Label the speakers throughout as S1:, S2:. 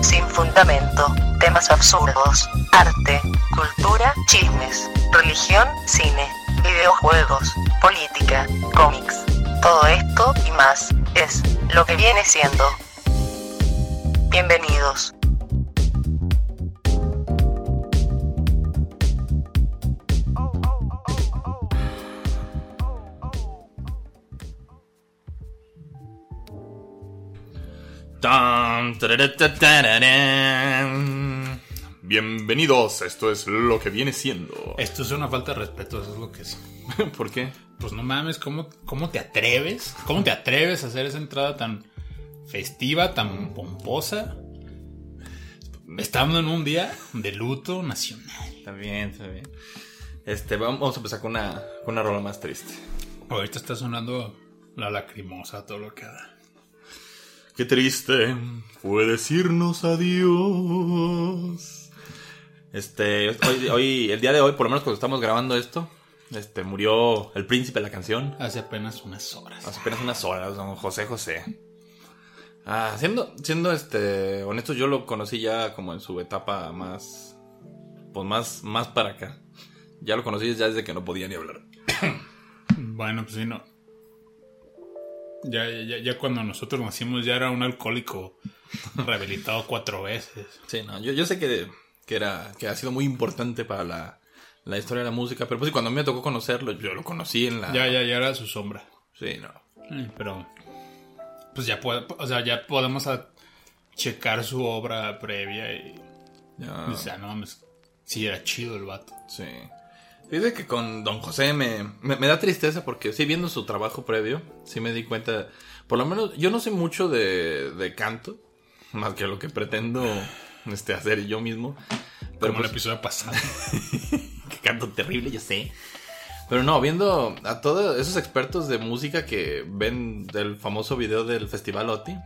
S1: sin fundamento, temas absurdos, arte, cultura, chismes, religión, cine, videojuegos, política, cómics. Todo esto y más es lo que viene siendo. Bienvenidos.
S2: Bienvenidos, esto es lo que viene siendo.
S3: Esto es una falta de respeto, eso es lo que es.
S2: ¿Por qué?
S3: Pues no mames, ¿cómo, cómo te atreves? ¿Cómo te atreves a hacer esa entrada tan festiva, tan pomposa? Estando en un día de luto nacional.
S2: Está bien, está bien. Este, vamos a empezar con una, con una rola más triste.
S3: Ahorita está sonando la lacrimosa, todo lo que da.
S2: Qué triste fue decirnos adiós. Este, hoy, hoy, el día de hoy, por lo menos cuando estamos grabando esto, este, murió el príncipe de la canción.
S3: Hace apenas unas horas.
S2: Hace apenas unas horas, don José José. Ah, siendo, siendo este, honesto, yo lo conocí ya como en su etapa más, pues más, más para acá. Ya lo conocí ya desde que no podía ni hablar.
S3: Bueno, pues sí, no. Ya, ya, ya cuando nosotros nacimos ya era un alcohólico rehabilitado cuatro veces.
S2: Sí, no, yo, yo sé que, que era, que ha sido muy importante para la, la historia de la música, pero pues sí, cuando a mí me tocó conocerlo, yo lo conocí en la...
S3: Ya, ya, ya era su sombra.
S2: Sí, no.
S3: Pero, pues ya, puede, o sea, ya podemos a- checar su obra previa y...
S2: Ya,
S3: O sea, no mames, sí era chido el vato.
S2: sí. Fíjate que con Don José me, me, me da tristeza porque sí, viendo su trabajo previo, sí me di cuenta, por lo menos yo no sé mucho de, de canto, más que lo que pretendo este, hacer yo mismo. Pero
S3: Como el
S2: pues,
S3: episodio pasado.
S2: que canto terrible, yo sé. Pero no, viendo a todos esos expertos de música que ven del famoso video del Festival OTI,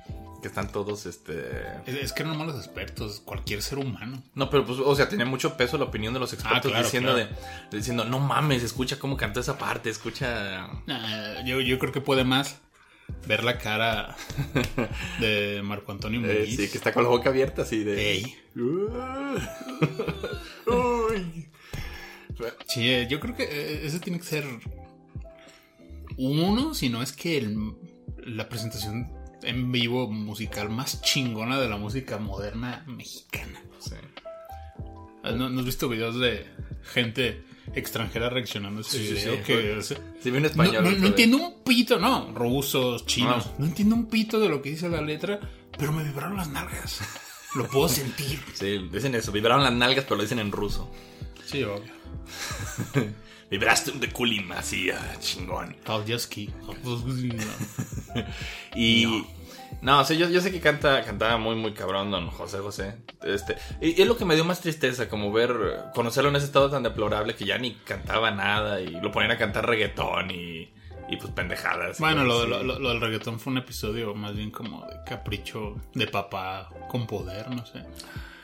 S2: que están todos, este...
S3: es, es que no nomás los expertos, cualquier ser humano.
S2: No, pero pues, o sea, tenía mucho peso la opinión de los expertos
S3: Ah, claro,
S2: diciendo
S3: claro.
S2: de diciendo, no mames, escucha cómo cantó esa parte, escucha...
S3: Nah, yo, yo creo que puede más ver la cara de Marco Antonio
S2: Eh,
S3: Muñiz.
S2: sí, que está con la boca abierta así de...
S3: Ey. Sí, eh, yo creo que eh, ese tiene que ser uno, si no es que el- la presentación en vivo musical más chingona de la música moderna mexicana.
S2: Sí.
S3: ¿No, no has visto videos de gente extranjera reaccionando a
S2: Sí, sí,
S3: video?
S2: sí.
S3: que, o sea, no,
S2: español.
S3: no- entiendo un pito, no, rusos, chinos,
S2: Ah.
S3: no entiendo un pito de lo que dice la letra, pero me vibraron las nalgas. Lo puedo sentir.
S2: Sí, dicen eso, vibraron las nalgas, pero lo dicen en ruso.
S3: Sí, obvio.
S2: Vibraste un de Kulim, así, ah, chingón.
S3: Kaldiaski.
S2: Y. No, o sea, yo, yo sé que canta, cantaba muy, muy cabrón, don José José. Este, y, y es lo que me dio más tristeza, como ver, conocerlo en ese estado tan deplorable que ya ni cantaba nada y lo ponían a cantar reggaetón y, y pues pendejadas.
S3: Bueno, lo, lo- lo- lo del reggaetón fue un episodio más bien como de capricho de papá con poder, no sé.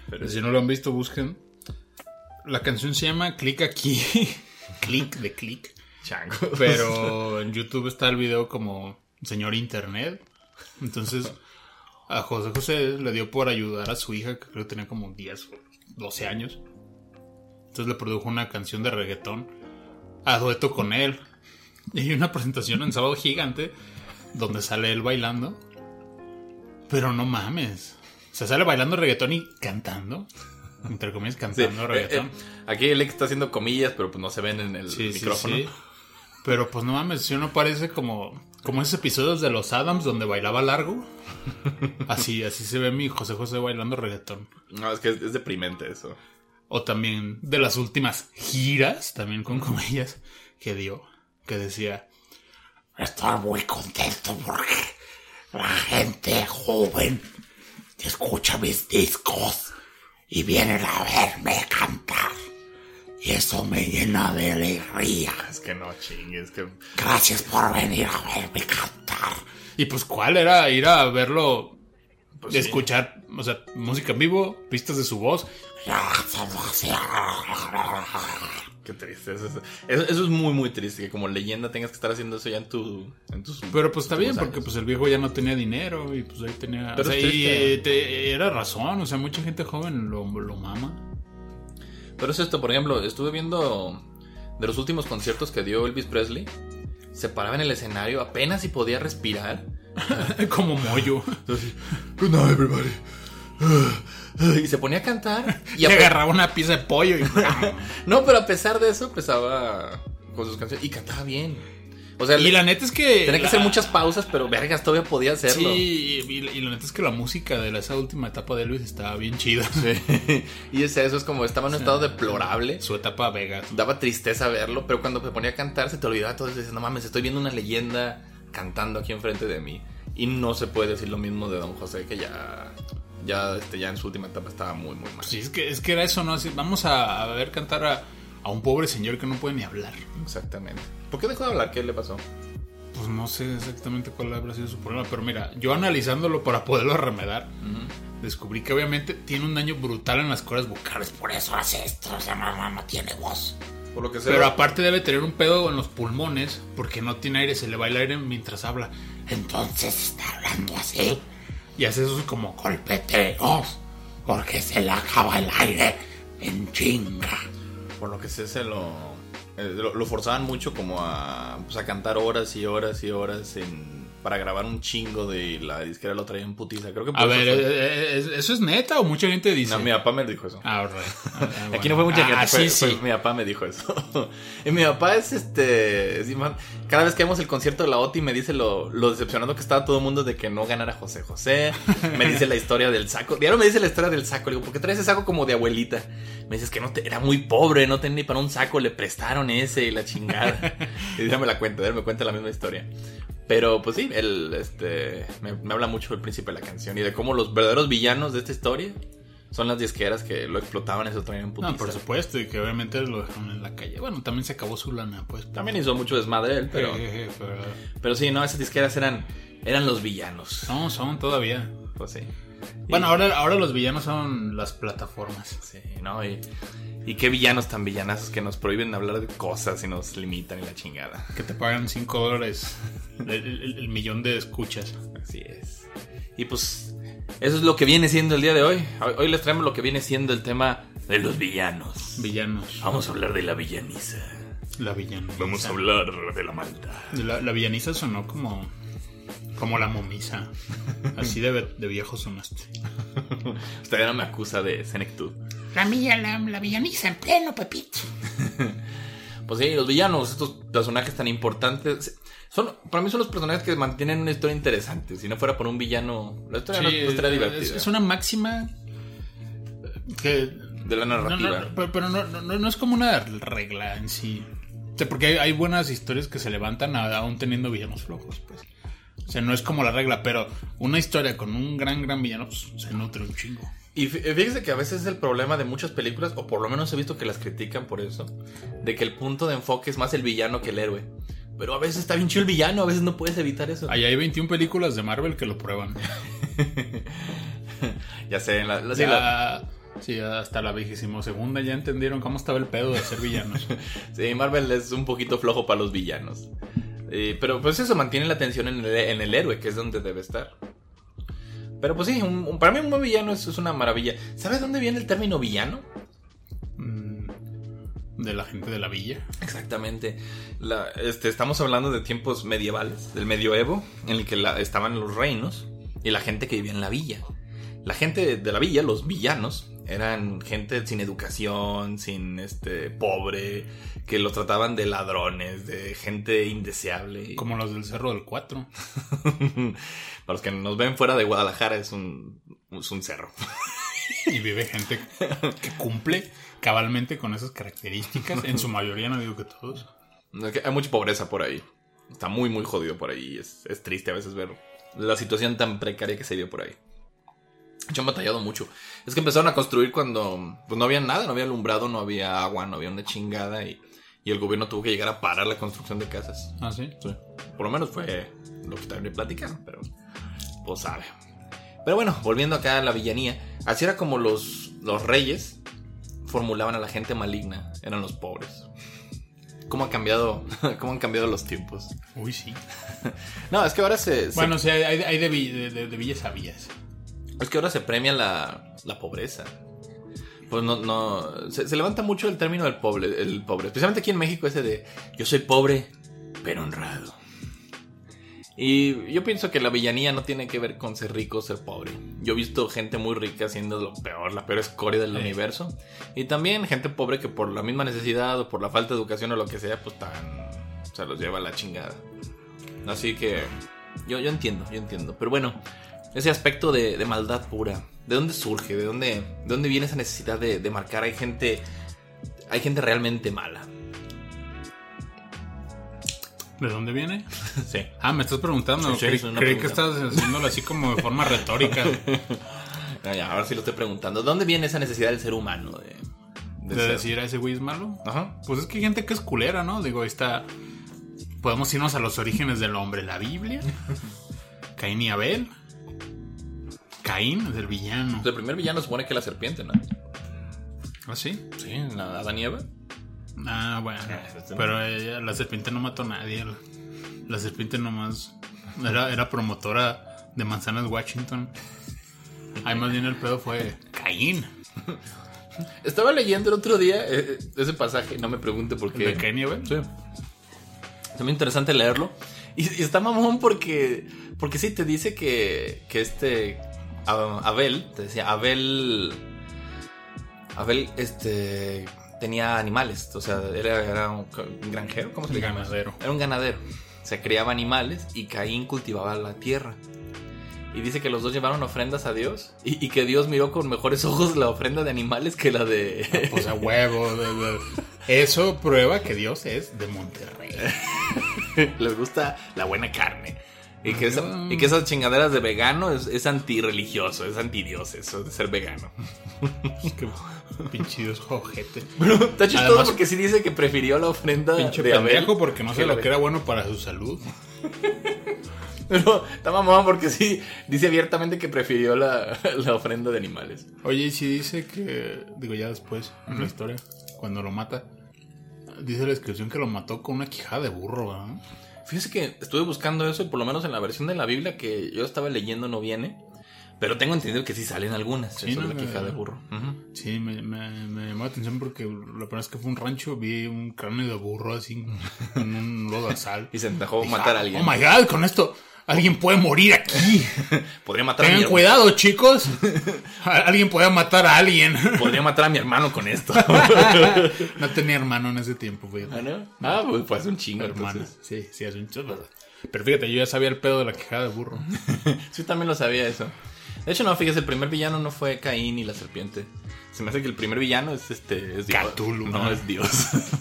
S3: Pero si no lo han visto, busquen. La canción se llama Click aquí. Click de click.
S2: Chango.
S3: Pero en YouTube está el video como señor internet. Entonces a José José le dio por ayudar a su hija, que creo que tenía como 10 o 12 años. Entonces le produjo una canción de reggaetón a dueto con él. Y hay una presentación en Sábado Gigante donde sale él bailando. Pero no mames. O sea, sale bailando reggaetón y cantando. Entre comillas,
S2: Sí,
S3: cantando
S2: eh,
S3: reggaetón.
S2: eh, aquí el ex está haciendo comillas, pero pues no se ven en el
S3: Sí, sí,
S2: micrófono.
S3: sí. Pero pues no mames, si uno parece como, como esos episodios de los Adams donde bailaba largo. Así, así se ve mi José José bailando reggaetón.
S2: No, es que es, es deprimente eso.
S3: O también de las últimas giras, también con comillas, que dio. Que decía,
S4: Estoy muy contento porque la gente joven escucha mis discos y vienen a verme cantar. Y eso me llena de alegría.
S2: Es que no chingues, que
S4: Gracias por venir a verme cantar.
S3: y pues cuál era ir a verlo
S2: Pues sí.
S3: escuchar, o sea, música en vivo, pistas de su voz.
S2: Qué triste. Eso, eso- eso- eso es muy, muy triste. Que como leyenda tengas que estar haciendo eso ya en, tu, en tus.
S3: Pero pues está bien, porque pues el viejo ya no tenía dinero y pues ahí tenía...
S2: Pero
S3: o sea,
S2: es
S3: y
S2: triste.
S3: eh, te- era razón, o sea, mucha gente joven lo, lo mama.
S2: Pero es esto, por ejemplo, estuve viendo de los últimos conciertos que dio Elvis Presley. Se paraba en el escenario apenas si podía respirar.
S3: Como mollo.
S2: Good night, everybody. Y se ponía a cantar. Y
S3: Y agarraba una pieza de pollo y...
S2: No, pero a pesar de eso, empezaba con sus canciones y cantaba bien. O sea,
S3: y la neta es que...
S2: tenía que hacer muchas pausas, pero vergas, todavía podía hacerlo.
S3: Sí, y, y la neta es que la música de esa última etapa de Elvis estaba bien chida.
S2: y es eso, es como estaba en un estado deplorable.
S3: Su etapa Vegas.
S2: Daba tristeza verlo, pero cuando se ponía a cantar se te olvidaba todo. Dices, no mames, estoy viendo una leyenda cantando aquí enfrente de mí. Y no se puede decir lo mismo de Don José, que ya, ya, este, ya en su última etapa estaba muy, muy mal.
S3: Sí, es que, es que era eso, ¿no? Así, vamos a, a ver cantar a, a un pobre señor que no puede ni hablar.
S2: Exactamente. ¿Por qué dejó de hablar? ¿Qué le pasó?
S3: Pues no sé exactamente cuál habrá sido su problema, pero mira, yo analizándolo para poderlo remedar, descubrí que obviamente tiene un daño brutal en las cuerdas vocales.
S4: Por eso hace esto, o sea, no, no tiene voz.
S2: Por lo que sea.
S3: Pero aparte debe tener un pedo en los pulmones porque no tiene aire, se le va el aire mientras habla.
S4: Entonces está hablando así,
S3: Y hace eso como...
S4: golpeteos, porque se le acaba el aire en chinga.
S2: Por lo que sé, se lo, eh, lo, lo forzaban mucho como a, pues, a cantar horas y horas y horas en, para grabar un chingo de la disquera lo traía en putiza. Creo que por
S3: A
S2: eso
S3: ver,
S2: fue.
S3: eh, eh, ¿es- ¿eso es neta o mucha gente dice?
S2: No, mi papá me dijo eso.
S3: Ah, alright. Ah, ah,
S2: Aquí no fue mucha
S3: Ah,
S2: gente, fue-
S3: sí,
S2: fue-
S3: sí.
S2: mi papá me dijo eso. y mi papá es este. cada vez que vemos el concierto de la OTI me dice lo, lo decepcionado que estaba todo el mundo de que no ganara José José. Me dice la historia del saco. Diario me dice la historia del saco. Le digo, ¿por qué traes ese saco como de abuelita? Me dices que no te- era muy pobre, no tenía ni para un saco, le prestaron ese y la chingada. y ya me la cuenta, él me cuenta la misma historia. Pero pues sí, él este, me, me habla mucho del príncipe de la canción y de cómo los verdaderos villanos de esta historia son las disqueras que lo explotaban y se traían putiza.
S3: No, por supuesto, y que obviamente lo dejaron en la calle. Bueno, también se acabó su lana, pues.
S2: También hizo mucho desmadre él, pero,
S3: pero-
S2: pero sí, no, esas disqueras eran, eran los villanos.
S3: No, son todavía.
S2: Pues sí.
S3: Bueno, ahora, ahora los villanos son las plataformas.
S2: Sí, ¿no? Y, y qué villanos tan villanazos que nos prohíben hablar de cosas y nos limitan y la chingada.
S3: Que te pagan 5 dólares el, el- el millón de escuchas.
S2: Así es. Y pues, eso es lo que viene siendo el día de hoy. Hoy, hoy les traemos lo que viene siendo el tema de los villanos.
S3: Villanos.
S2: Vamos a hablar de la villaniza.
S3: La villaniza.
S2: Vamos a hablar de la maldad.
S3: La, la villaniza sonó como. Como la momisa. Así de, de viejo sonaste.
S2: Todavía no me acusa de senectud.
S4: La mía, la, la villaniza en pleno, Pepito.
S2: Pues sí, los villanos, estos personajes tan importantes. Son, para mí son los personajes que mantienen una historia interesante. Si no fuera por un villano, la historia no,
S3: Sí,
S2: no estaría
S3: es,
S2: divertida.
S3: es una máxima que
S2: De la
S3: No,
S2: narrativa.
S3: no, pero, pero no, no- no es como una regla en sí. O sea, porque hay, hay buenas historias que se levantan aún teniendo villanos flojos, pues. O sea, no es como la regla, pero una historia con un gran, gran villano pues, se nutre un chingo.
S2: Y fí- fíjese que a veces es el problema de muchas películas, o por lo menos he visto que las critican por eso, de que el punto de enfoque es más el villano que el héroe. Pero a veces está bien chido el villano, a veces no puedes evitar eso.
S3: Ahí hay 21 películas de Marvel que lo prueban.
S2: ya sé, en la, la- sí, la-
S3: Ya, sí, hasta la vigésimo segunda ya entendieron cómo estaba el pedo de ser villanos.
S2: sí, Marvel es un poquito flojo para los villanos. Eh, pero pues eso mantiene la atención en el, en el héroe, que es donde debe estar. Pero pues sí, un- un- para mí un buen villano es, es una maravilla. ¿Sabes dónde viene el término villano?
S3: Mm, de la gente de la villa.
S2: Exactamente. La- este, estamos hablando de tiempos medievales, del medioevo, en el que la- estaban los reinos y la gente que vivía en la villa. La gente de la villa, los villanos, eran gente sin educación, sin este pobre, que lo trataban de ladrones, de gente indeseable.
S3: Como los del Cerro del 4.
S2: Para los que nos ven fuera de Guadalajara es un, es un cerro.
S3: Y vive gente que cumple cabalmente con esas características. En su mayoría, no digo que todos.
S2: Hay mucha pobreza por ahí. Está muy, muy jodido por ahí. Es, es triste a veces ver la situación tan precaria que se vio por ahí. Yo han batallado mucho. Es que empezaron a construir cuando pues, no había nada, no había alumbrado, no había agua, no había una chingada y, y el gobierno tuvo que llegar a parar la construcción de casas.
S3: Ah, sí.
S2: Por lo menos fue lo que también platicaron, pero pues sabe. Pero bueno, volviendo acá a la villanía, así era como los, los reyes formulaban a la gente maligna, eran los pobres. ¿Cómo ha cambiado, cómo han cambiado los tiempos?
S3: Uy, sí.
S2: No, es que ahora se, se-
S3: Bueno, o sea, hay, hay de, vi- de, de- de villas a villas.
S2: Es que ahora se premia la, la pobreza. Pues no, no, se, se levanta mucho el término del pobre, el pobre, especialmente aquí en México ese de yo soy pobre, pero honrado. Y yo pienso que la villanía no tiene que ver con ser rico o ser pobre. Yo he visto gente muy rica haciendo lo peor, la peor escoria del
S3: Sí.
S2: universo. Y también gente pobre que por la misma necesidad o por la falta de educación o lo que sea, pues tan, se los lleva a la chingada. Así que yo, yo entiendo, yo entiendo. Pero bueno, ese aspecto de, de maldad pura, ¿de dónde surge? ¿De dónde, de dónde viene esa necesidad de, de marcar? Hay gente, hay gente realmente mala.
S3: ¿De dónde viene?
S2: Sí.
S3: Ah, me estás preguntando.
S2: Sí, sí,
S3: Creí-
S2: es
S3: que estás haciéndolo así como de forma retórica.
S2: Ah, ya, ahora sí lo estoy preguntando. ¿De dónde viene esa necesidad del ser humano? De, de
S3: De
S2: ser-
S3: decir a ese güey es malo.
S2: Ajá.
S3: Pues es que hay gente que es culera, ¿no? Digo, ahí está. Podemos irnos a los orígenes del hombre. La Biblia. Caín y Abel. Caín es el villano.
S2: El primer villano supone que es la serpiente, ¿no?
S3: ¿Ah, sí?
S2: Sí, la Adán y Eva.
S3: Ah, bueno.
S2: no.
S3: Pero ella- la serpiente no mató a nadie. La, la serpiente nomás era, era promotora de manzanas Washington. Ahí más bien el pedo fue Caín.
S2: Estaba leyendo el otro día eh, ese pasaje, no me pregunte por
S3: ¿El
S2: qué.
S3: de Caín y Abel?
S2: Sí. Es muy interesante leerlo. Y, y está mamón porque. Porque sí te dice que. Que este. Abel. Te decía, Abel. Abel, este. Tenía animales. O sea, era, era un, un granjero. ¿Cómo se le
S3: Un
S2: llama?
S3: ganadero.
S2: Era un ganadero. Se criaba animales y Caín cultivaba la tierra. Y dice que los dos llevaron ofrendas a Dios. Y, y que Dios miró con mejores ojos la ofrenda de animales que la de.
S3: Pues a huevo. Eso prueba que Dios es de Monterrey.
S2: les gusta la buena carne. Y que, esa- y que esas chingaderas de vegano es, es antirreligioso, es antidios eso de ser vegano.
S3: Qué pinche Dios ojete.
S2: Está chistoso
S3: Además-
S2: porque sí dice que prefirió la ofrenda
S3: Pinche
S2: de Abel.
S3: porque no sé lo que era bueno para su salud.
S2: Pero está mamón porque sí dice abiertamente que prefirió la, la ofrenda de animales.
S3: Oye, y si dice que, digo ya después, en la historia, cuando lo mata, dice la descripción que lo mató con una quijada de burro, ¿verdad?
S2: Fíjese que estuve buscando eso y por lo menos en la versión de la Biblia que yo estaba leyendo no viene. Pero tengo entendido que sí salen algunas.
S3: Sí,
S2: eso de
S3: no,
S2: la quija
S3: me-
S2: de burro. Ujú.
S3: Sí, me, me, me llamó la atención porque la primera vez que fue un rancho vi un cráneo de burro así en un lodo de sal.
S2: Y se antojó matar a
S3: "Ah,
S2: alguien.
S3: Oh my god, con esto alguien puede morir aquí.
S2: Podría matar a mi
S3: Tengan
S2: hermano.
S3: cuidado, chicos. Alguien puede matar a alguien.
S2: Podría matar a mi hermano con esto.
S3: no tenía hermano en ese tiempo, fíjate.
S2: ¿Ah, no? Ah, pues, pues un chingo. Entonces.
S3: Sí, sí, es un chulo. Pero fíjate, yo ya sabía el pedo de la quijada de burro.
S2: Sí, también lo sabía eso. De hecho, no, fíjese, el primer villano no fue Caín y la serpiente. Se me hace que el primer villano es este. Es Dios.
S3: Cthulhu,
S2: No, es Dios.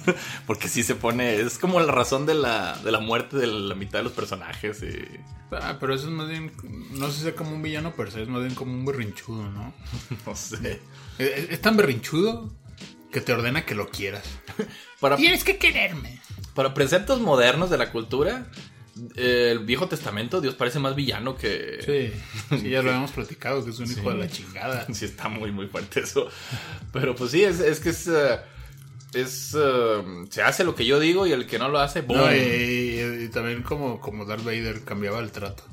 S2: Porque sí se pone. Es como la razón de la, de la muerte de la mitad de los personajes. y-
S3: Ah, pero eso es más bien, no sé si sea como un villano, pero es más bien como un berrinchudo, ¿no?
S2: No sé.
S3: Es, es tan berrinchudo que te ordena que lo quieras.
S2: Para,
S3: Tienes que quererme.
S2: para preceptos modernos de la cultura, eh, el Viejo Testamento, Dios parece más villano que.
S3: Sí, sí, ya lo habíamos platicado, que es un hijo de la chingada.
S2: Sí, está muy, muy fuerte eso. Pero pues sí, es, es que es. es eh, se hace lo que yo digo y el que no lo hace, ¡boom!
S3: No, y, y- y también como, como Darth Vader cambiaba el trato.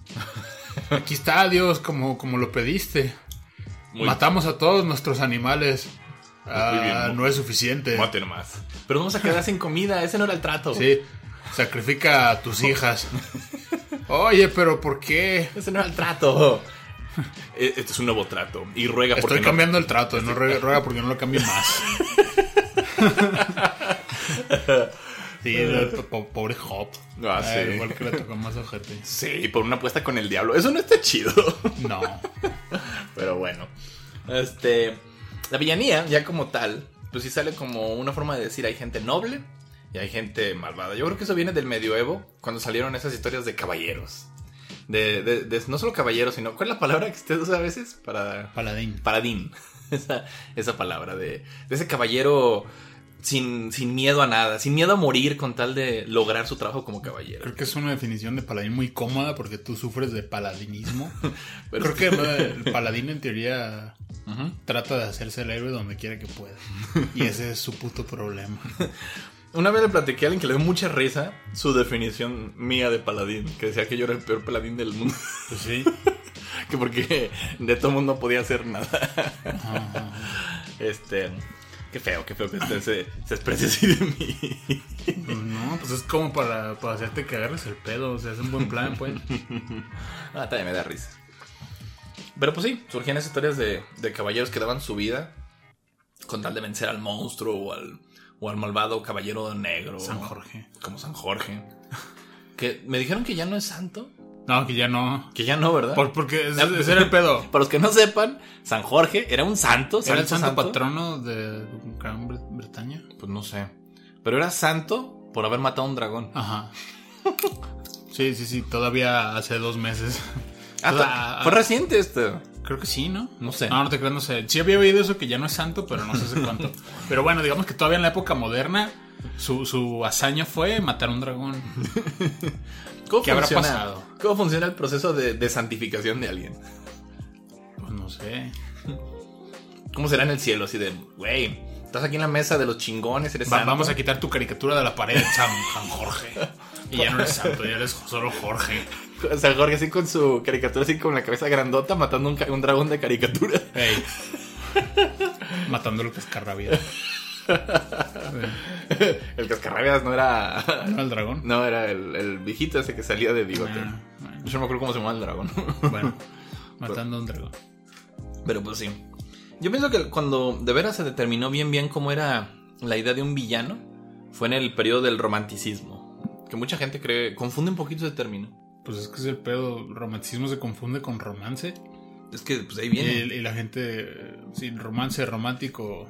S3: Aquí está Dios, como, como lo pediste.
S2: Muy-
S3: Matamos a todos nuestros animales. Ah,
S2: bien,
S3: no es suficiente.
S2: Mate nomás. Pero vamos a quedar sin comida, ese no era el trato.
S3: Sí, sacrifica a tus hijas. Oye, pero ¿por qué?
S2: Ese no era el trato. Eh, Este es un nuevo trato. Y ruega porque
S3: Estoy
S2: no-
S3: cambiando el trato, no ruega, ruega porque no lo cambie más. sí, el po- pobre Hop.
S2: Ah,
S3: Ah,
S2: sí.
S3: Igual que le tocó más ojete.
S2: Sí, por una apuesta con el diablo. Eso no está chido.
S3: No.
S2: Pero bueno. Este. La villanía, ya como tal, pues sí sale como una forma de decir hay gente noble y hay gente malvada. Yo creo que eso viene del medioevo, cuando salieron esas historias de caballeros. De, de- de- no solo caballeros, sino. ¿Cuál es la palabra que usted usa a veces? Para.
S3: Paladín.
S2: Paladín. Esa, esa palabra de, de ese caballero sin, sin miedo a nada, sin miedo a morir con tal de lograr su trabajo como caballero.
S3: Creo que es una definición de paladín muy cómoda porque tú sufres de paladinismo.
S2: Pero-
S3: Creo que el paladín en teoría trata de hacerse el héroe donde quiera que pueda. Y ese es su puto problema.
S2: Una vez le platiqué a alguien que le dio mucha risa su definición mía de paladín, que decía que yo era el peor paladín del mundo,
S3: Pues sí.
S2: que porque de todo mundo no podía hacer nada. Este, qué feo, qué feo que usted se, se exprese así de mí.
S3: Pues no, pues es como para, para hacerte que agarres el pedo. O sea, es un buen plan, pues.
S2: Ah, también me da risa. Pero pues sí, surgían esas historias de, de caballeros que daban su vida con tal de vencer al monstruo o al, o al malvado caballero negro.
S3: San Jorge.
S2: Como San Jorge. Que me dijeron que ya no es santo.
S3: No, que ya no.
S2: Que ya no, ¿verdad?
S3: Por- porque ese, ese era el pedo.
S2: Para los que no sepan, San Jorge era un santo.
S3: Era el santo,
S2: santo.
S3: patrono de Gran Bre- Bretaña.
S2: Pues no sé. Pero era santo por haber matado a un dragón.
S3: Ajá. Sí, sí, sí. Todavía hace dos meses.
S2: Ah,
S3: Toda-
S2: fue reciente esto.
S3: Creo que sí, ¿no?
S2: No sé.
S3: No, no te creas, no sé. Sí había oído eso que ya no es santo, pero no sé hace cuánto. pero bueno, digamos que todavía en la época moderna su, su hazaña fue matar un dragón.
S2: ¿Cómo
S3: ¿Qué habrá pasado?
S2: ¿Cómo funciona el proceso de, de santificación de alguien?
S3: Pues no sé.
S2: ¿Cómo será en el cielo? Así de, güey, estás aquí en la mesa de los chingones, eres
S3: Va-
S2: santo.
S3: vamos a quitar tu caricatura de la pared, San, San Jorge. Y ya no eres santo, ya eres solo Jorge.
S2: San Jorge así con su caricatura, así con la cabeza grandota, matando un, un dragón de caricatura.
S3: Ey. Matando el cascarrabias.
S2: el cascarrabias no era...
S3: ¿No el dragón?
S2: No, era el, el viejito ese que salía de bigote.
S3: Ah, bueno.
S2: Yo no me acuerdo cómo se llamaba el dragón.
S3: Bueno, matando a un dragón.
S2: Pero pues sí. Yo pienso que cuando de veras se determinó bien bien cómo era la idea de un villano, fue en el periodo del romanticismo. Que mucha gente cree, confunde un poquito ese término.
S3: Pues es que es el pedo. Romanticismo se confunde con romance.
S2: Es que pues ahí
S3: Y,
S2: viene.
S3: y la gente, eh, sí, romance romántico.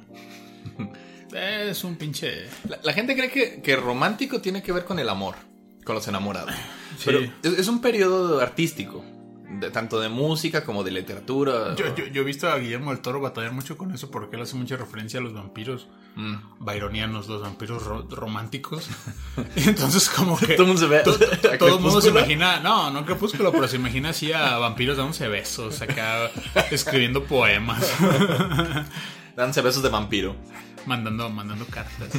S3: Es un pinche.
S2: La, la gente cree que, que romántico tiene que ver con el amor, con los enamorados.
S3: Sí.
S2: Pero es, es un periodo artístico, de, tanto de música como de literatura.
S3: Yo, yo, yo he visto a Guillermo del Toro batallar mucho con eso porque él hace mucha referencia a los vampiros
S2: Mm.
S3: byronianos, los vampiros ro- románticos. Y entonces, como que.
S2: Todo el mundo se ve.
S3: to- todo el mundo se imagina, no, no crepúsculo, pero se imagina así a vampiros dándose besos, acá escribiendo poemas,
S2: Danse besos de vampiro.
S3: mandando, mandando cartas.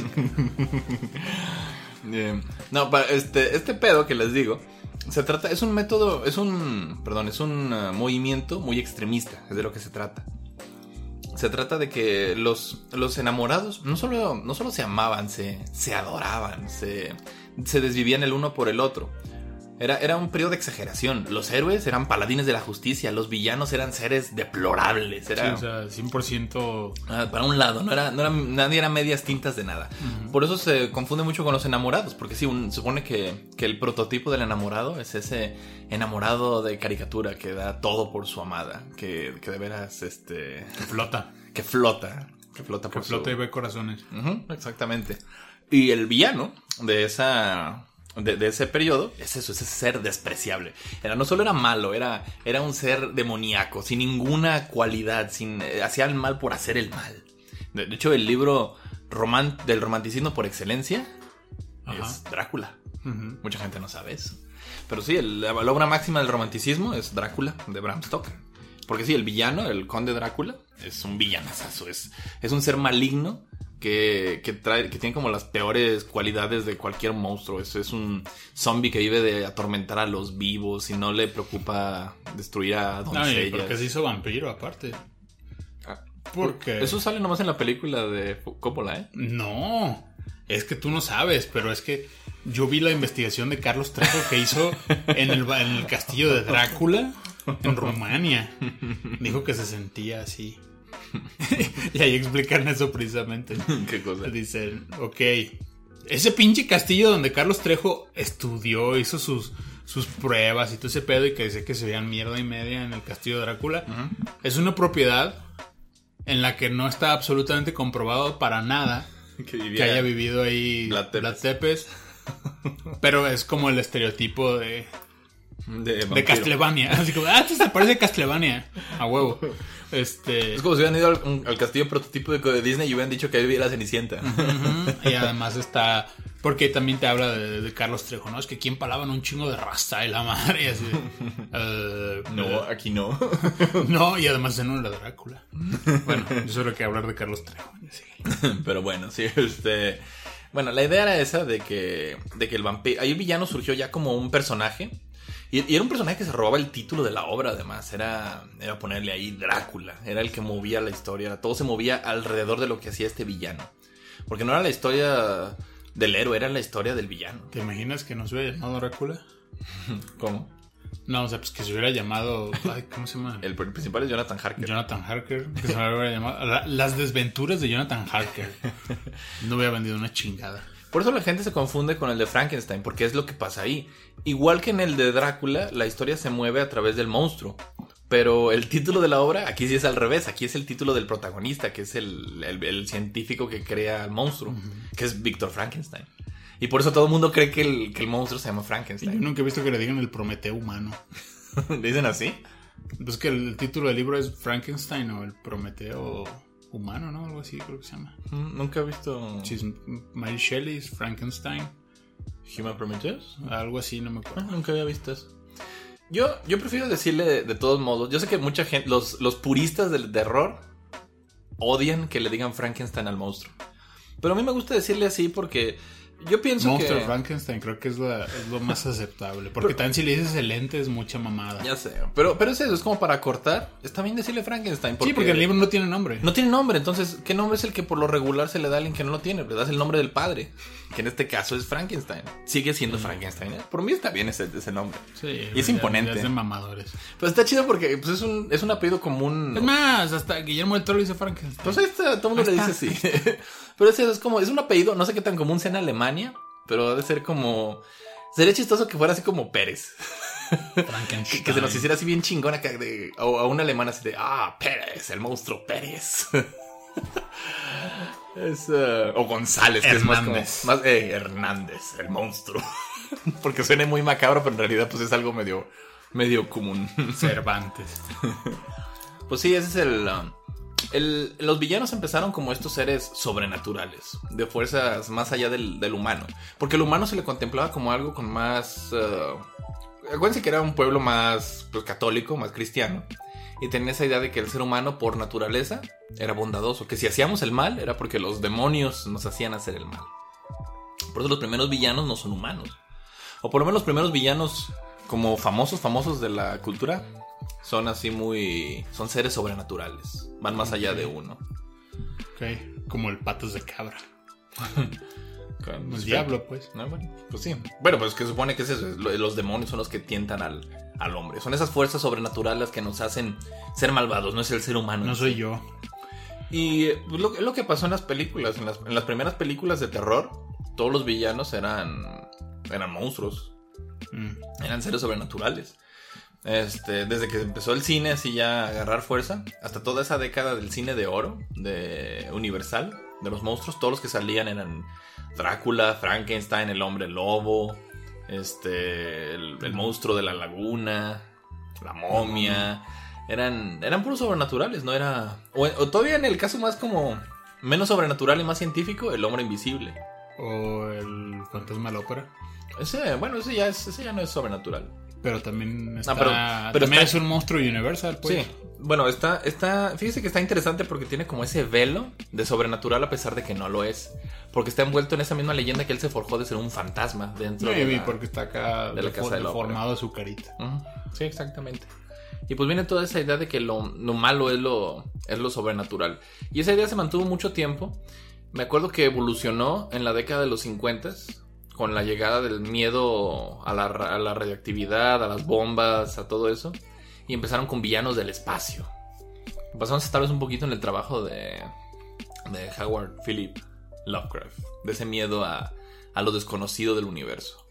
S2: No, para este, este pedo que les digo, se trata, es un método, es un, perdón, es un eh, movimiento muy extremista, es de lo que se trata. Se trata de que los, los enamorados no solo, no solo se amaban, se, se adoraban, se, se desvivían el uno por el otro. Era, era un periodo de exageración. Los héroes eran paladines de la justicia, los villanos eran seres deplorables.
S3: Sí,
S2: Era,
S3: o sea, 100%.
S2: Ah, para un lado, no era, no era, nadie era medias tintas de nada. Por eso se confunde mucho con los enamorados, porque sí, un- supone que, que el prototipo del enamorado es ese enamorado de caricatura que da todo por su amada, que, que de veras, este,
S3: Que flota.
S2: que flota, que flota
S3: Que
S2: por
S3: flota y ve corazones.
S2: Exactamente. Y el villano de esa... De, de ese periodo, es eso, ese ser despreciable. Era, no solo era malo, era, era un ser demoníaco, sin ninguna cualidad, sin, eh, hacía el mal por hacer el mal. De, de hecho, el libro roman- del romanticismo por excelencia
S3: Ajá.
S2: es Drácula. Mucha gente no sabe eso. Pero sí, el- la, la obra máxima del romanticismo es Drácula, de Bram Stoker. Porque sí, el villano, el conde Drácula, es un villanazazo. Es, es un ser maligno que, que, trae, que tiene como las peores cualidades de cualquier monstruo. Es, es un zombie que vive de atormentar a los vivos y no le preocupa destruir a
S3: No,
S2: doncellas.
S3: porque se hizo vampiro aparte.
S2: Ah,
S3: Porque.
S2: Eso sale nomás en la película de Coppola, ¿eh?
S3: No, es que tú no sabes, pero es que yo vi la investigación de Carlos Trejo que hizo en el, en el castillo de Drácula en Rumania. Dijo que se sentía así. y ahí explican eso precisamente.
S2: Qué cosa.
S3: Dicen, ok, ese pinche castillo donde Carlos Trejo estudió, hizo sus, sus pruebas y todo ese pedo y que dice que se veían mierda y media en el castillo de Drácula, es una propiedad en la que no está absolutamente comprobado para nada
S2: Que,
S3: haya vivido ahí.
S2: Vlad Tepes.
S3: Pero es como el estereotipo de,
S2: De.
S3: Castlevania. Así como, ah, esto se parece a Castlevania. A huevo. Este.
S2: Es como si hubieran ido al, castillo prototipo de, Disney y hubieran dicho que ahí vivía la Cenicienta.
S3: Y además está. Porque también te habla de, de Carlos Trejo, ¿no? Es que quien palaban un chingo de raza y la madre. y así. Eh,
S2: No, aquí no.
S3: No, y además en una Drácula. Bueno, yo solo que hablar de Carlos Trejo. Sí.
S2: Pero bueno, sí, este. Bueno, la idea era esa de que, de que el vampiro. Ahí el villano surgió ya como un personaje. Y, y era un personaje que se robaba el título de la obra, además. Era, era ponerle ahí Drácula. Era el que movía la historia. Todo se movía alrededor de lo que hacía este villano. Porque no era la historia del héroe, era la historia del villano.
S3: ¿Te imaginas que nos hubiera llamado Drácula?
S2: ¿Cómo?
S3: No, o sea, pues que se hubiera llamado. ay, ¿Cómo se llama?
S2: El principal es Jonathan Harker.
S3: Jonathan Harker. Que se hubiera llamado. La- las desventuras de Jonathan Harker. No hubiera vendido una chingada.
S2: Por eso la gente se confunde con el de Frankenstein, porque es lo que pasa ahí. Igual que en el de Drácula, la historia se mueve a través del monstruo. Pero el título de la obra, aquí sí es al revés. Aquí es el título del protagonista, que es el, el- el científico que crea al monstruo, que es Víctor Frankenstein. Y por eso todo el mundo cree que el, que el monstruo se llama
S3: Yo
S2: Frankenstein.
S3: nunca he visto que le digan el Prometeo humano.
S2: ¿Dicen así?
S3: Pues que el título del libro es Frankenstein o el Prometeo humano, ¿no? Algo así creo que se llama.
S2: Mm, Nunca he visto
S3: Sí, es Mary Shelley's Frankenstein.
S2: Human Prometheus.
S3: Algo así, no me
S2: Ah,
S3: acuerdo.
S2: nunca había visto eso. Yo, yo prefiero decirle de, de todos modos. Yo sé que mucha gente, los, los puristas del terror, odian que le digan Frankenstein al monstruo. Pero a mí me gusta decirle así porque yo pienso
S3: Monster
S2: que.
S3: Frankenstein creo que es, la- es lo más aceptable. Porque también si le dices el ente es mucha mamada.
S2: Ya sé, pero, pero es eso, es como para cortar. Está bien decirle Frankenstein.
S3: sí, porque el libro no tiene nombre.
S2: No tiene nombre, entonces, ¿qué nombre es el que por lo regular se le da a alguien que no lo tiene? Le das el nombre del padre, que en este caso es Frankenstein. Sigue siendo Frankenstein. ¿eh? Por mí está bien ese, ese nombre.
S3: Sí,
S2: Y es
S3: ya-
S2: imponente.
S3: es de mamadores.
S2: Pero está chido porque pues, es, un, es un apellido común.
S3: Es más, hasta Guillermo del Toro dice Frankenstein.
S2: Pues ahí está, todo el mundo le dice sí. pero es, es como, es un apellido, no sé qué tan común sea en Alemania, pero ha de ser como. Sería chistoso que fuera así como Pérez. Que, que se nos hiciera así bien chingón acá de, o a un alemán así de, ah, Pérez, el monstruo Pérez. es, eh, o González, que es más como,
S3: Hernández.
S2: más, eh, Hernández, el monstruo. Porque suena muy macabro, pero en realidad pues es algo medio, medio común.
S3: Cervantes.
S2: Pues sí, ese es el, um, Los villanos empezaron como estos seres sobrenaturales, de fuerzas más allá del, del humano. Porque el humano se le contemplaba como algo con más... uh, acuérdense que era un pueblo más pues, católico, más cristiano. Y tenía esa idea de que el ser humano, por naturaleza, era bondadoso. Que si hacíamos el mal, era porque los demonios nos hacían hacer el mal. Por eso los primeros villanos no son humanos. O por lo menos los primeros villanos como famosos, famosos de la cultura, son así muy... Son seres sobrenaturales. Van más allá de uno.
S3: Ok, como el patas de cabra. El diablo, pues.
S2: No, bueno, pues sí. Bueno, pues que supone que es eso. Los demonios son los que tientan al, al hombre. Son esas fuerzas sobrenaturales que nos hacen ser malvados. No es el ser humano.
S3: No soy yo.
S2: Y pues, lo, lo que pasó en las películas. En las, en las primeras películas de terror, todos los villanos eran, eran monstruos.
S3: Mm.
S2: Eran seres sobrenaturales. Este, desde que empezó el cine así ya a agarrar fuerza, hasta toda esa década del cine de oro, de Universal, de los monstruos, todos los que salían eran Drácula, Frankenstein, el hombre lobo, este, el, el monstruo de la laguna, la momia, eran, eran puros sobrenaturales, no era, o, o todavía en el caso más como menos sobrenatural y más científico, el hombre invisible.
S3: O el fantasma de la ópera.
S2: Ese, bueno, ese ya, es, ese ya no es sobrenatural.
S3: Pero también está.
S2: pero- pero
S3: también
S2: está-
S3: es un monstruo universal, pues.
S2: Sí, bueno, está, está, fíjese que está interesante porque tiene como ese velo de sobrenatural a pesar de que no lo es. Porque está envuelto en esa misma leyenda que él se forjó de ser un fantasma dentro de la-
S3: porque está acá
S2: de la casa de
S3: deformado su carita.
S2: Sí, exactamente. Y pues viene toda esa idea de que lo, lo malo es lo, es lo sobrenatural. Y esa idea se mantuvo mucho tiempo. Me acuerdo que evolucionó en la década de los 50 con la llegada del miedo a la, a la radioactividad, a las bombas, a todo eso. Y empezaron con villanos del espacio. Pasamos esta vez un poquito en el trabajo de, de Howard Philip Lovecraft. De ese miedo a, a lo desconocido del universo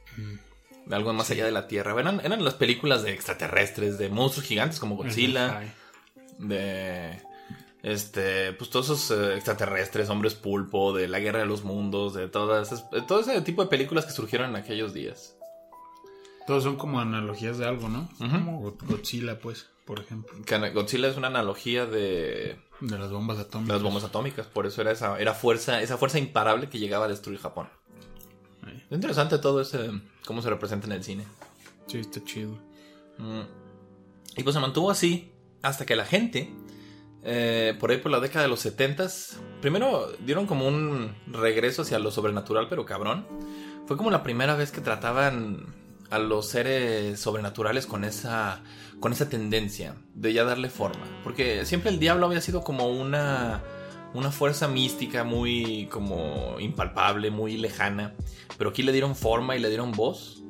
S2: de algo más allá de la Tierra. Eran, eran las películas de extraterrestres, de monstruos gigantes como Godzilla, de este, pues todos esos eh, extraterrestres, hombres pulpo, de la guerra de los mundos, de todas esas- de todo ese tipo de películas que surgieron en aquellos días.
S3: Todos son como analogías de algo, ¿no? Como Go- Godzilla, pues, por ejemplo.
S2: Godzilla es una analogía de
S3: De las bombas atómicas.
S2: las bombas atómicas, por eso era esa era fuerza, esa fuerza imparable que llegaba a destruir Japón.
S3: Ahí.
S2: Es interesante todo ese cómo se representa en el cine.
S3: Sí, está chido.
S2: Mm. Y pues se mantuvo así hasta que la gente, eh, por ahí por la década de los 70 primero dieron como un regreso hacia lo sobrenatural, pero cabrón. Fue como la primera vez que trataban a los seres sobrenaturales con esa, con esa tendencia de ya darle forma. Porque siempre el diablo había sido como una, una fuerza mística muy como impalpable, muy lejana. Pero aquí le dieron forma y le dieron voz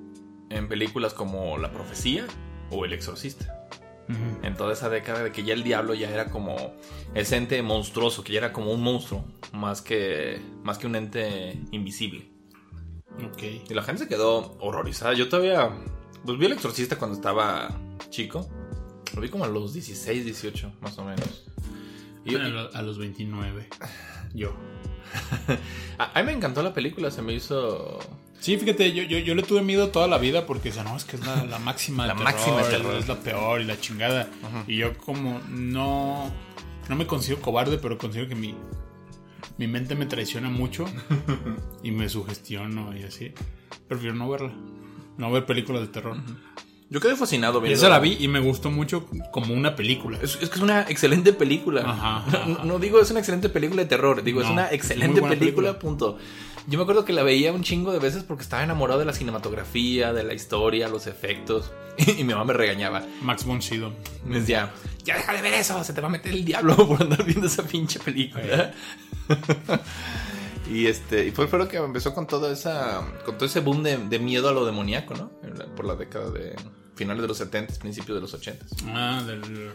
S2: en películas como La Profecía o El Exorcista. En toda esa década de que ya el diablo ya era como ese ente monstruoso, que ya era como un monstruo, más que, más que un ente invisible.
S3: Ok.
S2: Y la gente se quedó horrorizada. Yo todavía, pues vi El Exorcista cuando estaba chico. Lo vi como a los 16, 18, más o menos. Y,
S3: a, lo- a los 29. Yo.
S2: a mí me encantó la película, se me hizo...
S3: Sí, fíjate, yo, yo, yo le tuve miedo toda la vida porque decía, no, es que es la, la máxima
S2: La
S3: terror,
S2: máxima terror.
S3: es la peor y la chingada. Y yo como no, no me considero cobarde, pero considero que mi, mi mente me traiciona mucho y me sugestiono y así. Prefiero no verla, no ver películas de terror.
S2: Yo quedé fascinado viendo...
S3: esa la vi y me gustó mucho como una película.
S2: Es, es que es una excelente película.
S3: Ajá,
S2: No,
S3: ajá.
S2: no digo es una excelente película de terror, digo es una excelente película. punto. Yo me acuerdo que la veía un chingo de veces porque estaba enamorado de la cinematografía, de la historia, los efectos. Y, mi mamá me regañaba.
S3: Max von Sydow.
S2: Me decía, ya deja de ver eso, se te va a meter el diablo por andar viendo esa pinche película. y este, y fue, lo que empezó con toda esa, con todo ese boom de, de miedo a lo demoníaco, ¿no? Por la década de finales de los 70, principios de los 80.
S3: Ah, del,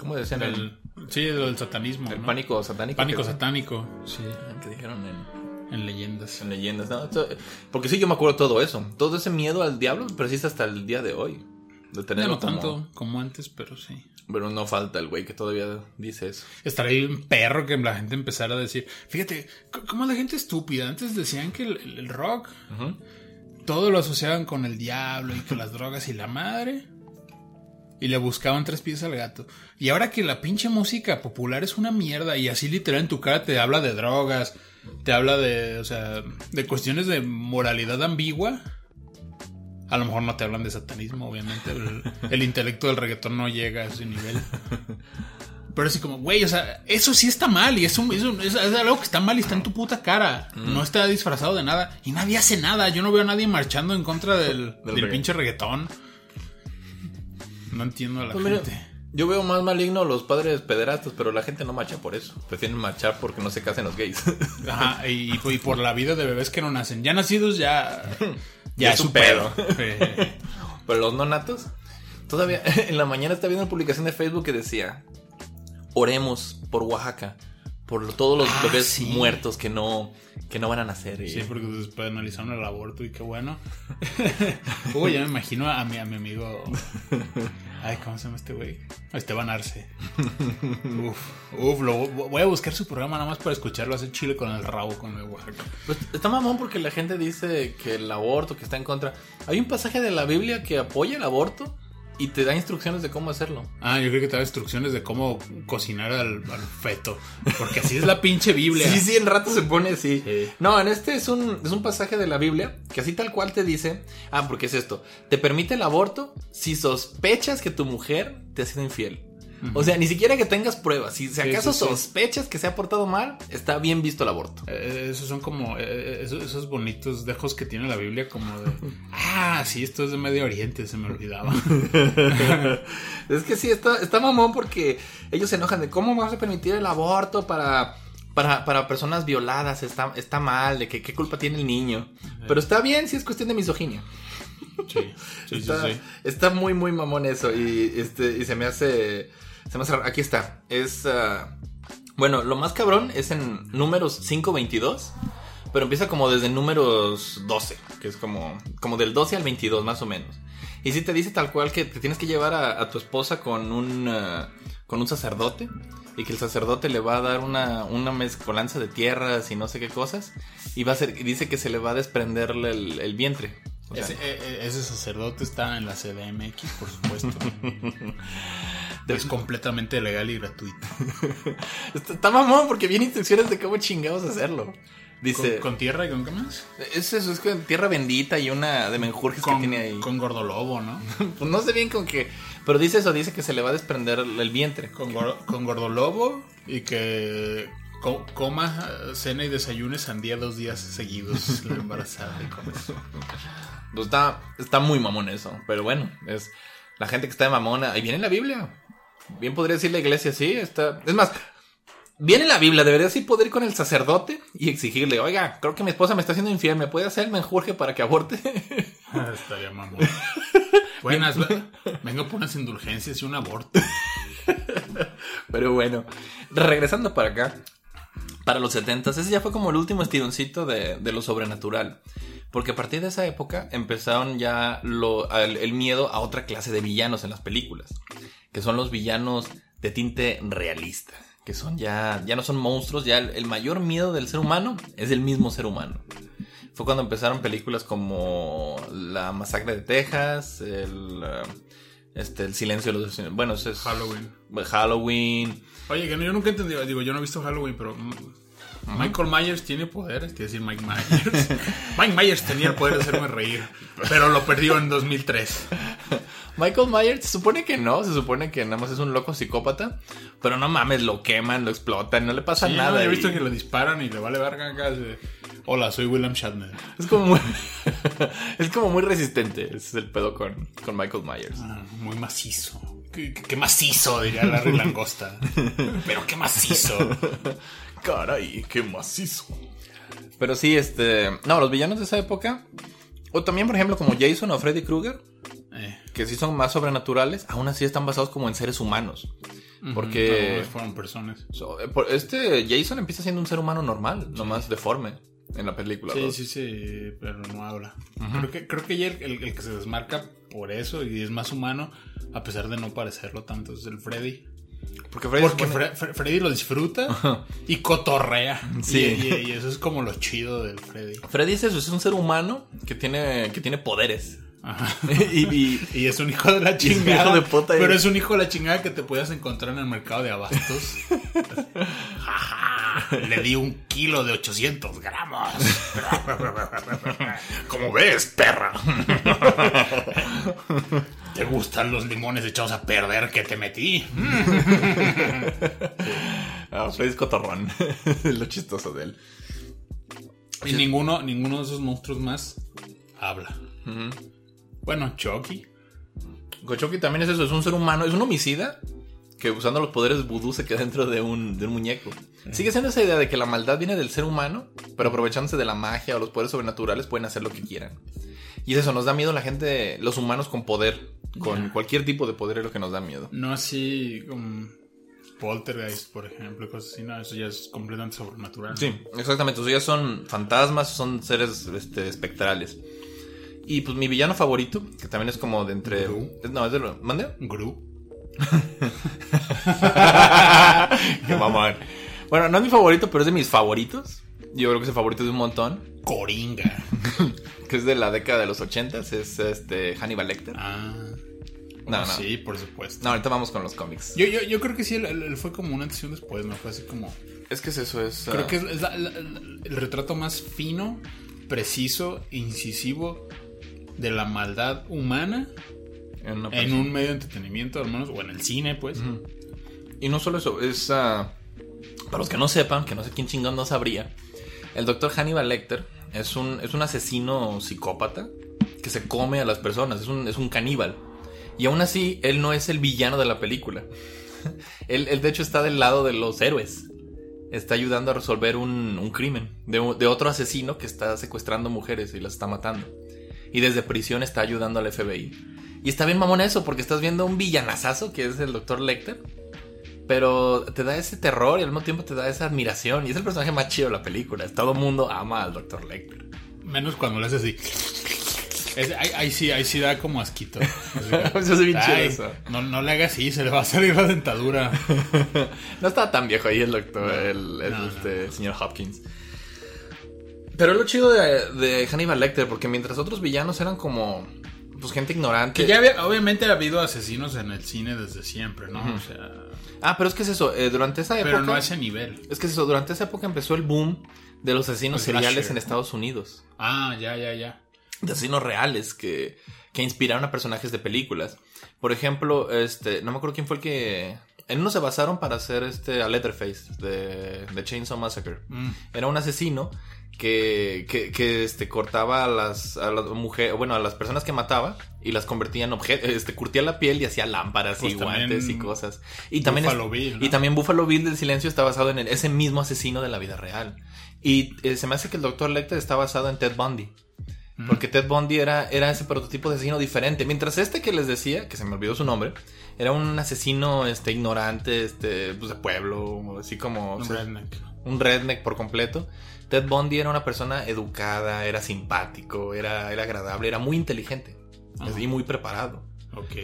S2: ¿Cómo decían? el,
S3: del sí, del satanismo.
S2: el
S3: ¿no?
S2: pánico satánico.
S3: Pánico satánico, sí,
S2: que dijeron en,
S3: en leyendas.
S2: en leyendas. ¿no? Esto- porque sí, yo me acuerdo todo eso. Todo ese miedo al diablo persiste hasta el día de hoy. De tenerlo
S3: no
S2: como-
S3: tanto como antes, pero sí.
S2: Pero no falta el güey que todavía dice eso.
S3: Estaría un perro que la gente empezara a decir. Fíjate, como la gente estúpida. Antes decían que el, el- el rock todo lo asociaban con el diablo y con las drogas y la madre. Y le buscaban tres pies al gato. Y ahora que la pinche música popular es una mierda y así literal en tu cara te habla de drogas, te habla de, o sea, de cuestiones de moralidad ambigua. A lo mejor no te hablan de satanismo, obviamente. El, el intelecto del reggaetón no llega a ese nivel. Pero así como, güey, o sea, eso sí está mal y es, un- es algo que está mal y está en tu puta cara. No está disfrazado de nada y nadie hace nada. Yo no veo a nadie marchando en contra del, del
S2: reggaetón.
S3: pinche reggaetón. No entiendo a la
S2: Pues mira,
S3: gente.
S2: Yo veo más maligno los padres pederastas, pero la gente no marcha por eso. Prefieren marchar porque no se casen los gays.
S3: Ajá, y, y por la vida de bebés que no nacen. Ya nacidos ya.
S2: Ya es un pedo.
S3: Eh,
S2: pero los no natos, todavía en la mañana estaba viendo una publicación de Facebook que decía: Oremos por Oaxaca, por todos los
S3: Ah,
S2: bebés
S3: sí.
S2: muertos que no, que no van a nacer. Y-
S3: Sí, porque después analizaron el aborto y qué bueno. Uy, ya me imagino a mi, a mi amigo. Ay, ¿cómo se llama este güey? Esteban Arce. Uf, uf, lo, voy a buscar su programa nada más para escucharlo hacer chile con el rabo con el Oaxaca.
S2: Pues está mamón porque la gente dice que el aborto, que está en contra. Hay un pasaje de la Biblia que apoya el aborto y te da instrucciones de cómo hacerlo.
S3: Ah, yo creo que te da instrucciones de cómo cocinar al, al feto. Porque así es la pinche Biblia.
S2: Sí, sí, el rato se pone así.
S3: Sí.
S2: No, en este es un, es un pasaje de la Biblia que así tal cual te dice, ah, porque es esto, te permite el aborto si sospechas que tu mujer te ha sido infiel. O sea, ni siquiera que tengas pruebas. Si, si acaso
S3: sí, sí.
S2: sospechas que se ha portado mal, está bien visto el aborto.
S3: Eh, esos son como eh, esos, esos bonitos dejos que tiene la Biblia como de... Ah, sí, esto es de Medio Oriente, se me olvidaba.
S2: es que sí, está, está mamón porque ellos se enojan de cómo vamos a permitir el aborto para, para, para personas violadas. Está, está mal, de que qué culpa tiene el niño. Pero está bien si es cuestión de misoginia.
S3: Sí, sí, sí,
S2: está,
S3: sí.
S2: está muy, muy mamón eso. Y, este, y se me hace. Se me hace raro. Aquí está. Es. ah, bueno, lo más cabrón es en números 522. Pero empieza como desde números 12. Que es como, como del 12 al 22, más o menos. Y sí te dice tal cual que te tienes que llevar a, a tu esposa con un. ah, con un sacerdote. Y que el sacerdote le va a dar una, una mezcolanza de tierras y no sé qué cosas. Y va a ser, dice que se le va a desprenderle el, el vientre. O sea,
S3: Ese, eh, eh, ese sacerdote está en la CDMX, por supuesto. es completamente legal y gratuito.
S2: está, mamón porque viene instrucciones de cómo chingados hacerlo.
S3: ¿Con,
S2: Dice,
S3: con tierra y con qué más?
S2: es eso, es con tierra bendita y una de menjurjes que tiene ahí.
S3: con gordolobo, ¿no?
S2: Pues no sé bien con qué, pero dice eso, dice que se le va a desprender el vientre.
S3: Con, gor- con gordolobo y que co- coma, cena y desayune sandía dos días seguidos la embarazada y con eso.
S2: Pues está, está muy mamón eso, pero bueno, es la gente que está de mamona. Ahí viene la Biblia. Bien podría decir la iglesia, sí, está. Es más, viene la Biblia, debería sí poder ir con el sacerdote y exigirle, oiga, creo que mi esposa me está haciendo infiel, ¿me puede hacer menjurje para que aborte?
S3: Ah, Estaría mamón. Buenas, ve- vengo por unas indulgencias y un aborto.
S2: Pero bueno, regresando para acá, para los 70 ese ya fue como el último estironcito de, de lo sobrenatural. Porque a partir de esa época empezaron ya lo, el, el miedo a otra clase de villanos en las películas. Que son los villanos de tinte realista. Que son ya, ya no son monstruos, ya el, el mayor miedo del ser humano es el mismo ser humano. Fue cuando empezaron películas como La Masacre de Texas, el, eh, este, el Silencio de los... Bueno, ese es
S3: Halloween.
S2: Halloween.
S3: Oye, que no- yo nunca he entendido, digo, yo no he visto Halloween, pero Michael Myers tiene poderes, quiere decir Mike Myers. Mike Myers tenía el poder de hacerme reír, pero lo perdió en 2003.
S2: Michael Myers se supone que no, se supone que nada más es un loco psicópata, pero no mames, lo queman, lo explotan, no le pasa
S3: Sí,
S2: nada.
S3: no, he
S2: y-
S3: visto que lo disparan y le vale verga de, Hola, soy William Shatner.
S2: Es como muy, es como muy resistente, ese es el pedo con, con Michael Myers.
S3: Ah, muy macizo. ¿Qué, qué macizo, diría Larry Langosta. Pero qué macizo.
S2: Caray, qué macizo. Pero sí, este, no, los villanos de esa época, o también por ejemplo como Jason o Freddy Krueger,
S3: Eh,
S2: que sí son más sobrenaturales, aún así están basados como en seres humanos. Porque
S3: fueron personas.
S2: so, eh, este Jason empieza siendo un ser humano normal, nomás deforme en la película.
S3: Sí, sí, sí, pero no habla. Creo que, creo que ya el, el- el que se desmarca por eso y es más humano, a pesar de no parecerlo tanto, es el Freddy.
S2: Porque Freddy
S3: Porque
S2: se pone-
S3: Fre- Fre- Freddy lo disfruta y cotorrea.
S2: Sí.
S3: Y, y- y eso es como lo chido del Freddy.
S2: Freddy es eso, es un ser humano que tiene, que tiene poderes.
S3: Ajá.
S2: y, y-
S3: Y es un hijo de la chingada.
S2: hijo de puta.
S3: Pero es un hijo de la chingada que te puedas encontrar en el mercado de abastos. Le di un kilo de 800 gramos.
S2: como ves, perra.
S3: ¿Te gustan los limones echados a perder que te metí?
S2: Ah, Freddy es cotorrón. lo chistoso de él.
S3: Y ninguno, ninguno de esos monstruos más habla. Bueno, Chucky.
S2: Gochoki también es eso, es un ser humano, es un homicida que usando los poderes vudú se queda dentro de un, de un muñeco. Sigue siendo esa idea de que la maldad viene del ser humano, pero aprovechándose de la magia o los poderes sobrenaturales pueden hacer lo que quieran. Y es eso, nos da miedo la gente, los humanos con poder, con cualquier tipo de poder es lo que nos da miedo.
S3: No así como Poltergeist, por ejemplo, cosas así. No, eso ya es completamente sobrenatural.
S2: Sí, exactamente. O sea, ya son fantasmas, son seres este, espectrales. Y pues mi villano favorito, que también es como de entre.
S3: Gru.
S2: No, es de lo. ¿Mande?
S3: Gru.
S2: Qué mamón. Bueno, no es mi favorito, pero es de mis favoritos. Yo creo que es el favorito de un montón.
S3: Coringa.
S2: Que es de la década de los ochentas. Es este Hannibal Lecter.
S3: Ah.
S2: No,
S3: Oh,
S2: no.
S3: Sí, por supuesto.
S2: No, ahorita vamos con los cómics.
S3: Yo, yo, yo creo que sí, él, fue como una un después, ¿no? Fue así como...
S2: Es que es eso, es.
S3: Creo
S2: ah,
S3: que es, es la- la- la- el retrato más fino, preciso, incisivo de la maldad humana
S2: en
S3: un medio de entretenimiento, al menos, o en el cine, pues.
S2: Y no solo eso, es. ah, para los que no sepan, que no sé quién chingón no sabría, el doctor Hannibal Lecter es un, es un asesino psicópata que se come a las personas, es un, es un caníbal. Y aún así, él no es el villano de la película. él, él, de hecho, está del lado de los héroes. Está ayudando a resolver un, un crimen de, de otro asesino que está secuestrando mujeres y las está matando. Y desde prisión está ayudando al FBI. Y está bien mamón eso, porque estás viendo un villanazazo que es el doctor Lecter. Pero te da ese terror y al mismo tiempo te da esa admiración. Y es el personaje más chido de la película. Todo mundo ama al doctor Lecter.
S3: Menos cuando le hace así. Es- ahí, ahí sí, ahí sí da como asquito. Así
S2: es bien chido eso.
S3: No, no le haga así, se le va a salir la dentadura.
S2: No estaba tan viejo ahí el doctor, el, el,
S3: no,
S2: este, el señor Hopkins. Pero es lo chido de, de Hannibal Lecter, porque mientras otros villanos eran como. Pues gente ignorante.
S3: Que ya había, obviamente ha habido asesinos en el cine desde siempre, ¿no? O sea,
S2: Ah, pero es que es eso. eh, durante esa época.
S3: pero no a ese nivel.
S2: Es que es eso. Durante esa época empezó el boom de los asesinos
S3: El
S2: seriales en. Estados Unidos.
S3: Ah, ya, ya, ya.
S2: de asesinos reales que, que inspiraron a personajes de películas. Por ejemplo, este, no me acuerdo quién fue el que. En uno se basaron para hacer este a Letterface de, de Chainsaw Massacre.
S3: Mm.
S2: Era un asesino que, que, que, este, cortaba a las, a las mujeres, bueno, a las personas que mataba y las convertía en objetos, este, curtía la piel y hacía lámparas
S3: Pues
S2: y guantes y cosas. Y también, es-
S3: Buffalo Bill, ¿no?
S2: y también Buffalo Bill del Silencio está basado en el- ese mismo asesino de la vida real. Y eh, se me hace que el Dr. Lecter está basado en Ted Bundy. Porque Ted Bundy era, era ese prototipo de asesino diferente. Mientras este que les decía, que se me olvidó su nombre, era un asesino este, ignorante, este, pues de pueblo, así como
S3: Un
S2: o sea,
S3: redneck.
S2: Un redneck por completo. Ted Bundy era una persona educada, era simpático, era, era agradable, era muy inteligente
S3: Ajá.
S2: y muy preparado.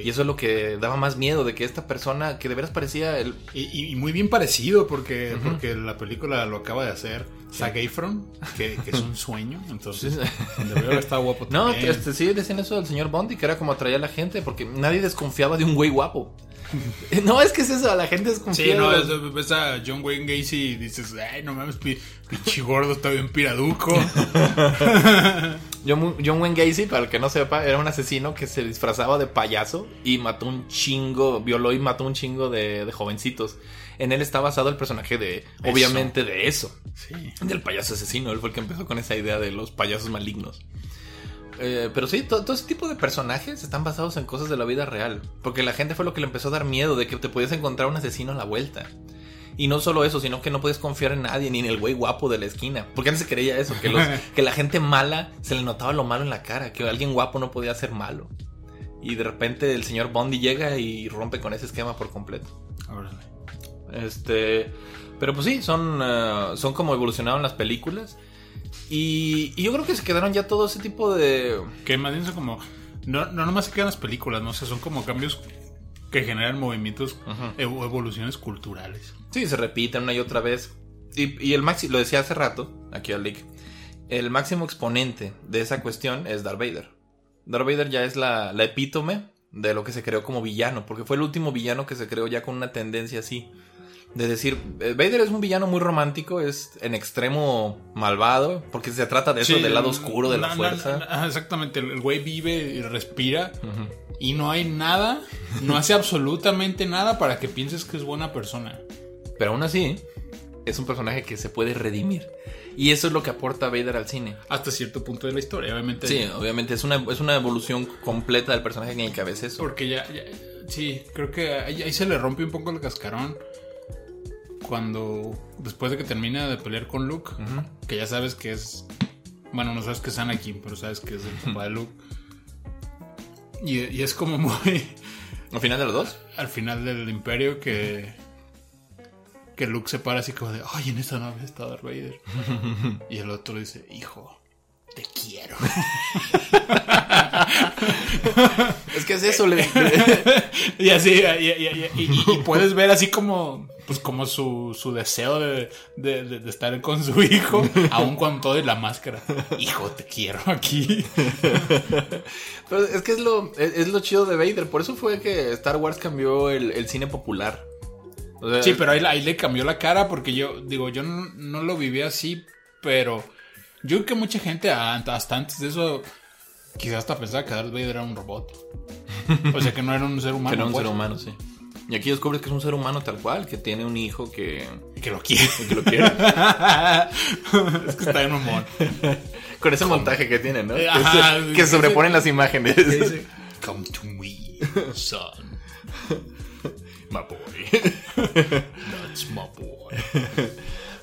S2: Y eso es lo que daba más miedo de que esta persona que de veras parecía el...
S3: Y, muy bien parecido porque, porque la película lo acaba de hacer Zac Efron, que, que es un sueño. Entonces, donde veo está guapo
S2: No,
S3: también.
S2: este, sí decían eso del señor Bundy, que era como atraía a la gente, porque nadie desconfiaba de un güey guapo. No, es que es eso, la gente desconfía.
S3: Sí,
S2: de
S3: no, es- ves a John Wayne Gacy y dices, ay, no mames, pi- pinche gordo, está bien piraduco.
S2: John, John Wayne Gacy, para el que no sepa, era un asesino que se disfrazaba de payaso y mató un chingo, violó y mató un chingo de, de jovencitos. En él está basado el personaje de, obviamente, de eso.
S3: Sí.
S2: Del payaso asesino. Él fue el que empezó con esa idea de los payasos malignos. Eh, pero sí, to- todo, ese tipo de personajes están basados en cosas de la vida real. Porque la gente fue lo que le empezó a dar miedo de que te podías encontrar un asesino a la vuelta. Y no solo eso, sino que no podías confiar en nadie, ni en el güey guapo de la esquina. Porque antes se creía eso, que, los- que la gente mala se le notaba lo malo en la cara, que alguien guapo no podía ser malo. Y de repente el señor Bondi llega y rompe con ese esquema por completo.
S3: Órale.
S2: Este, pero pues sí, son, eh, son como evolucionaron las películas. Y, y yo creo que se quedaron ya todo ese tipo de...
S3: Que más bien son como. No, no nomás se quedan las películas, no sé, son como cambios que generan movimientos evo- evoluciones culturales.
S2: Sí, se repiten una y otra vez. Y, y el máximo, lo decía hace rato, aquí al leak, el máximo exponente de esa cuestión es Darth Vader. Darth Vader ya es la, la epítome de lo que se creó como villano, porque fue el último villano que se creó ya con una tendencia así. De decir, eh, Vader es un villano muy romántico, es en extremo malvado, porque se trata de eso,
S3: Sí,
S2: del lado oscuro de la fuerza.
S3: exactamente, el güey vive y respira y no hay nada, no hace absolutamente nada para que pienses que es buena persona.
S2: Pero aún así, es un personaje que se puede redimir. Y eso es lo que aporta Vader al cine.
S3: Hasta cierto punto de la historia, obviamente.
S2: Sí, obviamente es una, es una evolución completa del personaje en el que a veces eso.
S3: Porque ya, ya- sí, creo que ahí, ahí se le rompe un poco el cascarón. Cuando, después de que termina de pelear con Luke, que ya sabes que es. Bueno, no sabes que es Anakin, pero sabes que es el papá de Luke. Y, y es como muy.
S2: Al final de los dos.
S3: al final del Imperio que. Que Luke se para así como de. Ay, en esta nave está Darth Vader. y el otro dice: Hijo, te quiero.
S2: Es que es eso, le-
S3: y así, y puedes ver así como. Pues como su, su deseo de, de- de- de estar con su hijo, aun con todo y la máscara. Hijo, te quiero aquí.
S2: Pero es que es lo, es, es lo chido de Vader. Por eso fue que Star Wars cambió el, el cine popular. O sea,
S3: Sí, pero ahí, ahí le cambió la cara porque yo, digo, yo no, no lo viví así, pero yo creo que mucha gente hasta antes de eso quizás hasta pensaba que Darth Vader era un robot. O sea, que no era un ser humano.
S2: que no un
S3: pues,
S2: ser humano, sí. Y aquí descubres que es un ser humano tal cual, que tiene un hijo que,
S3: Que lo quiere.
S2: que lo quiere.
S3: es que está en humor.
S2: Con ese montaje que tiene, ¿no? Que
S3: Ajá,
S2: se- que
S3: sí,
S2: sobreponen las imágenes.
S3: Dice, Come to me, son.
S2: My boy.
S3: That's my boy.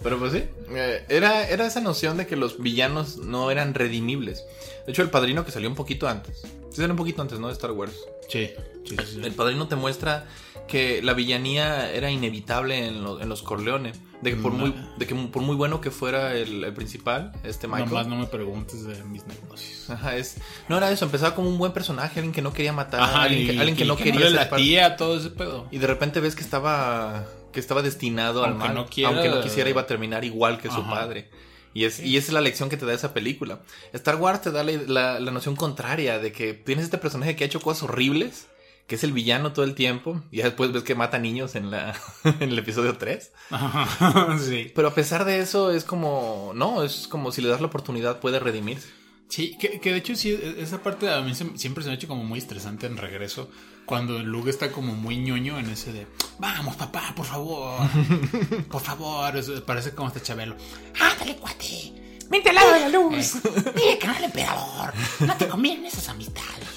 S2: Pero pues sí, eh, era, era esa noción de que los villanos no eran redimibles. De hecho, el padrino que salió un poquito antes. Sí, salió un poquito antes, ¿no? De Star Wars.
S3: Sí, sí.
S2: El padrino te muestra que la villanía era inevitable en, lo- en los Corleone. De que por muy, de que por muy bueno que fuera el, el principal, este Michael.
S3: Nomás no me preguntes de mis negocios.
S2: Ajá, es, no era eso, empezaba como un buen personaje, alguien que no quería matar,
S3: Ajá,
S2: alguien,
S3: y,
S2: que, alguien que
S3: y
S2: no quería
S3: latía todo ese pedo.
S2: Y de repente ves que estaba que estaba destinado
S3: Aunque
S2: al mal,
S3: no quiera-
S2: aunque no quisiera iba a terminar igual que su
S3: Ajá.
S2: padre. Y, es, y es la lección que te da esa película. Star Wars te da la, la- la noción contraria de que tienes este personaje que ha hecho cosas horribles, que es el villano todo el tiempo, y después ves que mata niños en, la, en el episodio 3.
S3: sí.
S2: Pero a pesar de eso es como, no, es como si le das la oportunidad puede redimirse.
S3: Sí, que, que de hecho sí, e- esa parte a mí siempre se me ha hecho como muy estresante en regreso. Cuando Luke está como muy ñoño en ese de, vamos papá, por favor, por favor, eso parece como este Chabelo.
S4: Ándale, cuate. Vente al lado de la luz. Dile que no el emperador. No te convienen esas amistades.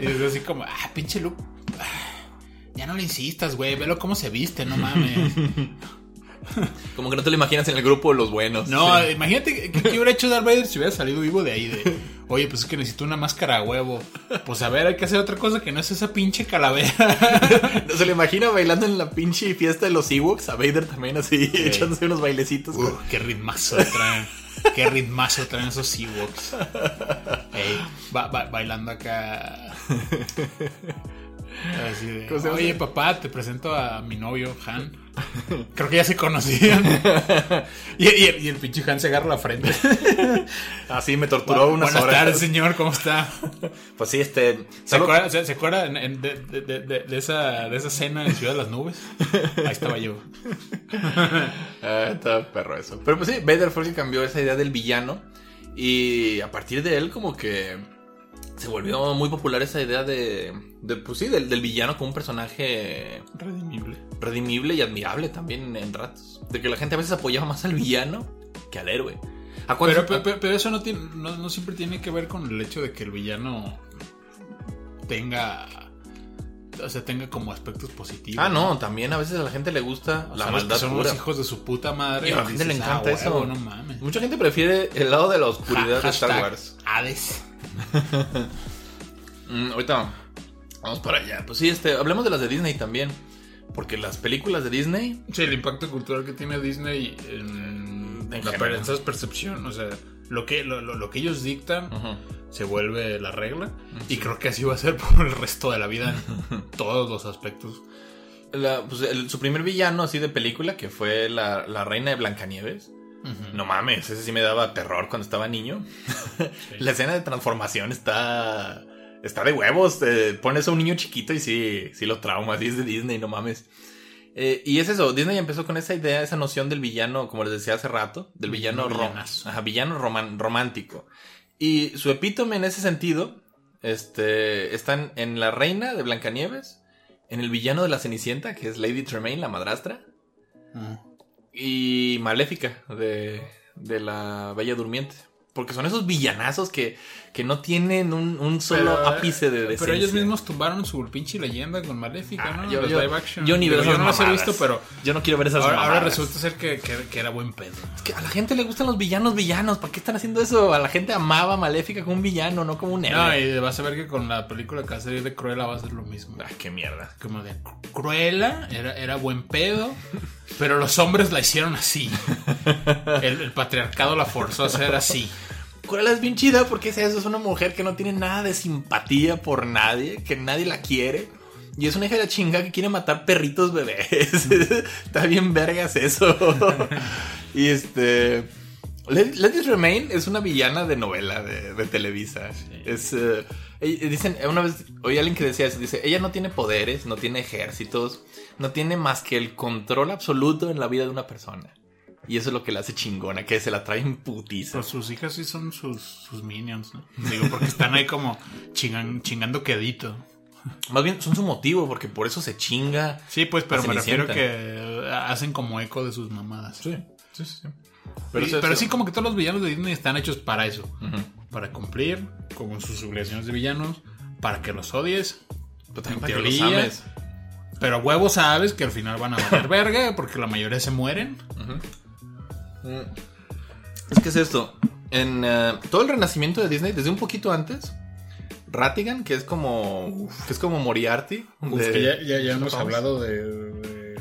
S3: Y es así como, ah, pinche Luke, ah, ya no le insistas, güey, velo cómo se viste, no mames.
S2: Como que no te lo imaginas en el grupo de los buenos.
S3: No, imagínate que, que hubiera hecho Darth Vader si hubiera salido vivo de ahí. De, Oye, pues es que necesito una máscara a huevo. Pues a ver, hay que hacer otra cosa que no es esa pinche calavera.
S2: No se lo imagina bailando en la pinche fiesta de los Ewoks, a Vader también así, echándose unos bailecitos.
S3: Uh, qué ritmazo traen. Qué ritmazo traen esos Ewoks. Ey, ba- ba- bailando acá. Así de. Oye, papá, te presento a mi novio, Han. Creo que ya se conocían. Y, y el, y el pinche Han se agarra la frente.
S2: Así me torturó unas
S3: Buenas
S2: horas.
S3: tardes, señor, ¿cómo está?
S2: Pues sí, este.
S3: ¿Se
S2: solo-
S3: acuerda, se, se acuerda en- en- de, de- de- de- de esa, de esa cena en Ciudad de las Nubes? Ahí estaba yo.
S2: Ah, está perro eso. Pero pues sí, Vader fue el que cambió esa idea del villano. Y a partir de él, como que se volvió muy popular esa idea de. de pues sí, del, del villano como un personaje
S3: Redimible.
S2: redimible y admirable también en ratos. De que la gente a veces apoyaba más al villano que al héroe. ¿A
S3: Pero, pero, pero eso no, tiene, no, no siempre tiene que ver con el hecho de que el villano tenga. O sea, tenga como aspectos positivos.
S2: Ah, no, también a veces a la gente le gusta
S3: O
S2: la
S3: sea,
S2: maldad
S3: son
S2: pura.
S3: los hijos de su puta madre.
S2: Y a la gente le
S3: dices,
S2: encanta
S3: "Ah,
S2: eso.
S3: huevo, no mames.
S2: Mucha gente prefiere el lado de la oscuridad
S3: Ha-
S2: de Star Wars.
S3: Hades.
S2: Mm, ahorita vamos para allá. Pues sí, este, hablemos de las de Disney también. Porque las películas de Disney.
S3: Sí, el impacto cultural que tiene Disney en,
S2: En
S3: la
S2: general.
S3: per- esa percepción. O sea, lo que, lo, lo- lo que ellos dictan se vuelve la regla. Y creo que así va a ser por el resto de la vida en todos los aspectos.
S2: La- pues, el- su primer villano así de película, que fue la, la reina de Blancanieves. No mames, ese sí me daba terror cuando estaba niño. la escena de transformación está. Está de huevos. eh, pones a un niño chiquito y sí, sí lo trauma. Así es de Disney, no mames. Eh, y es eso, Disney empezó con esa idea, esa noción del villano, como les decía hace rato, del villano,
S3: Villano
S2: ro-
S3: villanazo.
S2: ajá, villano roman- romántico. Y su epítome en ese sentido, este, están en la reina de Blancanieves, en el villano de la Cenicienta, que es Lady Tremaine, la madrastra, y Maléfica de, de la Bella Durmiente. Porque son esos villanazos que, que no tienen un, un solo
S3: Pero,
S2: ápice de decencia.
S3: Pero ellos mismos tumbaron su pinche leyenda con Maléfica,
S2: Ah,
S3: ¿no?
S2: yo, yo-
S3: live action.
S2: yo ni veo
S3: Digo, yo no las he visto, pero
S2: Yo no quiero ver esas
S3: ahora, ahora resulta ser que, que- que era buen pedo.
S2: Es que a la gente le gustan los villanos villanos. ¿Para qué están haciendo eso? A la gente amaba Maléfica como un villano, no como un héroe.
S3: No, y vas a ver que con la película que va a salir de Cruella va a ser lo mismo.
S2: Ah, qué mierda.
S3: Como de Cruella era, era buen pedo, pero los hombres la hicieron así. El, el patriarcado la forzó a ser así.
S2: Cruella es bien chida porque es eso, es una mujer que no tiene nada de simpatía por nadie, que nadie la quiere. Y es una hija de la chinga que quiere matar perritos bebés. Está bien vergas eso. y este... Let, Let It Remain es una villana de novela de, de Televisa. Es... eh, eh, dicen, una vez oí a alguien que decía eso, dice, ella no tiene poderes, no tiene ejércitos, no tiene más que el control absoluto en la vida de una persona. Y eso es lo que la hace chingona, que se la trae en putiza.
S3: Pero sus hijas sí son sus, sus minions, ¿no? Digo, porque están ahí como chingan- chingando quedito.
S2: Más bien son su motivo, porque por eso se chinga.
S3: Sí, pues, pero me refiero que hacen como eco de sus mamadas.
S2: sí, sí, sí.
S3: Pero,
S2: eso-
S3: pero sí, como que todos los villanos de Disney están hechos para eso. Para cumplir con sus obligaciones de villanos, para que los odies.
S2: Pero también para que los
S3: teoría,
S2: ames.
S3: Pero huevos sabes que al final van a valer verga porque la mayoría se mueren.
S2: Es que es esto. En eh, todo el renacimiento de Disney, desde un poquito antes, Ratigan, que es como. que es como Moriarty.
S3: Uf,
S2: de-
S3: que ya, ya- ya hemos hablado de, de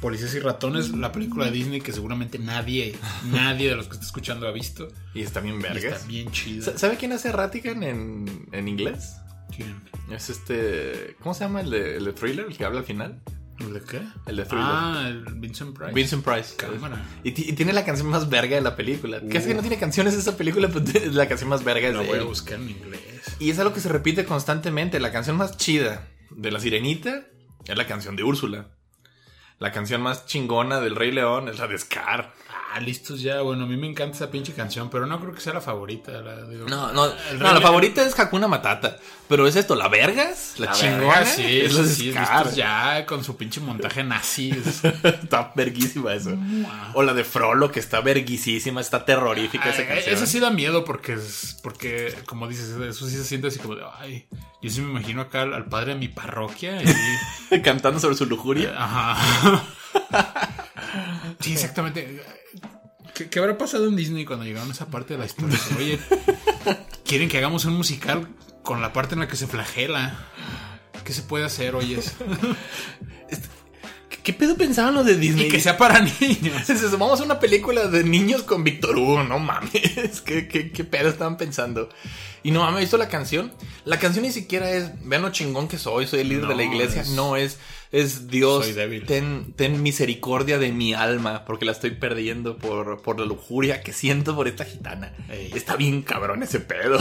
S3: Policías y Ratones, la película de Disney que seguramente nadie, nadie de los que está escuchando ha visto.
S2: Y está bien
S3: Y
S2: vergas.
S3: está bien chida.
S2: Sa- ¿Sabe quién hace Ratigan en, en inglés?
S3: ¿Quién?
S2: Es este. ¿Cómo se llama el de, el de thriller, el que habla al final?
S3: ¿El de qué?
S2: El de Thriller.
S3: Ah, el Vincent Price.
S2: Vincent Price.
S3: Cámara.
S2: Y, ti- y tiene la canción más verga de la película. Casi que no tiene canciones esa película, pero es la canción más verga es
S3: Lo
S2: de
S3: voy a buscar en inglés.
S2: Y es algo que se repite constantemente. La canción más chida de La Sirenita es la canción de Úrsula. La canción más chingona del Rey León es la de Scar.
S3: Ah, listos ya. Bueno, a mí me encanta esa pinche canción, pero no creo que sea la favorita. La, digo,
S2: No, no, no la favorita es Hakuna Matata. Pero es esto, la vergas, la,
S3: La
S2: chingona.
S3: sí,
S2: es de
S3: sí, listos ya con su pinche montaje nazi. Es-
S2: está verguísima eso. O la de Frollo, que está verguisísima, está terrorífica esa
S3: Ay,
S2: canción.
S3: Eso sí da miedo porque, es- porque, como dices, eso sí se siente así como de, ay, yo sí me imagino acá al, al padre de mi parroquia y...
S2: Cantando sobre su lujuria.
S3: Ajá. Sí, exactamente. ¿Qué, qué habrá pasado en Disney cuando llegaron a esa parte de la historia? Oye, quieren que hagamos un musical con la parte en la que se flagela. ¿Qué se puede hacer, oyes?
S2: ¿Qué, pedo pensaban los de Disney?
S3: Y que sea para niños.
S2: Vamos a una película de niños con Víctor Hugo, no mames. ¿Qué, qué, qué pedo estaban pensando? Y no mames, ¿visto la canción? La canción ni siquiera es, vean lo chingón que soy, soy el líder de la iglesia.
S3: es-
S2: No, es, es Dios,
S3: Soy débil.
S2: ten, ten misericordia de mi alma, porque la estoy perdiendo por, por la lujuria que siento por esta gitana.
S3: Ey.
S2: Está bien cabrón ese pedo.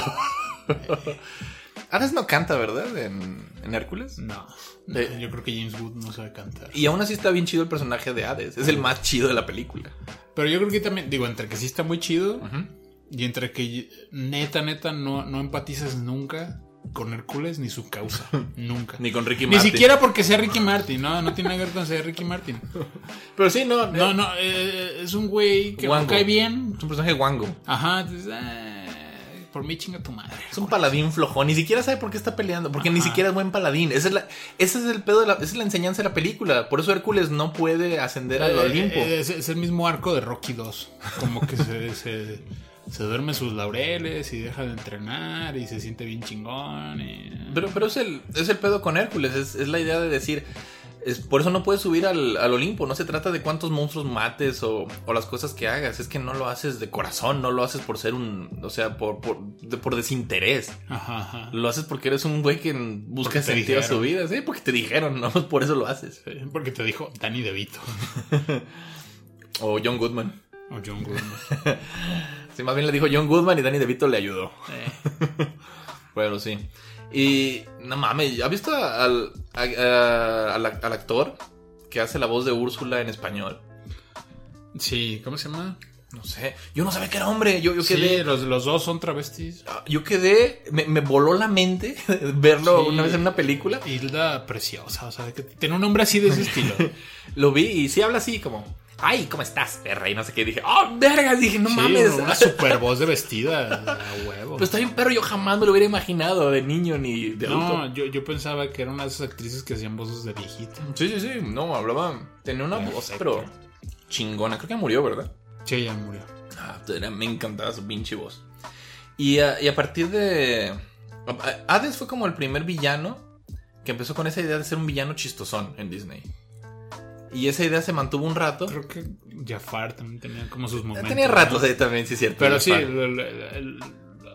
S2: Hades no canta, ¿verdad? En, en Hércules.
S3: No,
S2: Eh.
S3: yo creo que James Wood no sabe cantar.
S2: Y aún así está bien chido el personaje de Hades. Es el más chido de la película.
S3: Pero yo creo que también, digo, entre que sí está muy chido y entre que neta, neta, no, no empatizas nunca con Hércules ni su causa. nunca.
S2: Ni con Ricky
S3: Ni
S2: Martin.
S3: siquiera porque sea Ricky Martin, no, no tiene nada que ver con ser Ricky Martin.
S2: Pero sí, no.
S3: No, no, eh, es un güey que no cae bien.
S2: Es un personaje guango.
S3: Ajá, entonces, eh, por mí chinga tu madre.
S2: Es un paladín flojón. Ni siquiera sabe por qué está peleando. Porque ni siquiera es buen paladín. Esa es, la, ese es el pedo de la, esa es la enseñanza de la película. Por eso Hércules no puede ascender al
S3: Eh,
S2: Olimpo.
S3: eh, es, es el mismo arco de Rocky 2. Como que se, se, se duerme sus laureles y deja de entrenar y se siente bien chingón. Y...
S2: Pero, pero es, el, es el pedo con Hércules. Es, es la idea de decir. Es, por eso no puedes subir al, al Olimpo. No se trata de cuántos monstruos mates o, o las cosas que hagas. Es que no lo haces de corazón. No lo haces por ser un. O sea, por, por, de- por desinterés.
S3: Ajá, ajá.
S2: Lo haces porque eres un güey que busca sentido a su vida. Sí, porque te dijeron. No, por eso lo haces.
S3: Sí, Porque te dijo Danny DeVito
S2: O John Goodman.
S3: o John Goodman.
S2: Sí, más bien le dijo John Goodman y Danny DeVito le ayudó.
S3: Eh,
S2: Bueno, sí. Y no mames, ¿has visto al, a- a- al, al actor que hace la voz de Úrsula en español?
S3: sí, ¿cómo se llama?
S2: No sé. Yo no sabía que era hombre. Yo, yo
S3: Sí,
S2: quedé.
S3: los, los dos son travestis.
S2: Yo quedé. Me, me voló la mente verlo
S3: Sí.
S2: una vez en una película.
S3: Hilda preciosa, o sea, que tiene un nombre así de ese estilo.
S2: Lo vi y sí habla así como. Ay, ¿cómo estás, perra? Y no sé qué. Dije, ¡oh, verga! Dije, no
S3: Sí,
S2: mames.
S3: una super voz de vestida, a huevo.
S2: Pues está bien, pero yo jamás me lo hubiera imaginado de niño ni de adulto.
S3: no, yo, yo pensaba que era una de esas actrices que hacían voces de viejita.
S2: Sí, sí, sí. No, hablaba. Tenía una voz, pero chingona. Creo que murió, ¿verdad?
S3: Sí, ella murió.
S2: Ah, era- me encantaba su pinche voz. Y a, y a partir de. Hades fue como el primer villano que empezó con esa idea de ser un villano chistosón en Disney. Y esa idea se mantuvo un rato.
S3: Creo que Jafar también tenía como sus momentos.
S2: Tenía ratos
S3: ¿no?
S2: ahí también, sí, es cierto.
S3: Pero
S2: Jafar.
S3: sí, el, el- el-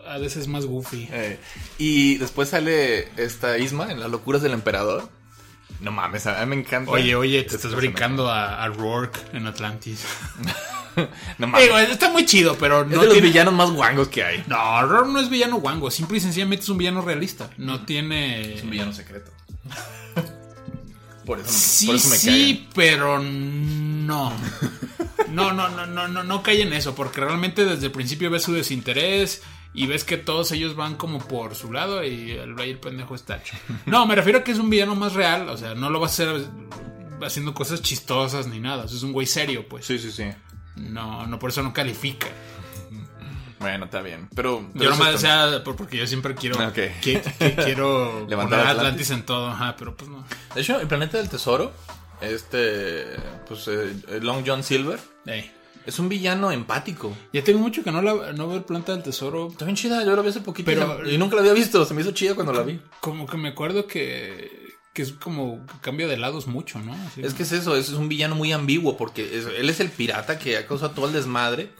S3: a veces es más goofy.
S2: Eh, y después sale esta Isma en Las locuras del emperador. No mames, a mí me encanta.
S3: Oye, oye, te estás brincando a, a Rourke en Atlantis.
S2: No mames.
S3: Digo, está muy chido, pero
S2: es
S3: no
S2: de los
S3: tiene-
S2: villanos más guangos que hay.
S3: No, Rourke no es villano guango. Simple y sencillamente es un villano realista. No tiene...
S2: Es un villano secreto. Por eso,
S3: Sí,
S2: por eso me
S3: sí, pero no. No, no, no, no, no, no cae en eso, porque realmente desde el principio ves su desinterés y ves que todos ellos van como por su lado y el rey el pendejo está hecho. No, me refiero a que es un villano más real, o sea, no lo va a hacer haciendo cosas chistosas ni nada, o sea, es un güey serio, pues.
S2: Sí, sí, sí.
S3: No, no, por eso no califica.
S2: Bueno, está bien. Pero. pero
S3: Yo nomás, o por- porque yo siempre quiero, que, que quiero
S2: Levantar
S3: poner a
S2: Atlantis.
S3: Atlantis en todo, ajá, pero pues no.
S2: De hecho, el planeta del tesoro. Este. Pues eh, Long John Silver. Es un villano empático.
S3: Ya tengo mucho que no, la, no veo el Planta del Tesoro,
S2: Está bien chida, yo la vi hace poquito.
S3: Pero-
S2: y nunca la había visto. Se me hizo chida cuando la vi.
S3: Como que me acuerdo que, que es como que cambia de lados mucho, ¿no? Así
S2: Es que es eso, es un villano muy ambiguo porque es- él es el pirata que ha causado todo el desmadre,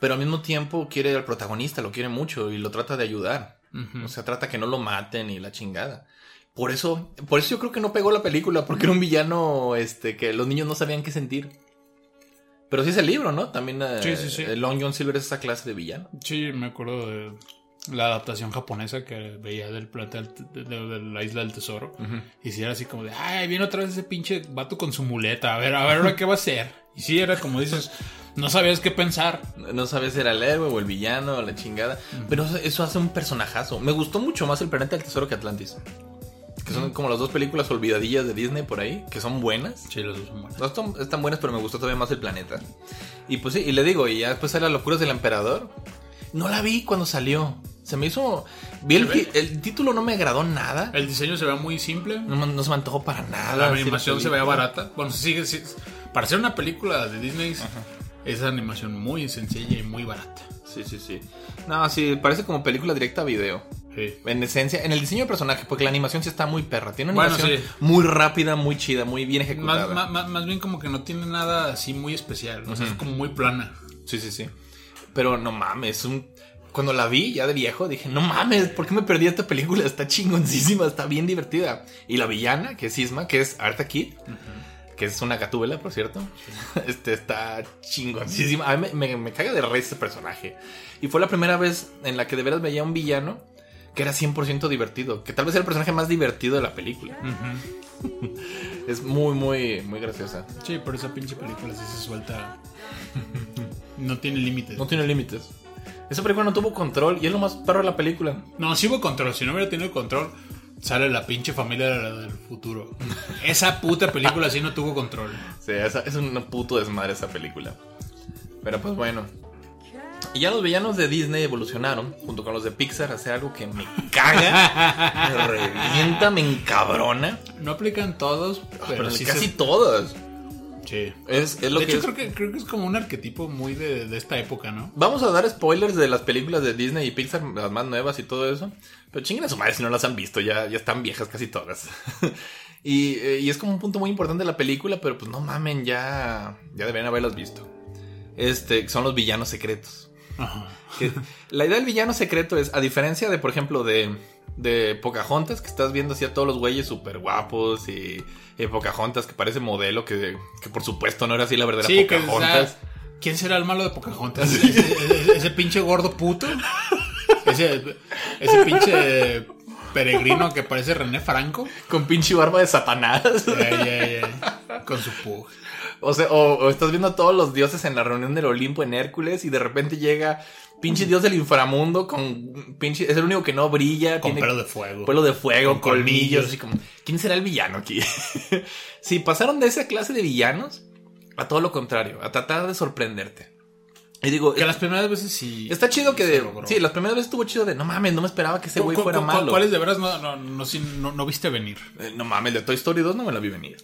S2: pero al mismo tiempo quiere al protagonista, lo quiere mucho y lo trata de ayudar. O sea, trata que no lo maten y la chingada. Por eso, por eso yo creo que no pegó la película, porque era un villano este, que los niños no sabían qué sentir. Pero sí es el libro, ¿no? También eh,
S3: Sí, sí, sí.
S2: el Long John Silver es esa clase de villano.
S3: Sí, me acuerdo de la adaptación japonesa que veía del planeta de, la isla del tesoro. Y si era así como de, ay, viene otra vez ese pinche vato con su muleta. A ver, a ver, ahora qué va a hacer. Y sí, era como dices, no sabías qué pensar.
S2: No sabes si era el héroe o el villano o la chingada. Pero eso- eso hace un personajazo. Me gustó mucho más el planeta del tesoro que Atlantis. Que son como las dos películas olvidadillas de Disney por ahí, que son buenas.
S3: Sí, los dos son buenos.
S2: No están, están buenas, pero me gustó todavía más el planeta. Y pues sí, y le digo, y ya después sale las locuras del emperador. No la vi cuando salió. Se me hizo. Vi el, título, no me agradó nada.
S3: El diseño se ve muy simple.
S2: No, se me antojó para nada.
S3: La animación se vea barata. Bueno, sigue. sí, para ser una película de Disney, es animación muy sencilla y muy barata.
S2: Sí, sí, sí. No, sí, parece como película directa a video.
S3: Sí.
S2: En esencia, en el diseño de personaje, porque la animación sí está muy perra. Tiene una
S3: Bueno,
S2: animación
S3: sí.
S2: muy rápida, muy chida, muy bien ejecutada.
S3: Más, más- más- bien como que no tiene nada así muy especial. O sea, es como muy plana.
S2: Sí, sí, sí. Pero no mames, un... cuando la vi ya de viejo dije, no mames, ¿por qué me perdí esta película? Está chingoncísima, está bien divertida. Y la villana, que es Isma, que es Arta Kid, que es una gatúbela, por cierto, este está chingoncísima. A mí me, me, me caga de rey ese personaje. Y fue la primera vez en la que de veras veía un villano que era 100% divertido, que tal vez era el personaje más divertido de la película. es muy, muy, muy graciosa.
S3: Sí, por esa pinche película sí se suelta. No tiene límites.
S2: No tiene límites. Esa película no tuvo control y es lo más perro de la película.
S3: No, sí hubo control. Si no hubiera tenido control, sale la pinche familia del futuro. Esa puta película sí no tuvo control.
S2: Sí, esa- es un puto desmadre esa película. Pero pues bueno. Y ya los villanos de Disney evolucionaron, junto con los de Pixar, a hacer algo que me caga, me revienta, me encabrona.
S3: No aplican todos, pero,
S2: Pero
S3: sí
S2: casi
S3: se-
S2: todas.
S3: Sí.
S2: Es, es lo
S3: de
S2: que
S3: hecho,
S2: es-
S3: creo, que, creo que es como un arquetipo muy de, de esta época, ¿no?
S2: Vamos a dar spoilers de las películas de Disney y Pixar, las más nuevas y todo eso. Pero chinguen a su madre si no las han visto, ya, ya están viejas casi todas. y, eh, y es como un punto muy importante de la película, pero pues no mamen, ya, ya deberían haberlas visto. Este, son los villanos secretos.
S3: Ajá.
S2: Que la idea del villano secreto es, a diferencia de, por ejemplo, de, de Pocahontas, que estás viendo así a todos los güeyes súper guapos y, y Pocahontas que parece modelo, que, que por supuesto no era así la verdadera
S3: Sí, que o
S2: Pocahontas.
S3: sea, ¿Quién será el malo de Pocahontas? ¿Ese, ese- ese pinche gordo puto? Ese, ese pinche peregrino que parece René Franco.
S2: Con pinche barba de Satanás.
S3: Con su pug.
S2: O sea, o, o estás viendo a todos los dioses en la reunión del Olimpo en Hércules y de repente llega pinche dios del inframundo con pinche... Es el único que no brilla.
S3: Con
S2: tiene
S3: pelo de fuego.
S2: Pelo de fuego,
S3: Con
S2: colmillos. Así como, ¿quién será el villano aquí? sí, pasaron de esa clase de villanos a todo lo contrario, a tratar de sorprenderte. Y digo,
S3: Que las primeras veces sí.
S2: está chido que... De, sí, las primeras veces estuvo chido de, no mames, no me esperaba que ese güey
S3: ¿Cu-
S2: fuera malo.
S3: ¿Cuáles de veras no, no, no- no viste venir?
S2: Eh, no mames, de Toy Story 2 no me la vi venir.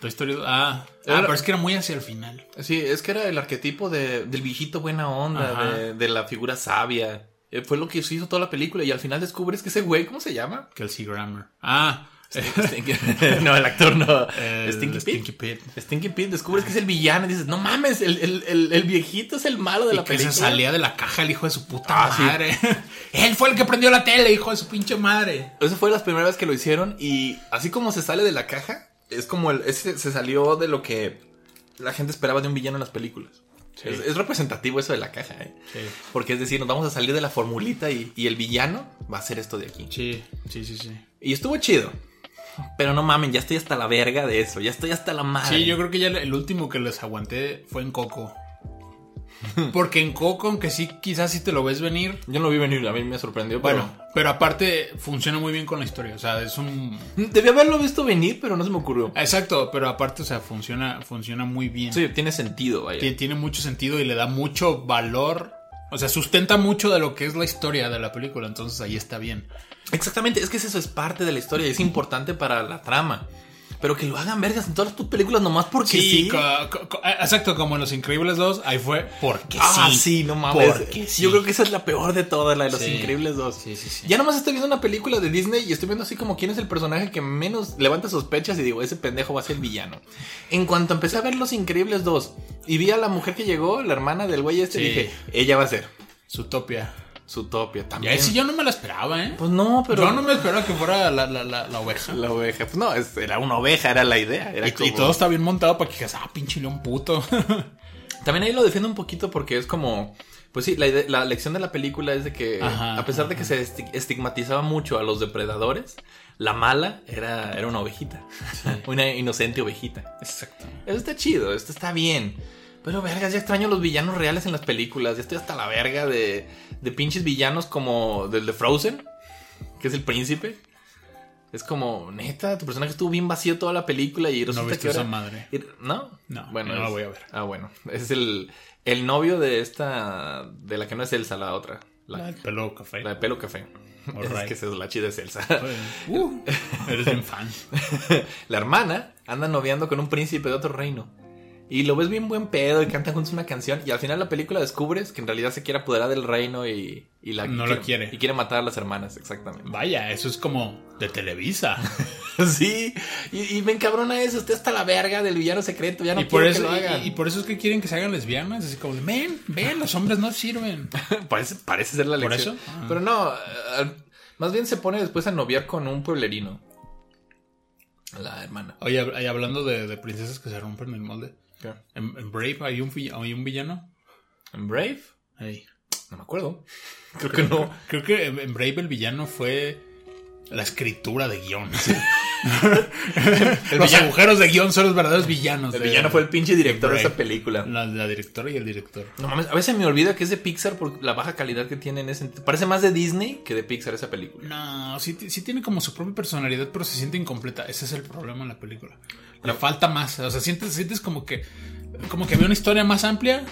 S3: Toy Story Ah, ah, pero es que era muy hacia el final.
S2: Sí, es que era el arquetipo de, del viejito buena onda, de, de la figura sabia. Eh, fue lo que se hizo toda la película y al final descubres que ese güey, ¿cómo se llama?
S3: Kelsey Grammer. Ah,
S2: Stinky- no, el actor no.
S3: el
S2: Stinky.
S3: Stinky Pete.
S2: Stinky Pete, descubres que es el villano y dices, no mames, el, el, el, el viejito es el malo de
S3: Y
S2: la
S3: que
S2: película.
S3: se salía de la caja el hijo de su puta
S2: Ah, sí.
S3: madre. Él fue el que prendió la tele, hijo de su pinche madre.
S2: Esa fue las primeras vez que lo hicieron y así como se sale de la caja, es como el, ese se salió de lo que la gente esperaba de un villano en las películas. Es, es representativo eso de la caja, ¿eh? Porque es decir, nos vamos a salir de la formulita y, y el villano va a ser esto de aquí.
S3: Sí, sí, sí, sí.
S2: Y estuvo chido. Pero no mamen, ya estoy hasta la verga de eso. Ya estoy hasta la madre.
S3: Sí, yo creo que ya el último que les aguanté fue en Coco. Porque en Coco, aunque sí, quizás sí te lo ves venir.
S2: Yo no lo vi venir, a mí me sorprendió. Pero...
S3: Bueno, pero aparte funciona muy bien con la historia. O sea, es un.
S2: Debí haberlo visto venir, pero no se me ocurrió.
S3: Exacto, pero aparte, o sea, funciona, funciona muy bien.
S2: Sí, tiene sentido, vaya.
S3: Tie- Tiene mucho sentido y le da mucho valor. O sea, sustenta mucho de lo que es la historia de la película. Entonces ahí está bien.
S2: Exactamente, es que eso es parte de la historia y es importante para la trama. Pero que lo hagan vergas en todas tus películas nomás porque sí.
S3: co- co- co- eh, exacto, como en Los Increíbles 2, ahí fue porque
S2: Ah,
S3: sí.
S2: sí, no mames.
S3: Porque sí.
S2: Yo creo que esa es la peor de todas, la de Los. Increíbles 2.
S3: Sí, sí, sí.
S2: Ya nomás estoy viendo una película de Disney y estoy viendo así como quién es el personaje que menos levanta sospechas y digo, ese pendejo va a ser el villano. En cuanto empecé a ver Los Increíbles 2 y vi a la mujer que llegó, la hermana del güey este, dije, ella va a ser.
S3: Zootopia.
S2: Zootopia
S3: Y
S2: también.
S3: ahí sí yo no me la esperaba, ¿eh?
S2: Pues no, pero.
S3: Yo no me esperaba que fuera la, la, la, la oveja.
S2: La oveja. Pues no, es- era una oveja, era la idea. Era
S3: Y,
S2: como-
S3: y todo está bien montado para que digas, ah, pinche león puto.
S2: También ahí lo defiendo un poquito porque es como. Pues sí, la, la lección de la película es de que,
S3: Ajá,
S2: a pesar de que se esti- estigmatizaba mucho a los depredadores, la mala era, era una ovejita. Una inocente ovejita.
S3: Exacto.
S2: Eso está chido, esto está bien. Pero, vergas, ya extraño los villanos reales en las películas. Ya estoy hasta la verga de, de pinches villanos como del de Frozen, que es el príncipe. Es como, neta, tu personaje estuvo bien vacío toda la película y resulta
S3: viste
S2: que ahora-
S3: esa madre?
S2: ¿No?
S3: No,
S2: bueno,
S3: no la voy a ver.
S2: Ah, bueno. Es el, el novio de esta, de la que no es Elsa, la otra. La,
S3: La del pelo café.
S2: la de pelo café. Es que esa es la chida es Elsa.
S3: Uh, eres bien fan.
S2: la hermana anda noviando con un príncipe de otro reino. Y lo ves bien buen pedo y cantan juntos una canción. Y al final la película descubres que en realidad se quiere apoderar del reino y, y la
S3: No la quiere.
S2: Y quiere matar a las hermanas, exactamente.
S3: Vaya, eso es como de Televisa.
S2: sí. Y, y me encabrona eso. Usted está la verga del villano secreto. Ya no
S3: y, por
S2: quiero
S3: eso,
S2: que lo hagan.
S3: y, y por eso es que quieren que se hagan lesbianas. Así como, ven, ven, los hombres no sirven.
S2: parece, parece ser la
S3: ¿Por
S2: lección.
S3: eso? Ah.
S2: Pero no. eh, más bien se pone después a noviar con un pueblerino. La hermana.
S3: Oye, hablando de, de princesas que se rompen el molde. En, en Brave hay un, vi- hay un villano.
S2: ¿En Brave?
S3: Ey.
S2: No me acuerdo. Creo que no.
S3: Creo que en Brave el villano fue la escritura de guion. los
S2: villano-
S3: agujeros de guion son los verdaderos villanos.
S2: El
S3: de-
S2: villano fue el pinche director de esa película.
S3: La, la directora y el director.
S2: No mames, a veces me olvida que es de Pixar por la baja calidad que tiene en ese. Parece más de Disney que de Pixar esa película.
S3: No, sí, sí tiene como su propia personalidad, pero se siente incompleta. Ese es el problema en la película. Le falta más. O sea, sientes, sientes como que como que había una historia más amplia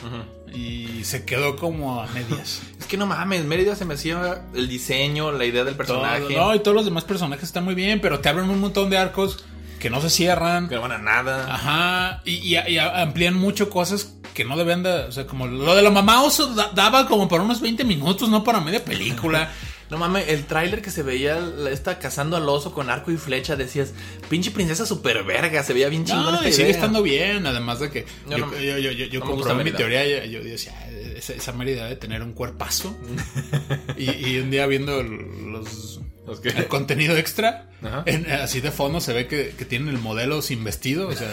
S3: y se quedó como a medias.
S2: Es que no mames, Mérida se me hacía el diseño, la idea del personaje.
S3: Todo- no, y todos los demás personajes están muy bien, pero te abren un montón de arcos que no se cierran.
S2: Que no van a nada.
S3: Ajá, y, y- y amplían mucho cosas que no deben de. O sea, como lo de la mamá oso da- daba como para unos 20 minutos, no para media película.
S2: No mames, el tráiler que se veía esta cazando al oso con arco y flecha, decías, pinche princesa super verga, se veía bien chingón
S3: No, y sigue
S2: idea.
S3: estando bien, además de que
S2: Yo
S3: yo,
S2: no me-
S3: yo, yo,
S2: no
S3: comprobé mi teoría, yo, yo decía, "Ah, esa, esa Mérida debe tener un cuerpazo. y, y un día viendo los, el contenido extra, en- así de fondo se ve que, que tienen el modelo sin vestido, o sea...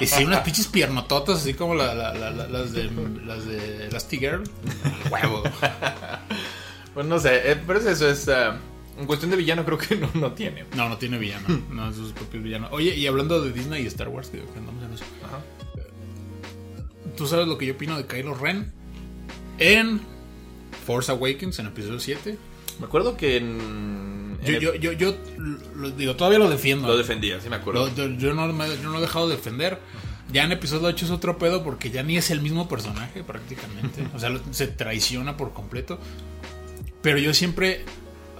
S3: Y sí, unas pinches piernototas, así como la- la- la- la- las de las de Elastigirl. Huevo.
S2: Pues no sé, eh, pero es eso es. ah, en cuestión de villano, creo que no, no tiene.
S3: No, no tiene villano. No es sus propios villanos. Oye, y hablando de Disney y Star Wars, que que andamos en eso.
S2: Ajá.
S3: ¿Tú sabes lo que yo opino de Kylo Ren? En Force Awakens, en episodio 7.
S2: Me acuerdo que en.
S3: Yo, yo, yo, yo lo digo, todavía lo defiendo.
S2: lo defendía, sí me acuerdo.
S3: Lo- yo, no, me- yo no he dejado de defender. Ya en episodio 8 es otro pedo porque ya ni es el mismo personaje prácticamente. O sea, lo- se traiciona por completo. Pero yo siempre.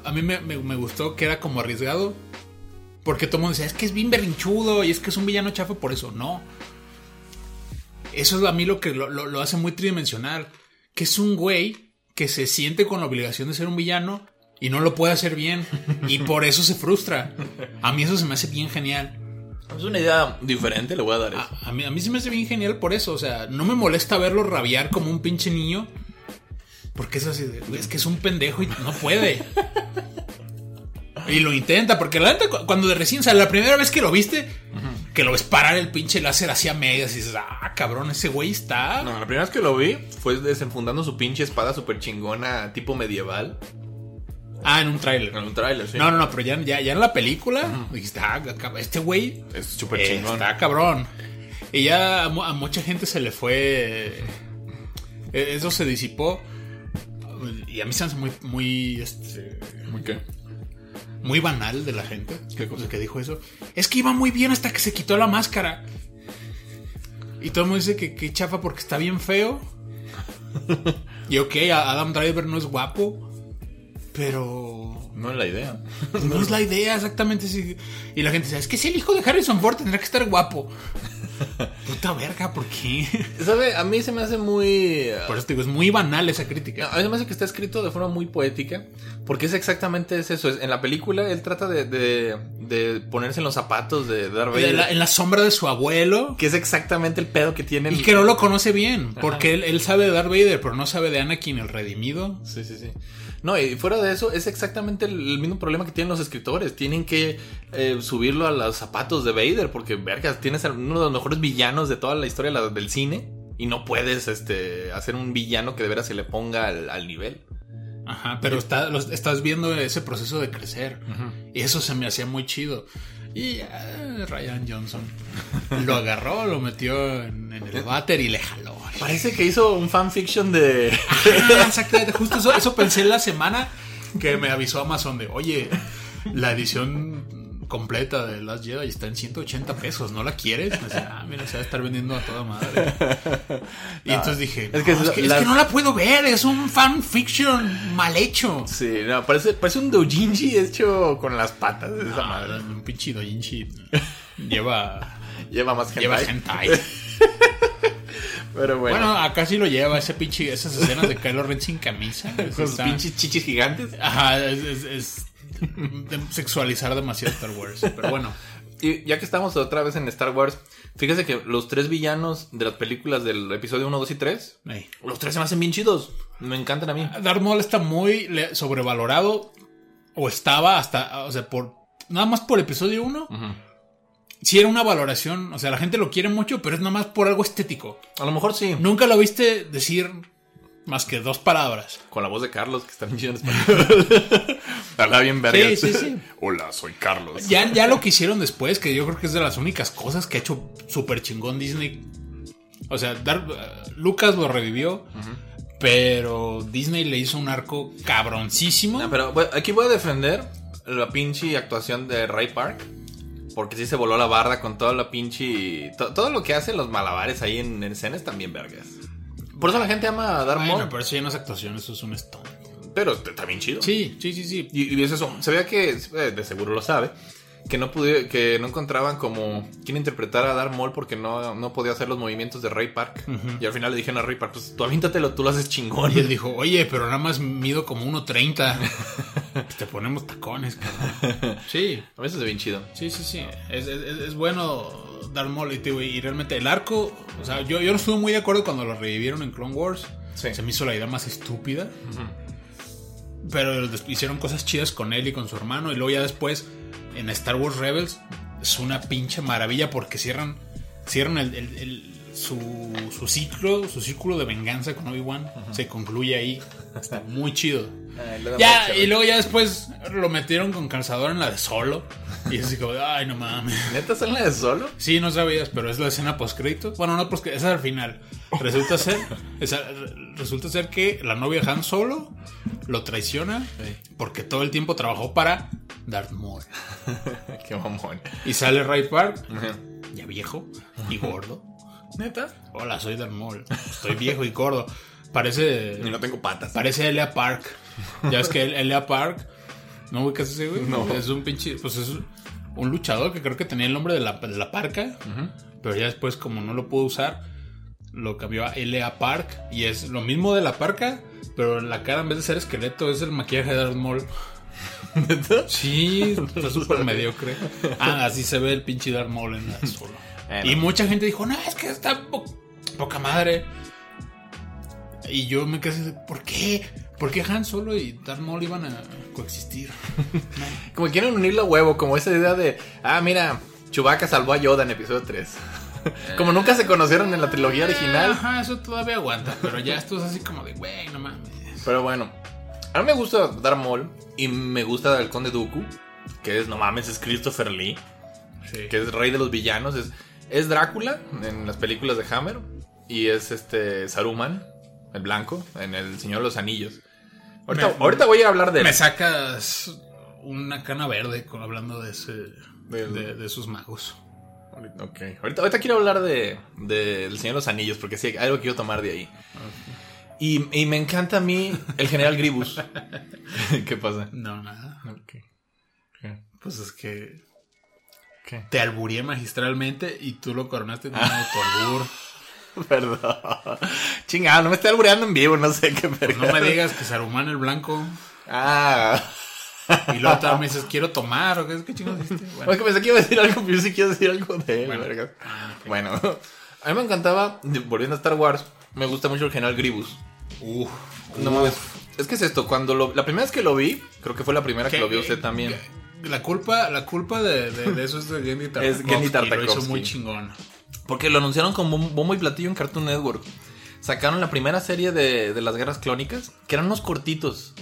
S3: A mí me, me- me gustó que era como arriesgado. Porque todo el mundo decía, es que es bien berrinchudo y es que es un villano chafa por eso. No. Eso es a mí lo que lo, lo- lo hace muy tridimensional. Que es un güey que se siente con la obligación de ser un villano y no lo puede hacer bien. Y por eso se frustra. A mí eso se me hace bien genial.
S2: Es una idea diferente, le voy a dar eso.
S3: A, a mí, a mí se me hace bien genial por eso. O sea, no me molesta verlo rabiar como un pinche niño. Porque es así, de, "Güey, es que es un pendejo y no puede. Y lo intenta, porque la neta, cu- cuando de recién sale, la primera vez que lo viste, que lo ves parar el pinche láser hacia medias y dices, ah, cabrón, ese güey está.
S2: No, la primera vez que lo vi fue desenfundando su pinche espada super chingona, tipo medieval.
S3: Ah, en un tráiler.
S2: En un tráiler, sí.
S3: No, no, no, pero ya, ya, ya en la película dijiste, ah, este güey
S2: Es súper chingón.
S3: está cabrón. Y ya a mucha gente se le fue. eh, Eso se disipó. Y a mí se me hace muy, muy, este,
S2: ¿Muy qué?
S3: muy banal de la gente. ¿Qué cosa que dijo eso? Es que iba muy bien hasta que se quitó la máscara. Y todo el mundo dice que, que chafa porque está bien feo. Y ok, Adam Driver no es guapo. pero
S2: No es la idea.
S3: no es la idea exactamente. sí. Y la gente dice, es que si el hijo de Harrison Ford tendrá que estar guapo. Puta verga, ¿por qué?
S2: ¿Sabe? A mí se me hace muy.
S3: Por eso te digo, es muy banal esa crítica.
S2: A mí se me hace que está escrito de forma muy poética, porque es exactamente es eso. es- en la película él trata de, de- de ponerse en los zapatos de Darth
S3: De
S2: Vader,
S3: la- en la sombra de su abuelo.
S2: que es exactamente el pedo que tiene. el-
S3: Y que no lo conoce bien, porque él, él sabe de Darth Vader, pero no sabe de Anakin el redimido.
S2: Sí, sí, sí. No, y fuera de eso, es exactamente el, mismo problema que tienen los escritores. Tienen que eh, subirlo a los zapatos de Vader, porque, vergas, tienes uno de los mejores villanos de toda la historia la- del cine. Y no puedes este, hacer un villano que de veras se le ponga al, al nivel.
S3: Ajá, pero está, los- estás viendo ese proceso de crecer. Y eso se me hacía muy chido. Y ah, Ryan Johnson lo agarró, lo metió en, en el váter y le jaló.
S2: Parece que hizo un fanfiction de.
S3: Ah, exactamente, justo eso, eso pensé la semana que me avisó Amazon de, oye, la edición completa de Last Jedi está en 180 pesos, ¿no la quieres? Me decía, ah, mira, se va a estar vendiendo a toda madre. Y entonces dije,
S2: es que
S3: que, es, que, es
S2: las-
S3: que no la puedo ver, es un fanfiction mal hecho.
S2: Sí, no, parece, parece un doujinshi hecho con las patas de esa madre.
S3: un pinche doujinshi lleva,
S2: Lleva más gente.
S3: lleva hentai.
S2: Pero bueno.
S3: Bueno, acá sí lo lleva, ese pinche, esas escenas de Kylo Ren sin camisa.
S2: con sus
S3: Está-
S2: pinches chichis gigantes.
S3: Ajá, es, es- es de- sexualizar demasiado Star Wars. Pero bueno,
S2: Y ya que estamos otra vez en Star Wars, fíjese que los tres villanos de las películas del episodio 1, 2 y 3,
S3: ey.
S2: los tres se me hacen bien chidos. Me encantan a mí.
S3: Darth Maul está muy sobrevalorado. O estaba hasta, o sea, por nada más por episodio 1. Sí era una valoración, o sea, la gente lo quiere mucho, pero es nada más por algo estético.
S2: A lo mejor sí.
S3: Nunca lo viste decir más que dos palabras.
S2: Con la voz de Carlos, que está bien chido en español. Habla bien vergas.
S3: Sí, sí, sí.
S2: Hola, soy Carlos.
S3: Ya, ya lo que hicieron después, que yo creo que es de las únicas cosas que ha hecho súper chingón Disney. O sea, Dar- eh, Lucas lo revivió, pero Disney le hizo un arco cabroncísimo.
S2: No, pero bueno, aquí voy a defender la pinche actuación de Ray Park. Porque sí se voló la barda con toda la pinche. to- todo lo que hacen los malabares ahí en, en escenas también vergas. Por eso la gente ama a Darth
S3: Bueno,
S2: Maul.
S3: pero eso ya no es actuación, eso es un stunt.
S2: Pero está bien chido.
S3: Sí, sí, sí, sí.
S2: Y, y es eso. Se veía que, eh, de seguro lo sabe, que no pude, que no encontraban como quién interpretar a Darth Maul porque no, no podía hacer los movimientos de Ray Park. Y al final le dijeron a Ray Park, pues tú avíntatelo, tú lo haces chingón.
S3: Y él dijo, oye, pero nada más mido como 1.30. Pues te ponemos tacones, cabrón. Sí,
S2: A veces es bien chido.
S3: sí, sí, sí. Es, es- es bueno dar mole, tío, y realmente el arco, o sea, yo, yo no estuve muy de acuerdo cuando lo revivieron en Clone Wars.
S2: Sí.
S3: Se me hizo la idea más estúpida. Pero hicieron cosas chidas con él y con su hermano. Y luego ya después, en Star Wars Rebels, es una pinche maravilla porque cierran, cierran el, el- el- su, su ciclo, su círculo de venganza con Obi-Wan. Se concluye ahí. Está muy chido. Ya, y luego ya después lo metieron con calzador en la de solo. Y es así como, ay, no mames.
S2: ¿Neta son la de solo?
S3: Sí, no sabías, pero es la escena post. Bueno, no post esa es al final. Resulta ser, esa- resulta ser que la novia Han Solo lo traiciona porque todo el tiempo trabajó para Darth Maul.
S2: Qué mamón.
S3: Y sale Ray Park, ya viejo y gordo.
S2: ¿Neta?
S3: Hola, soy Darth Maul. Estoy viejo y gordo. Parece
S2: Y no tengo patas.
S3: Parece Elia Park. Ya ves que Elia Park. ¿No ubicas ese güey?
S2: No.
S3: Es un pinche. Pues es un luchador que creo que tenía el nombre de la, de la parca. Pero ya después, como no lo pudo usar, lo cambió a Elia Park. Y es lo mismo de la parca. Pero en la cara, en vez de ser esqueleto, es el maquillaje de Darth Maul.
S2: ¿Neta?
S3: Sí, está súper mediocre. Ah, así se ve el pinche Darth Maul en la solo. Y mucha gente dijo, no, es que está po- poca madre. Y yo me quedé, ¿por qué? ¿Por qué Han Solo y Darth Maul iban a coexistir?
S2: Como quieren unirlo a huevo, como esa idea de, ah, mira, Chewbacca salvó a Yoda en episodio 3. como nunca se conocieron en la trilogía original.
S3: Ajá, eso todavía aguanta. Pero ya esto es así como de, güey, no mames.
S2: Pero bueno, a mí me gusta Darth Maul y me gusta el Conde Dooku, que es, no mames, es Christopher Lee,
S3: Sí.
S2: que es rey de los villanos. Es, es Drácula en las películas de Hammer y es este Saruman, el blanco, en El Señor de los Anillos. Ahorita,
S3: Me-
S2: ahorita voy a hablar de
S3: Me sacas una cana verde con, hablando de ese. De, de esos magos.
S2: Ok, ahorita, ahorita quiero hablar de, de El Señor de los Anillos, porque sí, hay algo que quiero tomar de ahí. Y, y me encanta a mí el general Gribus. ¿Qué pasa?
S3: No, nada.
S2: ¿Qué? ¿Qué?
S3: Pues es que
S2: ¿Qué?
S3: te alburé magistralmente y tú lo coronaste con un autoalbur.
S2: Perdón. Chingado, no me estoy albureando en vivo, no sé qué
S3: Pues no me digas que Saruman el blanco.
S2: Ah.
S3: Y luego también me dices, quiero tomar. ¿O qué, qué chingados dijiste? Bueno,
S2: Es que pensé que iba a decir algo, pero yo sí quiero decir algo de él,
S3: Bueno.
S2: verga.
S3: Ah.
S2: Bueno, a mí me encantaba, volviendo a Star Wars, me gusta mucho el general Grievous.
S3: Uf,
S2: No mames. Es que es esto, cuando lo, la primera vez que lo vi, creo que fue la primera que lo vio usted también.
S3: La culpa, la culpa de, de- de eso es de Gendy Tartakovsky.
S2: Gendy
S3: Lo hizo
S2: Tartakovsky.
S3: muy chingón.
S2: Porque lo anunciaron como un bombo y platillo en Cartoon Network. Sacaron la primera serie de, de las guerras clónicas, que eran unos cortitos.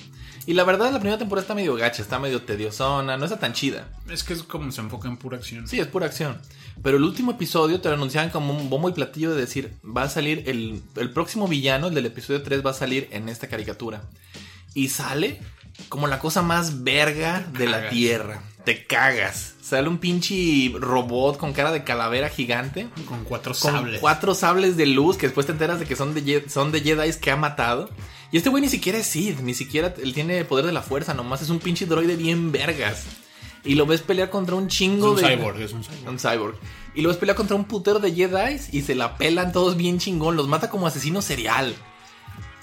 S2: Y la verdad, la primera temporada está medio gacha, está medio tediosona, no está tan chida.
S3: Es que es como se enfoca en pura acción.
S2: Sí, es pura acción. Pero el último episodio te lo anunciaban como un bombo y platillo de decir, va a salir el, el próximo villano, el del episodio 3, va a salir en esta caricatura. Y sale como la cosa más verga de la tierra. Te cagas. Sale un pinche robot con cara de calavera gigante.
S3: Con cuatro
S2: Con
S3: sables.
S2: cuatro sables de luz que después te enteras de que son de, son de Jedi que ha matado. Y este güey ni siquiera es Sid, ni siquiera él tiene poder de la fuerza, nomás es un pinche droide bien vergas. Y lo ves pelear contra un
S3: Es
S2: chingo
S3: un
S2: de.
S3: cyborg, es un cyborg.
S2: Un cyborg. Y lo ves pelear contra un putero de Jedi y se la pelan todos bien chingón. Los mata como asesino serial.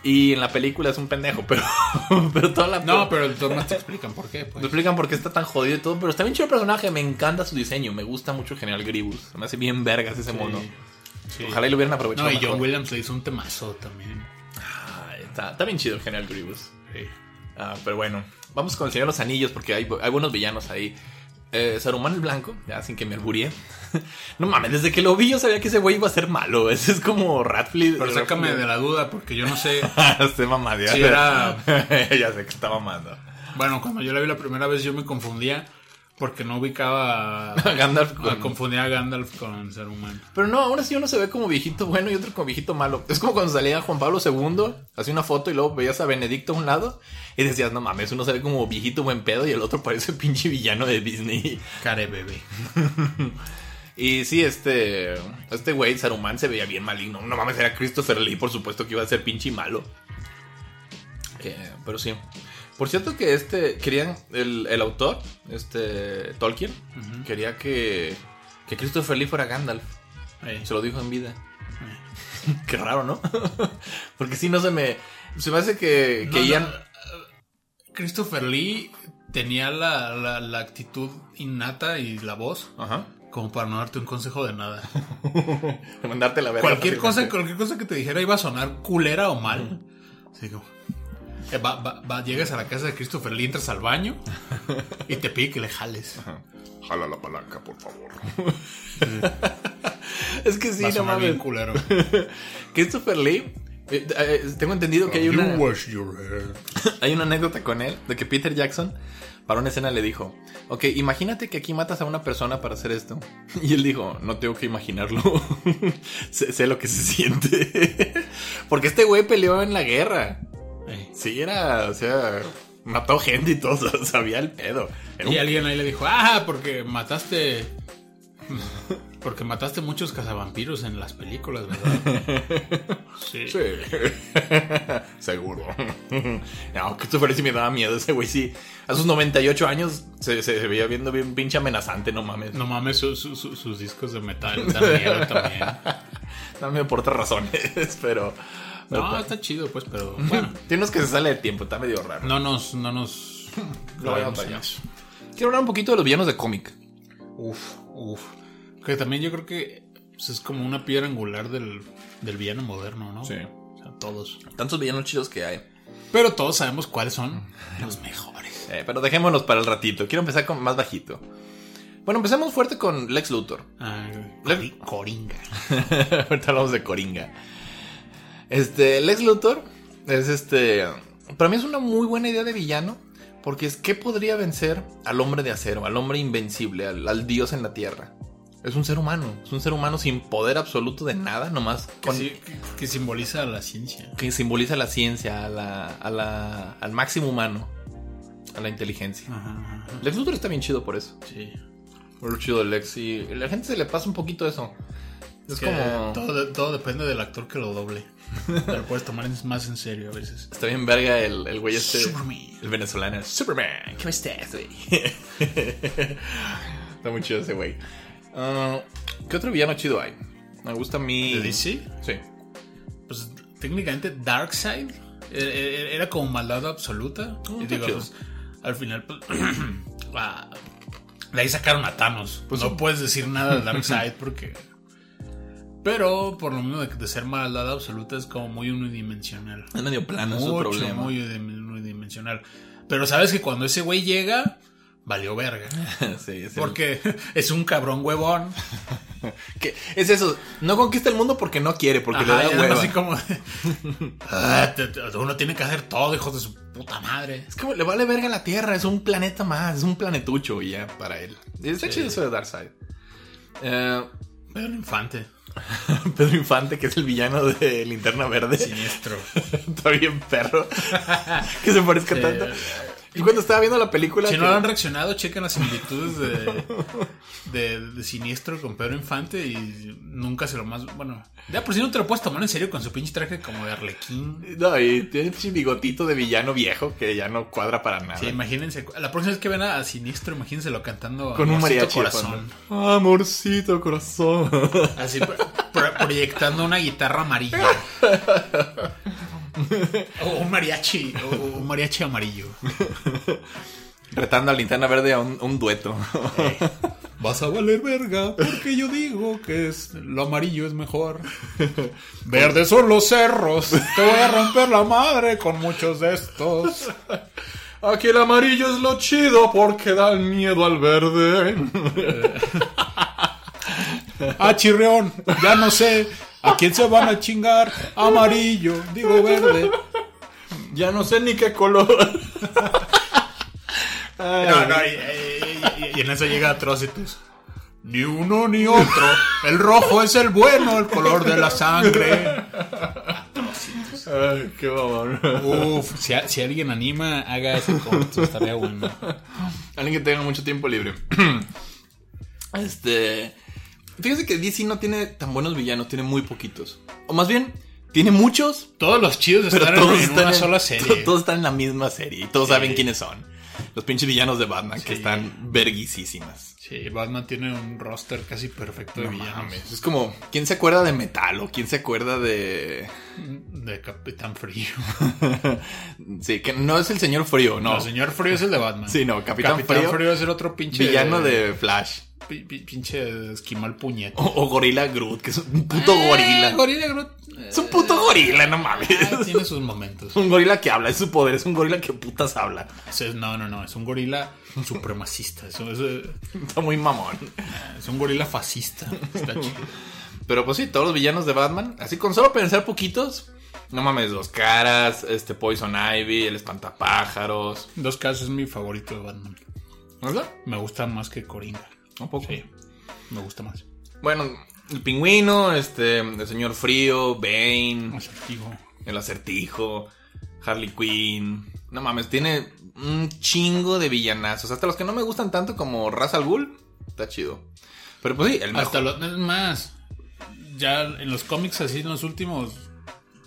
S2: Y en la película es un pendejo, pero, pero toda la.
S3: No, pero todos más te explican por qué.
S2: Te
S3: Pues.
S2: explican por qué está tan jodido y todo, pero está bien chido el personaje, me encanta su diseño, me gusta mucho General Grievous, se me hace bien vergas ese mono.
S3: Sí.
S2: Ojalá y lo hubieran aprovechado.
S3: No, y John. Williams le hizo un temazo también.
S2: Ay, está, está bien chido el General Grievous.
S3: Sí.
S2: Ah, pero bueno, vamos con el Señor de los Anillos porque hay, hay buenos villanos ahí. Eh, Saruman el Blanco, ya sin que me alburie. no mames, desde que lo vi yo sabía que ese güey iba a ser malo. Ese es como Radcliffe.
S3: Pero sácame de la duda porque yo no sé.
S2: Estoy.
S3: Sí, era-
S2: ya sé que está mamando.
S3: Bueno, cuando yo la vi la primera vez yo me confundía porque no ubicaba a,
S2: Gandalf con-
S3: confundía a Gandalf con ser humano.
S2: Pero no, aún así uno se ve como viejito bueno y otro como viejito malo. Es como cuando salía Juan Pablo II, hacía una foto y luego veías a Benedicto a un lado y decías, no mames, uno se ve como viejito buen pedo y el otro parece pinche villano de Disney.
S3: Care bebé.
S2: Y sí, este este güey, Saruman, se veía bien maligno. No mames, era Christopher Lee, por supuesto que iba a ser pinche malo. Que- pero sí. Por cierto que este, querían, el, el autor, este Tolkien, quería que, que Christopher Lee fuera Gandalf.
S3: Eh,
S2: Se lo dijo en vida. Qué raro, ¿no? Porque si no se me. Se me hace que, que
S3: No,
S2: Ian.
S3: no, Christopher Lee tenía la, la- la actitud innata y la voz
S2: Ajá.
S3: Como para no darte un consejo de nada.
S2: Mandarte la verga.
S3: Cualquier cosa, cualquier cosa que te dijera iba a sonar culera o mal. Así como, eh, va- va- va- llegas a la casa de Christopher Lee, entras al baño y te pide que le jales.
S4: Jala la palanca, por favor.
S2: Es que sí,
S3: va a
S2: no
S3: sonar bien
S2: mames.
S3: culero.
S2: Christopher Lee. eh, eh, tengo entendido que hay
S3: You
S2: una,
S3: wash your hair.
S2: hay una anécdota con él de que Peter Jackson para una escena le dijo, ok, imagínate que aquí matas a una persona para hacer esto. Y él dijo, no tengo que imaginarlo, sé, sé lo que se siente. Porque este güey peleó en la guerra. Sí, era, o sea, mató gente y todo, sabía el pedo. Era
S3: Y
S2: un-
S3: alguien ahí le dijo, ah, porque mataste... Porque mataste muchos cazavampiros en las películas, ¿verdad? Sí.
S2: Sí. Seguro. No, Christopher sí me daba miedo ese güey, sí. A sus 98 años se, se, se veía viendo bien pinche amenazante, no mames.
S3: No mames, su- su- su- sus discos de metal dan miedo también.
S2: No me por otras razones, pero...
S3: No, está chido, pues, pero bueno.
S2: Tiene unos que se sale de tiempo, está medio raro.
S3: No nos, no nos
S2: No allá.
S3: eso.
S2: Quiero hablar un poquito de los villanos de cómic.
S3: Uf, uf. Que también yo creo que pues, es como una piedra angular del, del villano moderno, ¿no?
S2: Sí.
S3: O sea, todos.
S2: Tantos villanos chidos que hay.
S3: Pero todos sabemos cuáles son los mejores.
S2: Eh, pero dejémonos para el ratito. Quiero empezar con más bajito. Bueno, empecemos fuerte con Lex Luthor.
S3: Ah,
S2: Le-
S3: Cori- Coringa.
S2: Ahorita hablamos de Coringa. Este, Lex Luthor es este. Para mí es una muy buena idea de villano. Porque es que podría vencer al hombre de acero, al hombre invencible, al, al dios en la tierra. Es un ser humano, es un ser humano sin poder absoluto de nada, nomás
S3: Que,
S2: con,
S3: que- que simboliza la ciencia.
S2: que simboliza la ciencia, a la, a la- al máximo humano, a la inteligencia.
S3: Ajá, ajá.
S2: Lex Luthor está bien chido por eso.
S3: Sí.
S2: Por lo chido de Lex y la gente se le pasa un poquito eso. Es
S3: Que
S2: como...
S3: todo, todo depende del actor que lo doble. Te lo puedes tomar más en serio a veces.
S2: Está bien verga el, el güey este.
S3: Superman.
S2: El venezolano. Superman, ¿cómo estás, güey? Está muy chido ese güey. Ah, ¿Qué otro villano chido hay? Me gusta a mí.
S3: ¿De DC?
S2: Sí.
S3: Pues técnicamente Darkseid era, era- era como maldad absoluta. y
S2: está
S3: digo, pues, al final, pues, ah, de ahí sacaron a Thanos.
S2: Pues
S3: no
S2: sí.
S3: puedes decir nada de Darkseid porque. Pero por lo mismo de, ser maldad absoluta es como muy unidimensional.
S2: Es medio plano, es su
S3: Mucho,
S2: problema.
S3: muy unidimensional. Pero sabes que cuando ese güey llega, valió verga.
S2: sí, es el-
S3: Porque es un cabrón huevón.
S2: ¿Qué? Es eso. No conquista el mundo porque no quiere, porque
S3: Ajá,
S2: le da hueva.
S3: así como. Ah, uno tiene que hacer todo, hijos de su puta madre.
S2: Es como le vale verga la Tierra, es un planeta más, es un planetucho y ya para él. Está
S3: Sí.
S2: chido eso de Darkseid. Eh,
S3: Pedro Infante.
S2: Pedro Infante, que es el villano de Linterna Verde.
S3: Siniestro.
S2: Está bien perro. que se parezca
S3: Sí.
S2: tanto. Y cuando estaba viendo la película.
S3: Si
S2: que-
S3: no lo han reaccionado, chequen las similitudes de, de, de Siniestro con Pedro Infante y nunca se lo más. Bueno, ya por si no te lo puedes tomar en serio con su pinche traje como de Arlequín.
S2: No, y tiene un bigotito de villano viejo que ya no cuadra para nada.
S3: Sí, imagínense. La próxima vez que ven a Siniestro, imagínenselo cantando
S2: Con un mariachi.
S3: corazón.
S2: fondo. Amorcito corazón.
S3: Así pro- pro- proyectando una guitarra amarilla. o un mariachi. O un mariachi amarillo.
S2: Retando a Linterna Verde a un, un dueto.
S3: Vas a valer verga porque yo digo que es lo amarillo es mejor. Verdes son los cerros. Te voy a romper la madre con muchos de estos.
S2: Aquí el amarillo es lo chido porque da el miedo al verde.
S3: Ah, chirreón, ya no sé a quién se van a chingar. Amarillo, digo verde.
S2: Ya no sé ni qué color.
S3: No, no, y, y- y- y en eso llega Atrocitus. Ni uno ni otro. El rojo es el bueno, el color de la sangre.
S2: ay, qué babón.
S3: Uf, si, a- si alguien anima, haga ese corto, estaría bueno.
S2: Alguien que tenga mucho tiempo libre. este. Fíjese que DC no tiene tan buenos villanos, tiene muy poquitos. O más bien, tiene muchos,
S3: Todos los chidos
S2: pero
S3: están en,
S2: todos
S3: en
S2: están
S3: una sola serie.
S2: to- Todos están en la misma serie y todos
S3: Sí.
S2: saben quiénes son. Los pinches villanos de Batman que están verguisísimas.
S3: Sí, Batman tiene un roster casi perfecto de
S2: No
S3: villanos.
S2: mames, Es como, ¿quién se acuerda de Metal o quién se acuerda de.
S3: De Capitán Frío.
S2: sí, que no es el señor frío, no.
S3: No, señor Frío es el de Batman.
S2: Sí, no, Capitán Frío-
S3: es el otro pinche.
S2: Villano de Flash.
S3: Pi- pi- pinche esquimal puñete.
S2: O, o Gorila Groot, que es un puto gorila.
S3: Eh, gorila Groot.
S2: Es un puto gorila, no mames.
S3: Tiene sus momentos.
S2: Un gorila que habla, es su poder, es un gorila que putas habla.
S3: Es- no, no, no. Es un gorila supremacista. Es, es-
S2: Está muy mamón.
S3: es un gorila fascista. Está chido.
S2: Pero pues sí, todos los villanos de Batman, así con solo pensar poquitos. No mames, dos caras, este Poison Ivy, el espantapájaros.
S3: Dos casos es mi favorito de Batman.
S2: ¿Verdad?
S3: Me gusta más que Coringa.
S2: Un poco.
S3: Sí, me gusta más.
S2: Bueno, el pingüino, este, el señor frío, Bane, el acertijo, Harley Quinn. No mames, tiene un chingo de villanazos. Hasta los que no me gustan tanto como Ra's al Ghul. Está chido. Pero pues sí, el mejor.
S3: Hasta lo, es más, ya en los cómics así en los últimos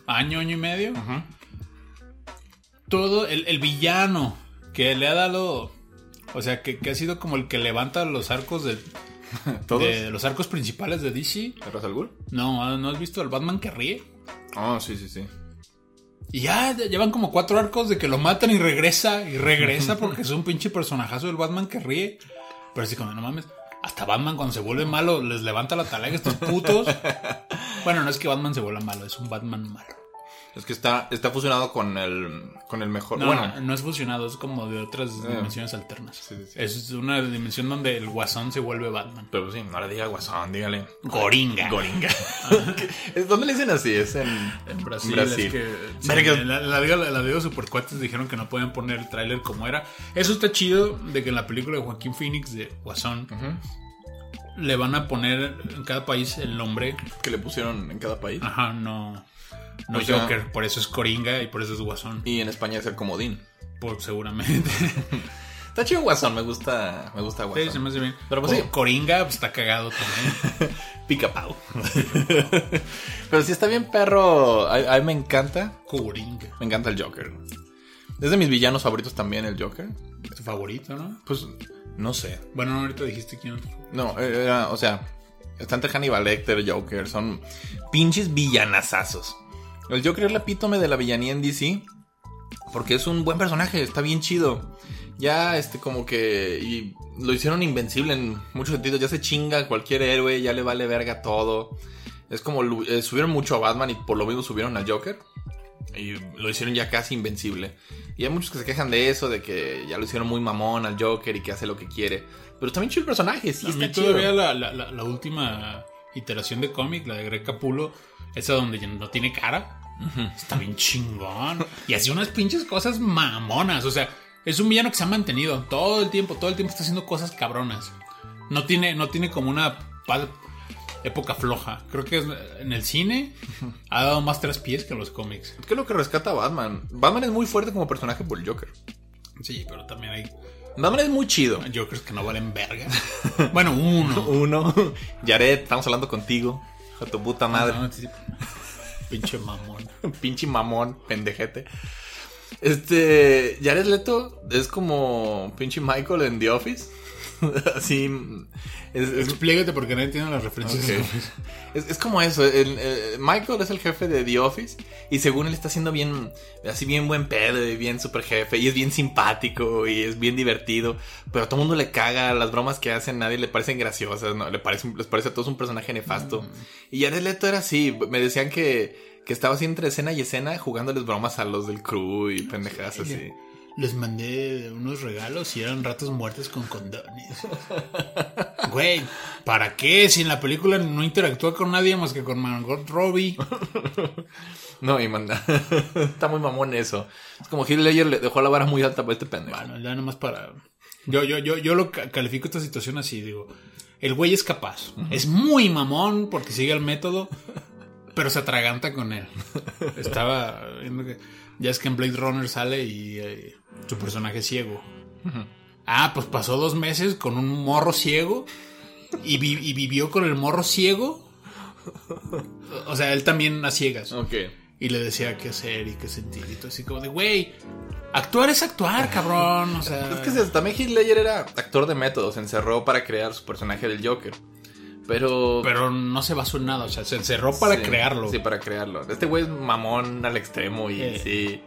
S3: año, año y medio, todo el, el villano que le ha dado, o sea, que, que ha sido como el que levanta los arcos de,
S2: ¿Todos?
S3: de los arcos principales de DC.
S2: ¿El Ra's al Ghul?
S3: No, ¿no has visto al Batman que ríe?
S2: Oh, sí, sí, sí.
S3: Y ya llevan como cuatro arcos de que lo matan y regresa y regresa porque es un pinche personajazo del Batman que ríe. Pero así como, no mames, hasta Batman cuando se vuelve malo les levanta la talaga a estos putos. Bueno, no es que Batman se vuelva malo, es un Batman malo.
S2: Es que está, está fusionado con el, con el mejor.
S3: No,
S2: bueno,
S3: no es fusionado, es como de otras
S2: Ah.
S3: dimensiones alternas.
S2: Sí, sí, sí.
S3: Es una dimensión donde el guasón se vuelve Batman.
S2: pero sí, no le diga guasón, dígale.
S3: Goringa.
S2: Goringa. ¿Es- ¿Dónde le dicen así? Es en,
S3: En Brasil,
S2: Brasil.
S3: es que la, la, en la Liga Supercuates dijeron que no pueden poner el tráiler como era. Eso está chido de que en la película de Joaquín Phoenix de Guasón le van a poner en cada país el nombre.
S2: que le pusieron en cada país.
S3: Ajá, no. No
S2: O
S3: es
S2: sea-
S3: Joker, por eso es Coringa y por eso es Guasón.
S2: Y en España es el comodín.
S3: Por, seguramente.
S2: Está chido Guasón, me gusta, me gusta Guasón.
S3: Sí, se me hace bien.
S2: Pero pues sí.
S3: Coringa pues, está cagado también.
S2: Pica pau. Pero sí está bien perro. A, a mí me encanta.
S3: Coringa.
S2: Me encanta el Joker. Es de mis villanos favoritos también el Joker.
S3: Es tu favorito, ¿no?
S2: Pues no sé.
S3: Bueno, no, ahorita dijiste quién.
S2: No, era, o sea, está entre Hannibal Lecter, Joker, son pinches villanazazos. El Joker es el epítome de la villanía en DC, porque es un buen personaje, está bien chido. Ya, este, como que, y lo hicieron invencible en muchos sentidos, ya se chinga cualquier héroe, ya le vale verga todo. Es como, eh, subieron mucho a Batman y por lo mismo subieron al Joker. Y lo hicieron ya casi invencible. Y hay muchos que se quejan de eso, de que ya lo hicieron muy mamón al Joker y que hace lo que quiere. Pero bien chido el personaje, sí
S3: a
S2: está
S3: mí
S2: chido.
S3: todavía la, la, la, la última iteración de cómic, la de Greg Capullo, esa donde no tiene cara, está bien chingón. Y hace unas pinches cosas mamonas. O sea, es un villano que se ha mantenido todo el tiempo, todo el tiempo está haciendo cosas cabronas. No tiene, no tiene como una época floja. Creo que en el cine ha dado más tres pies que en los cómics.
S2: ¿Qué es lo que rescata a Batman? Batman es muy fuerte como personaje por el Joker.
S3: Sí, pero también hay
S2: Batman es muy chido.
S3: Jokers que no valen verga. Bueno, uno.
S2: Uno, Jared, estamos hablando contigo. De tu puta madre.
S3: No, sí. Pinche mamón.
S2: Pinche mamón, pendejete. Este, Jared Leto es como pinche Michael en The Office. Así. Es, es-
S3: Explícate porque nadie tiene las referencias.
S2: Es, es como eso. el- eh, Michael es el jefe de The Office. Y según él está siendo bien. Así bien buen pedo y bien super jefe. Y es bien simpático y es bien divertido. Pero a todo mundo le caga. Las bromas que hacen, nadie le parecen graciosas. ¿no? Le parece, les parece a todos un personaje nefasto. Y Jared Leto era así. Me decían que, que estaba así entre escena y escena jugándoles bromas a los del crew y pendejadas así.
S3: Les mandé unos regalos y eran ratos muertos con condones. Güey, ¿para qué? Si en la película no interactúa con nadie más que con Margot Robbie.
S2: No, y manda. está muy mamón eso. Es como Heath Ledger le dejó la vara muy alta para este pendejo.
S3: Bueno, ya nomás para. Yo, yo, yo, yo lo ca- califico esta situación así, digo. El güey es capaz. Es muy mamón porque sigue el método, pero se atraganta con él. Estaba viendo que. Ya es que en Blade Runner sale y eh, su personaje ciego. Ah, pues pasó dos meses con un morro ciego y, vi- y vivió con el morro ciego. O sea, él también a ciegas.
S2: Ok.
S3: Y le decía qué hacer y qué sentir. Y todo así como de, güey, actuar es actuar, cabrón. O sea,
S2: Es que también Heath Ledger era actor de método, se encerró para crear su personaje del Joker. Pero.
S3: pero no se basó en nada. O sea, se encerró para
S2: Sí,
S3: crearlo.
S2: Sí, para crearlo. Este güey es mamón al extremo y
S3: Eh.
S2: sí.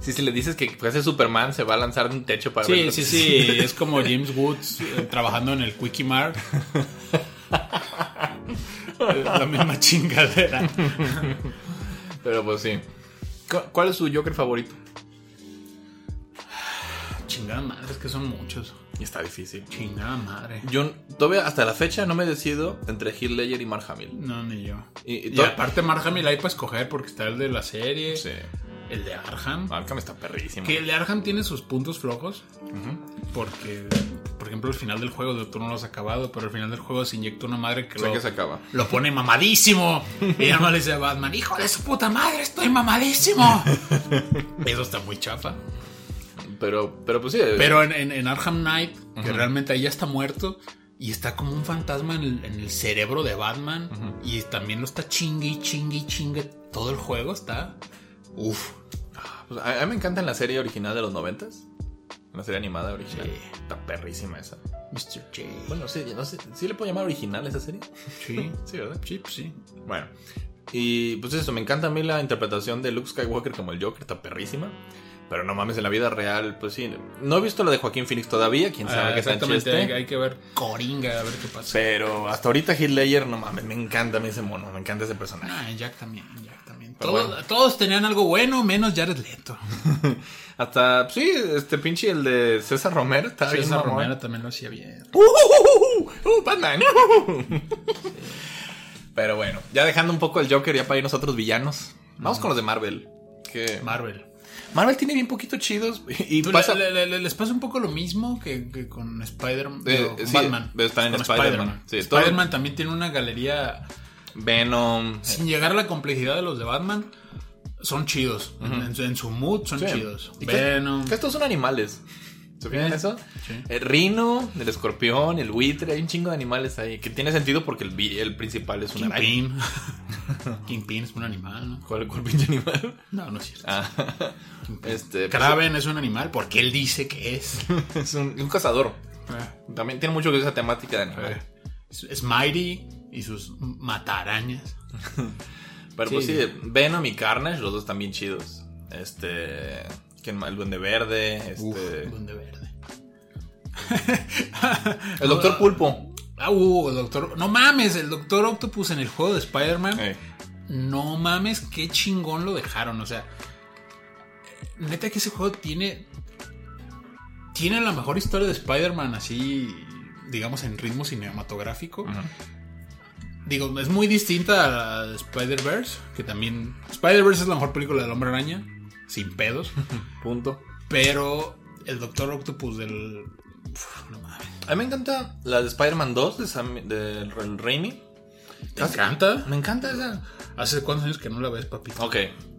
S2: Sí, si le dices que hace Superman, se va a lanzar de un techo para
S3: Sí,
S2: verlo.
S3: sí, sí. Es como James Woods eh, trabajando en el Quickie Mart. La misma chingadera.
S2: Pero pues sí. ¿Cu- ¿Cuál es su Joker favorito?
S3: Chingada madre, es que son muchos.
S2: Y está difícil.
S3: Chingada madre.
S2: Yo todavía hasta la fecha no me decido entre Heath Ledger y Mark Hamill.
S3: No, ni yo.
S2: Y, y
S3: aparte Mark Hamill hay para escoger porque está el de la serie,
S2: Sí.
S3: El de Arkham.
S2: Arkham está perrísimo.
S3: Que el de Arkham tiene sus puntos flojos. Porque, por ejemplo, el final del juego, tú no lo has acabado, pero al final del juego se inyecta una madre que lo,
S2: que se acaba.
S3: lo pone mamadísimo. Y no le dice a Batman, hijo de su puta madre, estoy mamadísimo. Eso está muy chafa.
S2: Pero, pero pues sí.
S3: Pero en, en- en Arkham Knight, que realmente ahí ya está muerto. Y está como un fantasma en el, en el cerebro de Batman. Y también lo está chingue y chingue y chingue. Todo el juego está. Uf.
S2: Pues, a, a mí me encanta en la serie original de los noventas. La serie animada original.
S3: Sí.
S2: Está perrísima esa.
S3: Mr. J.
S2: Bueno, sí, no sé. ¿Sí le puedo llamar original esa serie?
S3: Sí.
S2: Sí, ¿verdad?
S3: Sí, pues sí.
S2: Bueno. Y pues eso, me encanta a mí la interpretación de Luke Skywalker como el Joker, está perrísima. Pero no mames, en la vida real, pues sí. No he visto la de Joaquín Phoenix todavía, quién sabe
S3: Ah,
S2: qué
S3: exactamente, hay, hay que ver Coringa, a ver qué pasa.
S2: Pero hasta ahorita Heath Ledger, no mames, me encanta a mí ese mono, me encanta ese personaje.
S3: Ah, Jack también, Jack Todos,
S2: bueno.
S3: todos tenían algo bueno, menos Jared Leto.
S2: Hasta, sí, este pinche el de César Romero bien
S3: César. Romero también lo hacía bien.
S2: ¡Uh, uh, uh, uh, uh, Batman! Pero bueno, ya dejando un poco el Joker, ya para ir nosotros villanos. Vamos con los de Marvel. Que
S3: Marvel.
S2: Marvel tiene bien poquito chidos. Y
S3: Tú,
S2: pasa.
S3: le- le- le- les pasa un poco lo mismo que, que con Spider-Man.
S2: Eh, sí,
S3: Batman.
S2: están en
S3: Con
S2: Spider-Man. Sí, todo-
S3: Spider-Man también tiene una galería.
S2: Venom.
S3: Sin llegar a la complejidad de los de Batman, son chidos. en, su- en su mood son
S2: Sí.
S3: chidos.
S2: Y
S3: Venom.
S2: Que estos son animales. ¿Se fijan
S3: Sí.
S2: eso?
S3: Sí.
S2: El rino, el escorpión, el buitre, hay un chingo de animales ahí. Que tiene sentido porque el, principal es un.
S3: Kingpin. Kingpin es un animal, ¿no?
S2: ¿Cuál, cuál pinche animal?
S3: No, no es cierto.
S2: Ah, este, pues,
S3: Kraven es un animal porque él dice que es.
S2: es un, un cazador. También tiene mucho que ver esa temática de animal.
S3: Es, es Mighty y sus matarañas.
S2: Pero
S3: Sí.
S2: pues sí, Venom y Carnage, los dos están bien chidos. Este. ¿Quién más? El Duende Verde. Este.
S3: Uf, Duende Verde.
S2: el Doctor Pulpo.
S3: Ah, uh, el doctor. No mames, el Doctor Octopus en el juego de Spider-Man. No mames, qué chingón lo dejaron. O sea, neta que ese juego tiene. Tiene la mejor historia de Spider-Man así, digamos, en ritmo cinematográfico. Digo, es muy distinta a la de Spider-Verse, que también... Spider-Verse es la mejor película del Hombre Araña, sin pedos.
S2: punto.
S3: Pero el Doctor Octopus del... Uf, no mames.
S2: A mí me encanta la de Spider-Man 2 de, Sam, de Ra- Raimi.
S3: ¿Te encanta?
S2: Me encanta esa.
S3: ¿Hace cuántos años que no la ves, papito?
S2: Ok,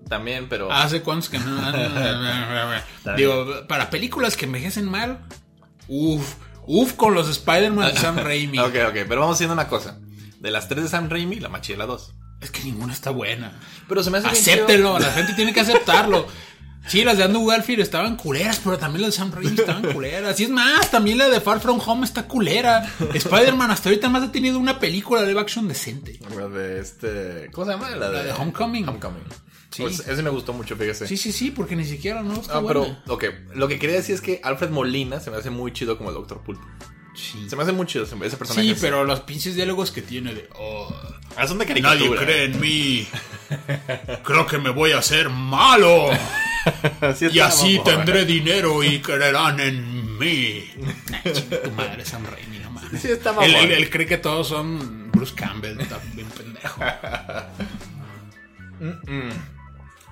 S2: también, pero.
S3: ¿Hace cuántos que no? Digo, para películas que envejecen mal, uff, uff con los Spider-Man de Sam Raimi.
S2: Ok, ok, pero vamos haciendo una cosa. De las tres de Sam Raimi, la machilla la 2.
S3: Es que ninguna está buena.
S2: Pero se me hace chido.
S3: la gente tiene que aceptarlo. Sí, las de Andrew Garfield estaban culeras, pero también las de Sam Raimi estaban culeras. Y es más, también la de Far From Home está culera. Spider-Man hasta ahorita más ha tenido una película de live action decente.
S2: La de este. ¿Cómo se llama? La de,
S3: La de Homecoming.
S2: Homecoming.
S3: Sí.
S2: Pues ese me gustó mucho, fíjese.
S3: Sí, sí, sí, porque ni siquiera no está
S2: Ah, pero,
S3: buena.
S2: ok. Lo que quería decir es que Alfred Molina se me hace muy chido como el Doctor Pulpo.
S3: Sí.
S2: Se me hace muy chido ese ese personaje.
S3: Sí, pero los pinches diálogos que tiene de... oh,
S2: Ah, son de
S3: Nadie cree en mí. Creo que me voy a hacer malo.
S2: Así
S3: Y así tendré dinero y creerán en mí. Tu madre, Sam Raimi, no mames.
S2: Sí, está
S3: él, él- él cree que todos son Bruce Campbell, está bien pendejo.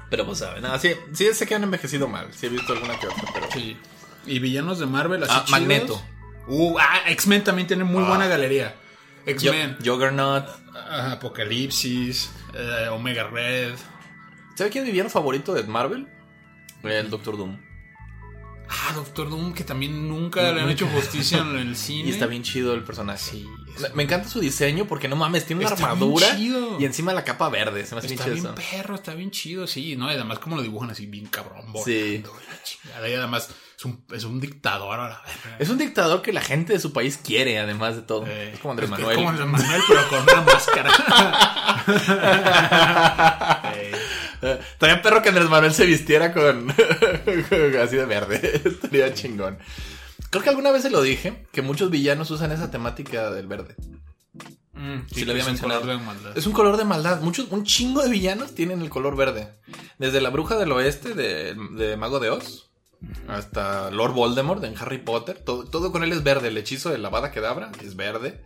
S2: Pero pues saben, nada, sí, sí sé que han envejecido mal. Sí he visto alguna que otra, pero.
S3: Sí. Y villanos de Marvel así
S2: Ah,
S3: chidos?
S2: Magneto.
S3: Uh, ah, X-Men también tiene muy buena galería.
S2: Yo-
S3: X-Men,
S2: Juggernaut.
S3: ah, Apocalipsis, eh, Omega Red.
S2: ¿Sabe quién es mi villano favorito de Marvel? El Doctor Doom.
S3: Ah, Doctor Doom, que también nunca le han hecho justicia en el cine.
S2: Y está bien chido el personaje.
S3: Sí,
S2: Me- Me encanta su diseño porque no mames, tiene una
S3: Está bien
S2: armadura
S3: chido.
S2: y encima la capa verde. Se me hace bien
S3: Está
S2: chido
S3: bien
S2: eso.
S3: perro, está bien chido, sí, ¿no? Y además como lo dibujan así bien cabrón, volando,
S2: Sí.
S3: Y además es un, es un dictador a la verga.
S2: Es un dictador que la gente de su país quiere, además de todo.
S3: Eh,
S2: es como Andrés
S3: es- es
S2: Manuel.
S3: como Andrés Manuel, pero con una máscara. Eh,
S2: Eh, Estaría perro que Andrés Manuel se vistiera con así de verde. Estaría chingón. Creo que alguna vez se lo dije, que muchos villanos usan esa temática del verde.
S3: mm,
S2: Sí, lo había
S3: es un
S2: mencionado.
S3: color de maldad.
S2: Es un color de maldad. Muchos, un chingo de villanos tienen el color verde. Desde la bruja del oeste de, de Mago de Oz hasta Lord Voldemort en Harry Potter. Todo, todo con él es verde. El hechizo de la Avada Kedavra es verde.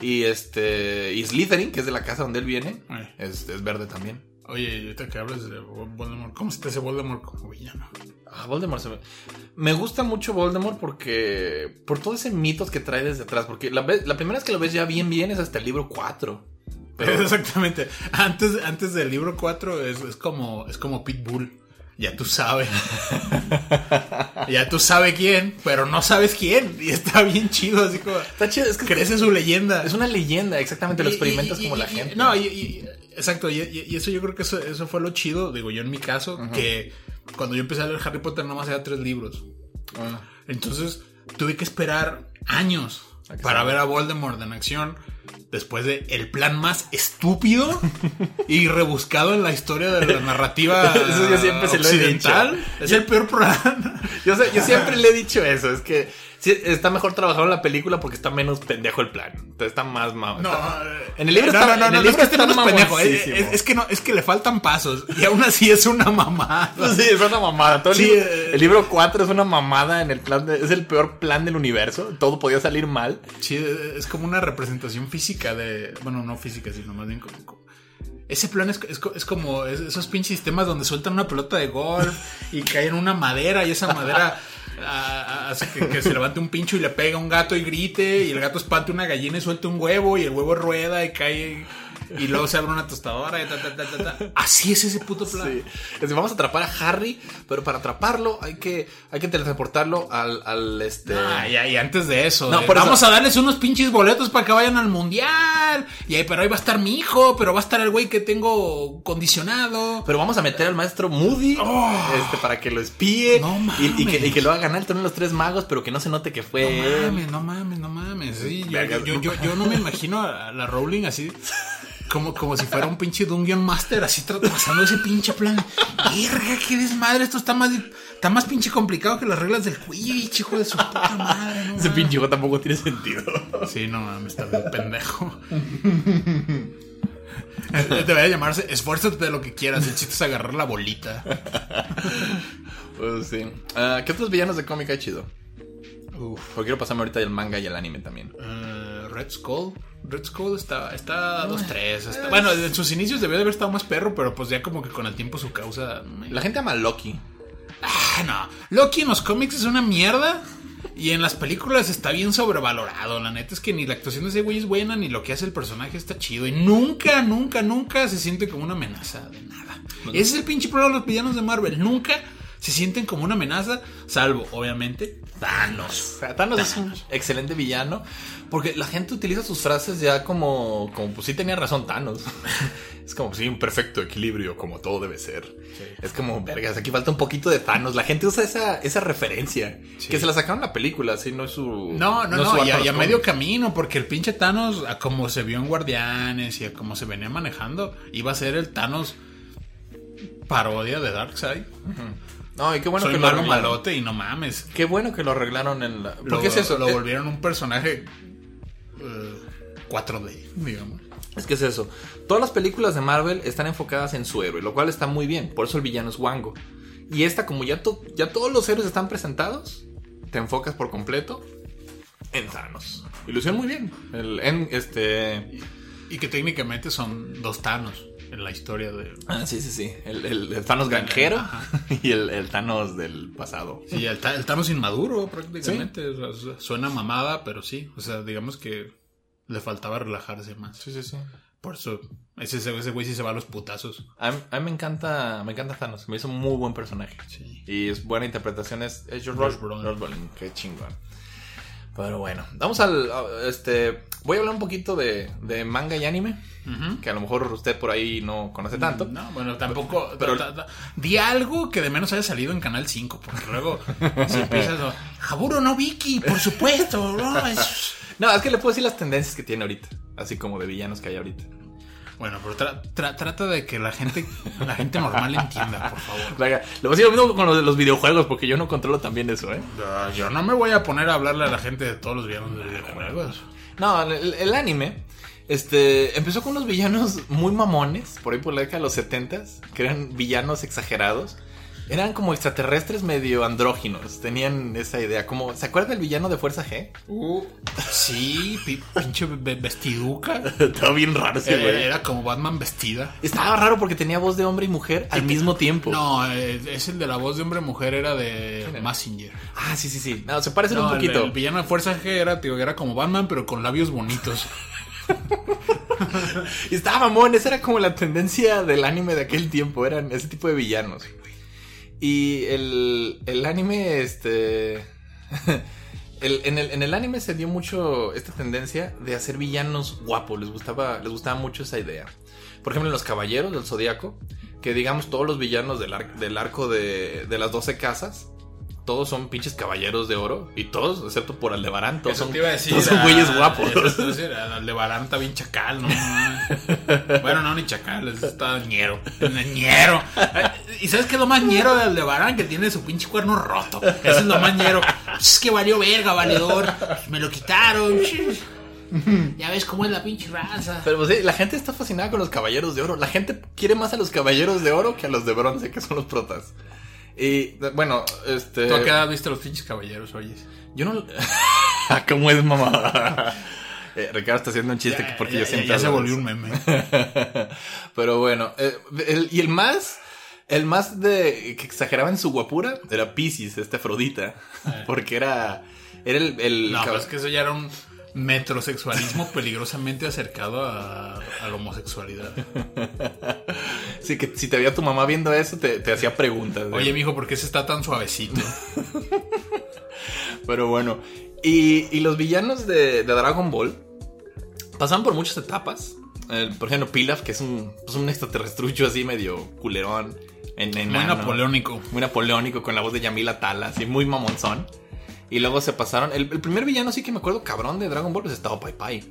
S2: Y este. Y Slytherin, que es de la casa donde él viene,
S3: Ay.
S2: es, es verde también.
S3: Oye, ahorita que hablas de Voldemort, ¿cómo se te hace Voldemort como villano?
S2: Ah, Voldemort se me... me gusta mucho Voldemort porque. Por todo ese mitos que trae desde atrás. Porque la, vez- la primera vez que lo ves ya bien, bien es hasta el libro 4. Pero-
S3: Exactamente. Antes, antes del libro 4 es, es como es como Pitbull. Ya tú sabes. ya tú sabes quién, pero no sabes quién. Y está bien chido, así como
S2: Está chido, es que
S3: crece su leyenda.
S2: Es una leyenda, exactamente. Lo
S3: Y-
S2: experimentas
S3: y-
S2: como la gente.
S3: No, y, exacto. Y, eso yo creo que eso, eso fue lo chido. Digo, yo en mi caso, que cuando yo empecé a leer Harry Potter, nada más era tres libros.
S2: Ah.
S3: Entonces tuve que esperar años para ver a Voldemort en acción. Después de el plan más estúpido y rebuscado en la historia de la narrativa
S2: Eso yo siempre se lo he
S3: occidental.
S2: dicho.
S3: Es el peor plan.
S2: Yo siempre le he dicho eso. Es que sí, está mejor trabajar en la película porque está menos pendejo el plan. Entonces está más ma-
S3: No,
S2: está-
S3: eh,
S2: en el libro
S3: no,
S2: está,
S3: no, no,
S2: en el libro está
S3: pendejo, es,
S2: mamoncísimo.
S3: es- es que no, es que le faltan pasos y aún así es una mamada.
S2: Sí, es una mamada. Todo
S3: Sí, eh.
S2: el libro 4 es una mamada en el plan de- es el peor plan del universo. Todo podía salir mal.
S3: Sí, es como una representación física de. Bueno, no física, sino más bien como. ese plan es, es co- es como es- esos pinches sistemas donde sueltan una pelota de golf y cae en una madera y esa madera ah, hace que, que se levante un pincho y le pega a un gato y grite y el gato espante una gallina y suelta un huevo y el huevo rueda y cae y luego se abre una tostadora y ta, ta, ta, ta, ta. Así es ese puto plan.
S2: Sí. Es decir, vamos a atrapar a Harry, pero para atraparlo hay que, hay que teletransportarlo al, al este.
S3: Ah, y, y antes de eso,
S2: No,
S3: de,
S2: por eso-
S3: vamos a darles unos pinches boletos para que vayan al mundial. Y ahí, pero ahí va a estar mi hijo, pero va a estar el güey que tengo condicionado.
S2: Pero vamos a meter al maestro Moody este, para que lo espíe
S3: Oh. No
S2: y, y que,
S3: mames.
S2: y que lo haga ganar de los tres magos, pero que no se note que fue.
S3: No mames, no mames, no mames. Sí, yo,
S2: Verga,
S3: yo, yo, yo no me imagino a la Rowling así. Como, como si fuera un pinche Dungeon Master, así tra- pasando ese pinche plan. Verga, qué desmadre. Esto está más, está más pinche complicado que las reglas del Quidditch, hijo de su puta madre. No
S2: Ese pinche juego tampoco tiene sentido.
S3: Sí, no mames, está bien pendejo. Debería llamarse esfuérzate de lo que quieras. El chiste es agarrar la bolita.
S2: Pues sí. Ah, ¿Qué otros villanos de cómic hay chido?
S3: Uf.
S2: Porque quiero pasarme ahorita el manga y el anime también.
S3: Eh, Red Skull. Red Skull está, está 2-3. está- Bueno, en sus inicios debió de haber estado más perro, pero pues ya como que con el tiempo su causa.
S2: La gente ama a Loki.
S3: Ah, no. Loki en los cómics es una mierda. Y en las películas está bien sobrevalorado. La neta es que ni la actuación de ese güey es buena, ni lo que hace el personaje está chido. Y nunca, nunca, nunca se siente como una amenaza de nada. Ese es el pinche problema de los villanos de Marvel. Nunca se sienten como una amenaza, salvo, obviamente, Thanos.
S2: O sea, Thanos es un excelente villano. Porque la gente utiliza sus frases ya como, como pues sí tenía razón Thanos. Es como, sí, un perfecto equilibrio, como todo debe ser. Es como, vergas, aquí falta un poquito de Thanos. La gente usa esa, esa referencia. Que se la sacaron la película, así no es su.
S3: No, no,
S2: es su
S3: no,
S2: arco
S3: y a, y medio camino, porque el pinche Thanos, a como se vio en Guardianes y a como se venía manejando, iba a ser el Thanos parodia de Darkseid.
S2: No, y qué bueno
S3: Soy
S2: que lo
S3: malo
S2: arreglaron.
S3: malote y no mames.
S2: Qué bueno que lo arreglaron en la. ¿Por
S3: Lo,
S2: qué es eso?
S3: Lo
S2: Eh,
S3: volvieron un personaje eh, 4D, digamos.
S2: Es que es eso. Todas las películas de Marvel están enfocadas en su héroe, lo cual está muy bien. Por eso el villano es Wango. Y esta, como ya, to- ya todos los héroes están presentados, te enfocas por completo en Thanos. Lo hicieron muy bien. El, en, este.
S3: Y que técnicamente son dos Thanos la historia de...
S2: Ah, sí, sí, sí. El, el- el Thanos granjero
S3: Ajá.
S2: y el, el Thanos del pasado.
S3: Sí, el, Thanos inmaduro prácticamente. O sea, su- suena mamada, pero sí. O sea, digamos que le faltaba relajarse más.
S2: Sí, sí, sí.
S3: Por eso, ese, ese güey sí se va a los putazos.
S2: A mí, a mí me encanta, me encanta Thanos. Me hizo un muy buen personaje.
S3: Sí.
S2: Y es buena interpretación. Es. Brolin. Josh Brolin, Qué chingón. Pero bueno, vamos al. a- Este. Voy a hablar un poquito de, de manga y anime. Que a lo mejor usted por ahí no conoce tanto.
S3: No, bueno, tampoco.
S2: Pero-
S3: ta- ta- di algo que de menos haya salido en Canal 5, porque luego si empiezas. a, Jaburo no Vicky, por supuesto. No, es-
S2: No, es que le puedo decir las tendencias que tiene ahorita. Así como de villanos que hay ahorita.
S3: Bueno, pero tra- tra- trata de que la gente, la gente normal entienda, por favor.
S2: Venga, le voy a decir lo mismo con lo de los videojuegos, porque yo no controlo también eso, ¿eh?
S3: Yo no me voy a poner a hablarle a la gente de todos los villanos de videojuegos.
S2: No, el, el anime este, empezó con unos villanos muy mamones, por ahí por la década de los 70 que eran villanos exagerados. Eran como extraterrestres medio andróginos, tenían esa idea. Como, ¿Se acuerda del villano de Fuerza G?
S3: Sí, pi- pinche ve- vestiduca.
S2: Estaba bien raro ese
S3: Era,
S2: güey.
S3: era como Batman vestida.
S2: Estaba raro porque tenía voz de hombre y mujer al mismo tiempo.
S3: No, eh, es el de la voz de hombre-mujer, era de Massinger.
S2: Ah, sí, sí, sí. No, se parecen
S3: No,
S2: un poquito.
S3: El, villano de Fuerza G era, tío, era como Batman, pero con labios bonitos.
S2: Y estaba mamón, esa era como la tendencia del anime de aquel tiempo, eran ese tipo de villanos. Y el, el anime, este... en, el, en el anime se dio mucho esta tendencia de hacer villanos guapos, les gustaba, les gustaba mucho esa idea. Por ejemplo, en Los Caballeros del Zodíaco, que digamos todos los villanos del, del arco de, de las 12 casas, todos son pinches caballeros de oro, y todos, excepto por Aldebarán, todos son, todos son
S3: ah,
S2: güeyes guapos.
S3: eso te iba a decir, El de Barán está bien chacal, ¿no? bueno, no, ni chacal, es- está ñero. ñero. ¿Y sabes qué es lo más ñero de Barán? Que tiene su pinche cuerno roto. Eso es lo más ñero. Es que valió verga, valedor. Me lo quitaron. Ya ves cómo es la pinche raza.
S2: Pero pues, sí, la gente está fascinada con los caballeros de oro. La gente quiere más a los caballeros de oro que a los de bronce, que son los protas. Y bueno, este.
S3: ¿Tú a qué edad viste los pinches caballeros, oyes?
S2: Yo no. ¿Cómo es, mamá? Eh, Ricardo está haciendo un chiste que porque
S3: ya,
S2: yo siempre.
S3: ya se volvió un meme.
S2: Pero bueno, eh, el- y el más. El más de que exageraba en su guapura era Pisces, este Afrodita. Porque era. Era el. el
S3: No, pero es que eso ya era un metrosexualismo peligrosamente acercado a, a la homosexualidad.
S2: Sí, que si te veía tu mamá viendo eso, te, te hacía preguntas. de-
S3: Oye, mijo, ¿por qué se está tan suavecito?
S2: Pero bueno. Y, y los villanos de, de Dragon Ball pasan por muchas etapas. Eh, por ejemplo, Pilaf, que es un, pues un extraterrestrucho así medio culerón. En,
S3: Muy napoleónico.
S2: Muy napoleónico, con la voz de Yamila Tala, así muy mamonzón. Y luego se pasaron. El, el primer villano, sí que me acuerdo, cabrón de Dragon Ball, pues estaba Pai Pai.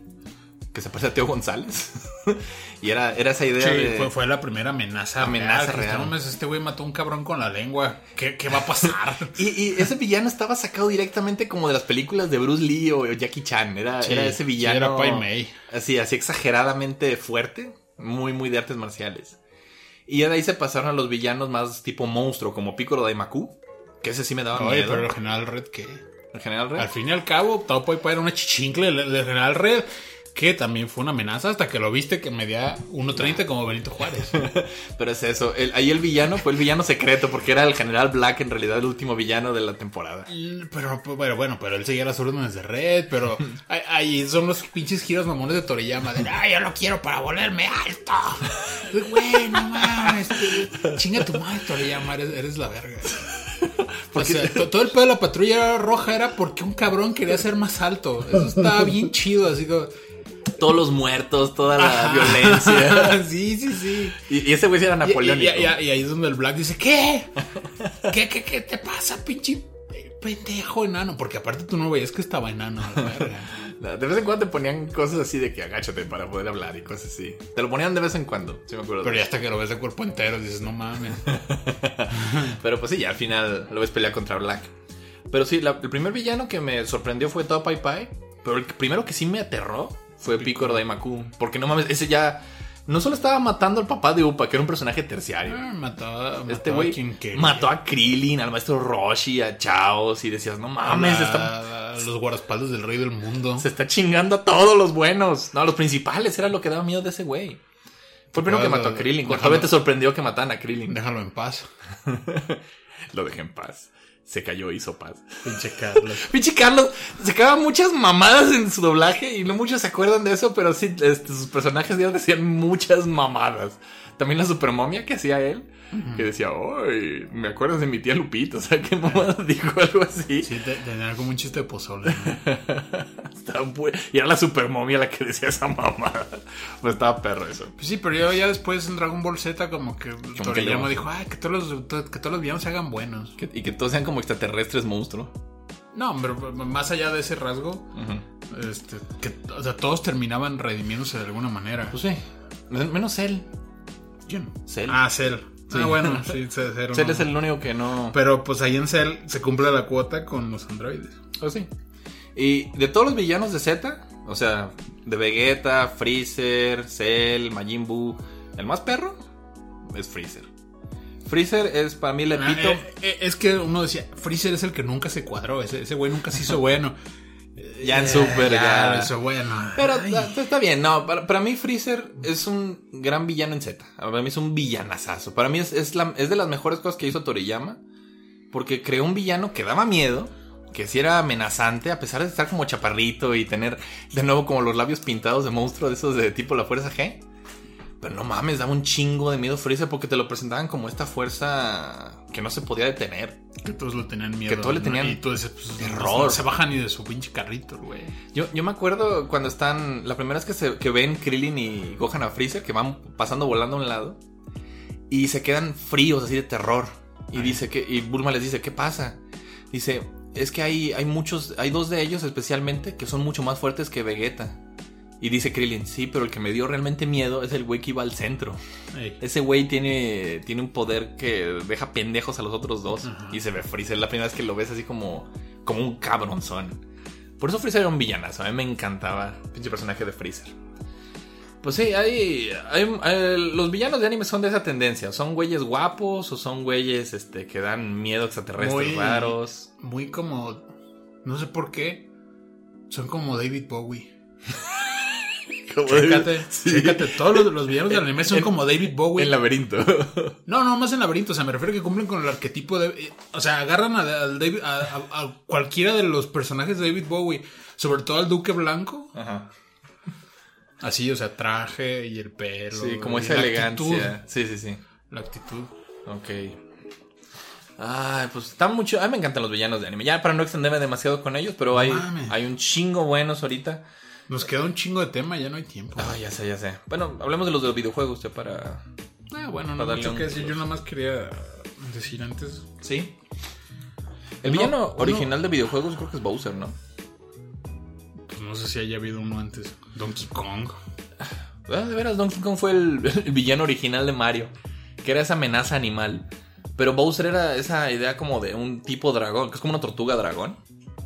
S2: Que se parece a Teo González. y era, era esa idea
S3: Sí,
S2: de.
S3: fue, fue la primera amenaza.
S2: Amenaza
S3: real.
S2: real.
S3: No mames, Este güey mató a un cabrón con la lengua. ¿Qué, qué va a pasar?
S2: Y, y ese villano estaba sacado directamente como de las películas de Bruce Lee o Jackie Chan. Era,
S3: Sí,
S2: era ese
S3: sí,
S2: villano.
S3: era Pai Mei.
S2: Así, así exageradamente fuerte. Muy, muy de artes marciales. Y de ahí se pasaron a los villanos más tipo monstruo, como Piccolo Daimaku. Que ese sí me daba
S3: Oye,
S2: miedo.
S3: pero el general Red, ¿qué?
S2: El general Red.
S3: Al fin y al cabo, Pai era una chichincle del general Red. Que también fue una amenaza hasta que lo viste que medía 1.30 como Benito Juárez.
S2: Pero es eso. el- ahí el villano fue el villano secreto, porque era el general Black, en realidad el último villano de la temporada.
S3: Y- Pero, pero bueno, pero él seguía las órdenes de Red, pero ahí- son los pinches giros mamones de Toriyama. De, ah, yo lo quiero para volverme alto. Güey, no mames. Chinga tu madre, Toriyama, eres, eres la verga. O sea, to- todo el pedo de la patrulla roja era porque un cabrón quería ser más alto. Eso estaba bien chido, así como...
S2: Todos los muertos, toda la
S3: Ajá.
S2: violencia.
S3: sí, sí, sí.
S2: Y, y ese güey era napoleónico.
S3: y- y- y ahí es donde el Black dice, ¿qué? ¿Qué, qué, qué te pasa, pinche pendejo enano? Porque aparte tú no veías que estaba enano. a la verga.
S2: De vez en cuando te ponían cosas así de que agáchate para poder hablar y cosas así. Te lo ponían de vez en cuando, sí me acuerdo.
S3: Pero ya hasta que lo ves de cuerpo entero dices, no mames.
S2: Pero pues sí, ya al final lo ves pelear contra Black. Pero sí, la- el primer villano que me sorprendió fue Tao Pai Pai. Pero el primero que sí me aterró fue Piccolo Daimaku. Porque no mames, ese ya no solo estaba matando al papá de Upa, que era un personaje terciario.
S3: Ah, mató, a-
S2: Este
S3: a
S2: güey mató a Krillin, al maestro Roshi, a Chaos y decías, no
S3: A
S2: mames,
S3: la-
S2: está-
S3: a los guardaespaldas del rey del mundo.
S2: se está chingando a todos los buenos. No, los principales era lo que daba miedo de ese güey. Fue el primero que mató a Krillin. Cuando te sorprendió que mataran a Krillin.
S3: Déjalo en paz.
S2: Lo dejé en paz. Se cayó, hizo paz.
S3: Pinche Carlos.
S2: Pinche Carlos sacaba muchas mamadas en su doblaje y no muchos se acuerdan de eso, pero sí, este, sus personajes ya decían muchas mamadas. También la supermomia que hacía él, que decía, ¡ay! Me acuerdas de mi tía Lupita, o sea, ¿qué mamada dijo algo así?
S3: Sí, te- tenía como un chiste de pozole.
S2: y era la supermomia la que decía esa mamada. Pues estaba perro eso.
S3: Pues sí, pero yo ya después en Dragon Ball Z como que Toriyama dijo, ay, que todos los, to- que todos los villanos se hagan buenos.
S2: Que- y que todos sean como extraterrestres monstruo.
S3: No, pero más allá de ese rasgo, este, que, o sea, todos terminaban redimiéndose de alguna manera.
S2: Pues sí. Men- Menos él.
S3: ¿Quién?
S2: Cell.
S3: Ah, Cell.
S2: Sí.
S3: Ah, bueno, sí, Cell. Cell no.
S2: es el único que no.
S3: Pero pues ahí en Cell se cumple la cuota con los androides.
S2: Pues sí. Y de todos los villanos de Z, o sea, de Vegeta, Freezer, Cell, Majin Buu, el más perro es Freezer. Freezer es para mí el
S3: Ah,
S2: epítome.
S3: eh, eh, es que uno decía, Freezer es el que nunca se cuadró, ese, ese güey nunca se hizo bueno.
S2: Ya en
S3: Eh,
S2: Super, ya.
S3: hizo bueno.
S2: Pero
S3: Ay.
S2: está, está bien, no, para, para mí Freezer es un gran villano en Z. Para mí es un villanazazo. Para mí es, es, la- es de las mejores cosas que hizo Toriyama. Porque creó un villano que daba miedo, que sí era amenazante, a pesar de estar como chaparrito y tener de nuevo como los labios pintados de monstruo de esos de tipo la fuerza G. Pero no mames, daba un chingo de miedo Freezer porque te lo presentaban como esta fuerza que no se podía detener.
S3: Que todos lo tenían miedo.
S2: Que todos le
S3: ¿no?
S2: tenían
S3: Y tú dices, pues,
S2: terror.
S3: No se bajan ni de su pinche carrito, güey.
S2: Yo, yo me acuerdo cuando están. La primera vez que, se, que ven Krillin y Gohan a Freezer, que van pasando volando a un lado. Y se quedan fríos, así de terror. Y dice que. Y Bulma les dice, ¿qué pasa? Dice, es que hay, hay muchos. Hay dos de ellos especialmente que son mucho más fuertes que Vegeta. Y dice Krillin, sí, pero el que me dio realmente miedo es el güey que iba al centro.
S3: Ey.
S2: Ese güey tiene, tiene un poder que deja pendejos a los otros dos.
S3: Ajá.
S2: Y se ve Freezer. La primera vez que lo ves así como, como un cabronzón. Por eso Freezer era un villanazo. A mí me encantaba el pinche personaje de Freezer. Pues sí, hay, hay- hay- los villanos de anime son de esa tendencia. Son güeyes guapos o son güeyes este, que dan miedo extraterrestres
S3: Muy-
S2: raros.
S3: Muy como. No sé por qué. Son como David Bowie.
S2: Como
S3: Chécate,
S2: Sí.
S3: chécate, todos los, los villanos del anime son
S2: En-
S3: como David Bowie.
S2: El laberinto.
S3: No, no, más en laberinto. O sea, me refiero a que cumplen con el arquetipo de. eh, O sea, agarran a, David- a- cualquiera de los personajes de David Bowie, sobre todo al Duque Blanco.
S2: Ajá.
S3: Así, o sea, traje y el pelo.
S2: Sí, como esa elegancia.
S3: actitud.
S2: Sí, sí, sí.
S3: La actitud.
S2: Ok. Ay, pues está mucho. A mí me encantan los villanos de anime. Ya para no extenderme demasiado con ellos, pero hay, hay un chingo buenos ahorita.
S3: Nos queda un chingo de tema, ya no hay tiempo.
S2: Ah, ya sé, ya sé. Bueno, hablemos de los de los videojuegos, usted para.
S3: Ah, bueno, no
S2: Para darle
S3: mucho que decir. Yo nada más quería decir antes.
S2: Sí. El
S3: Uno-
S2: villano
S3: uno-
S2: original de videojuegos creo que es Bowser, ¿no?
S3: Pues no sé si haya habido uno antes. Donkey Kong.
S2: Ah, de veras, Donkey Kong fue el, el villano original de Mario. Que era esa amenaza animal. Pero Bowser era esa idea como de un tipo dragón, que es como una tortuga dragón.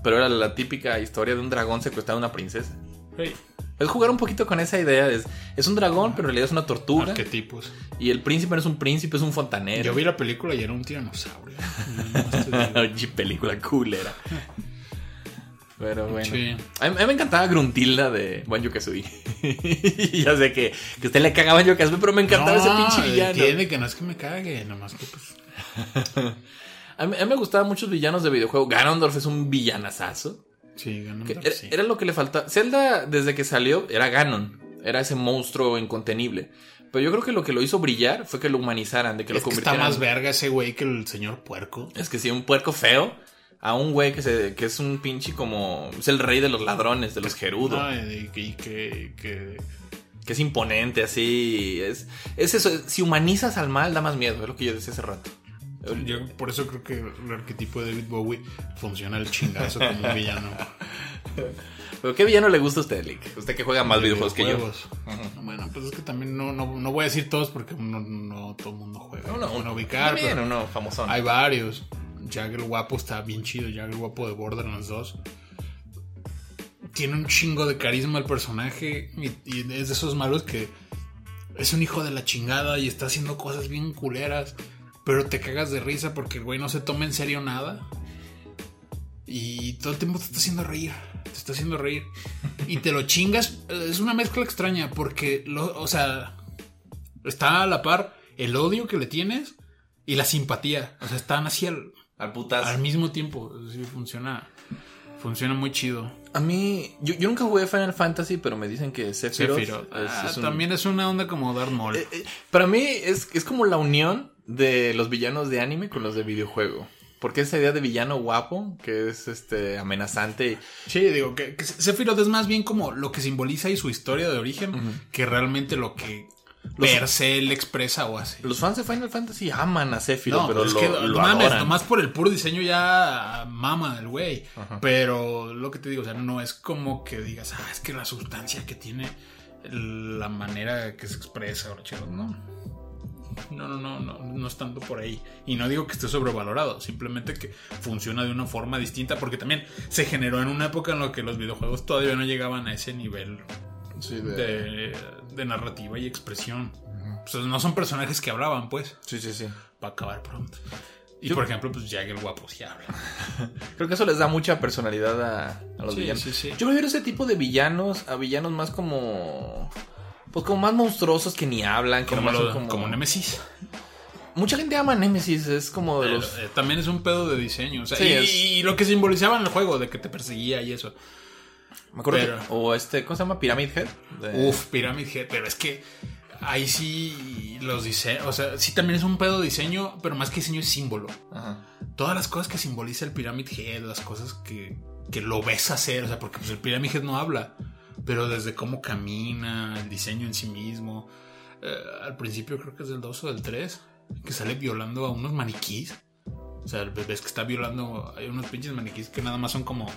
S2: Pero era la típica historia de un dragón secuestrando a una princesa.
S3: Hey,
S2: Es jugar un poquito con esa idea. Es, es un dragón, pero en realidad es una tortuga.
S3: arquetipos.
S2: Y el príncipe no es un príncipe, es un fontanero.
S3: Yo vi la película y era un tiranosaurio. No, no
S2: película culera. Pero bueno.
S3: Sí.
S2: A, mí, a mí me encantaba Gruntilda de Banjo Kazooie. ya sé que, que a usted le cagaba Banjo Kazooie, pero me encantaba ese pinche villano.
S3: Entiende que no es que me cague, nomás que pues.
S2: A mí, a mí me gustaban muchos villanos de videojuego. Ganondorf es un villanazazo.
S3: Sí, Ganondorf,
S2: era,
S3: sí.
S2: era lo que le faltaba. Zelda, desde que salió, era Ganon. Era ese monstruo incontenible. Pero yo creo que lo que lo hizo brillar fue que lo humanizaran, de que lo
S3: que está
S2: convirtieran.
S3: más verga ese güey que el señor puerco.
S2: Es que sí, un puerco feo. A un güey que, se, que es un pinche como. Es el rey de los ladrones, de los gerudos.
S3: Ay, y que, y que, que-
S2: Que es imponente, así. Es, es eso. Si humanizas al mal, da más miedo. Es lo que yo decía hace rato.
S3: Yo por eso creo que el arquetipo de David Bowie funciona el chingazo como un villano.
S2: Pero ¿qué villano le gusta a usted, Lick? Usted que juega más videojuegos que yo.
S3: Bueno, pues es que también no, no, no voy a decir todos porque no, no todo el mundo juega.
S2: Uno,
S3: Uno ubicar, pero
S2: uno famosón.
S3: hay varios. Jagger Guapo está bien chido. Jagger Guapo de Borderlands 2. Tiene un chingo de carisma el personaje y, y es de esos malos que es un hijo de la chingada y está haciendo cosas bien culeras, pero te cagas de risa porque el güey no se toma en serio nada. Y todo el tiempo te está haciendo reír, te está haciendo reír. Y te lo chingas, es una mezcla extraña porque, lo, o sea, está a la par el odio que le tienes y la simpatía. O sea, están así al,
S2: Al putazo.
S3: al mismo tiempo. Sí, funciona, funciona muy chido.
S2: A mí, yo, yo nunca jugué Final Fantasy, pero me dicen que Sephiroth,
S3: Sephiroth.
S2: es-
S3: Ah,
S2: es un-
S3: También es una onda como Darth Maul.
S2: Eh, eh, para mí es, es como la unión de los villanos de anime con los de videojuego. Porque esa idea de villano guapo, que es este amenazante.
S3: Sí, digo que, que Sephiroth es más bien como lo que simboliza y su historia de origen que realmente lo que
S2: Los-
S3: per se él expresa o hace.
S2: Los fans de Final Fantasy aman a Sephiroth,
S3: No,
S2: pero
S3: es
S2: lo,
S3: que
S2: lo
S3: mames, nomás por el puro diseño ya mama el güey. Pero lo que te digo, o sea, no es como que digas, ah, es que la sustancia que tiene, la manera que se expresa, o la chingada", no. No, no, no, no, no es tanto por ahí. Y no digo que esté sobrevalorado, simplemente que funciona de una forma distinta, porque también se generó en una época en la que los videojuegos todavía no llegaban a ese nivel
S2: Sí, de-
S3: de, de narrativa y expresión. O sea, no son personajes que hablaban, pues
S2: sí, sí, sí.
S3: va a acabar pronto. Y
S2: Yo-
S3: por ejemplo, pues Jagger guapo sí habla.
S2: Creo que eso les da mucha personalidad a, a los
S3: Sí,
S2: villanos.
S3: sí, sí.
S2: Yo prefiero ese tipo de villanos a villanos más como. Pues como más monstruosos que ni hablan, que
S3: Como,
S2: nomás
S3: lo-
S2: son
S3: como...
S2: como.
S3: Nemesis.
S2: Mucha gente ama Nemesis, es como de
S3: Pero,
S2: los.
S3: eh, también es un pedo de diseño. O sea,
S2: Sí,
S3: y,
S2: es-
S3: y lo que simbolizaba en el juego, de que te perseguía y eso.
S2: Me acuerdo
S3: pero-
S2: que- O este, ¿cómo se llama? Pyramid Head. De-
S3: Uf, Pyramid Head. Pero es que ahí sí los diseños. O sea, sí también es un pedo de diseño, pero más que diseño es símbolo.
S2: Ajá.
S3: Todas las cosas que simboliza el Pyramid Head, las cosas que, que lo ves hacer. O sea, porque pues, el Pyramid Head no habla. Pero desde cómo camina, el diseño en sí mismo. Eh, al principio creo que es del 2 o del 3. Que sale violando a unos maniquís. O sea, ves que está violando. Hay unos pinches maniquís que nada más son como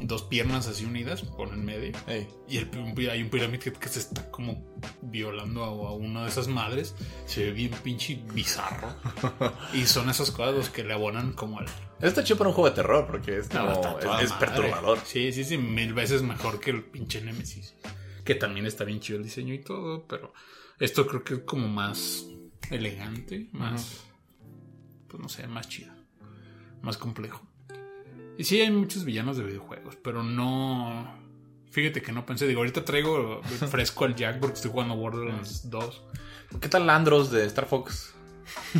S3: dos piernas así unidas por en medio.
S2: Ey.
S3: Y el, hay un pirámide que, que se está como violando a, a una de esas madres. Se ve bien pinche bizarro. y son esas cosas los que le abonan como al.
S2: Está chido para un juego de terror porque es, como- es, perturbador.
S3: Sí, sí, sí, mil veces mejor que el pinche Nemesis. Que también está bien chido el diseño y todo, pero esto creo que es como más elegante, más. Pues no sé, más chido. Más complejo. Y sí, hay muchos villanos de videojuegos, pero no. Fíjate que no pensé, digo, ahorita traigo fresco al Jack porque estoy jugando Borderlands 2.
S2: ¿Qué tal Andros de Star Fox?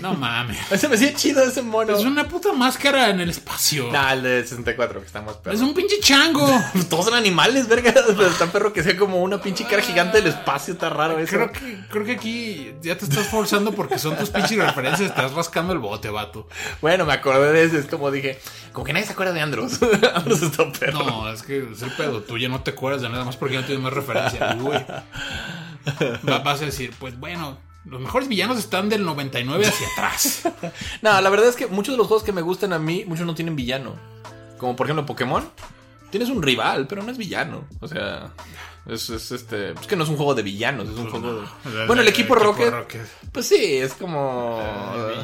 S3: No mames.
S2: Ese me hacía chido ese mono.
S3: Es una puta máscara en el espacio.
S2: Nah, el de 64, que está más perro.
S3: Es un pinche chango.
S2: Todos son animales, verga. Pero está perro que sea como una pinche cara gigante del espacio. Está raro eso.
S3: Creo que, creo que aquí ya te estás forzando porque son tus pinches referencias. Estás rascando el bote, vato.
S2: Bueno, me acordé de eso. Es como dije, como que nadie se acuerda de Andros. Andros está perro.
S3: No, es que es el pedo. Tú ya no te acuerdas de nada más porque ya no tienes más referencia. Uy. Vas a decir, pues bueno, los mejores villanos están del 99 hacia atrás.
S2: No, la verdad es que muchos de los juegos que me gustan a mí, muchos no tienen villano. Como por ejemplo Pokémon. Tienes un rival, pero no es villano. O sea, es, es este. Es que no es un juego de villanos, es un juego de. Bueno, el equipo, Rocket, Pues sí, es como.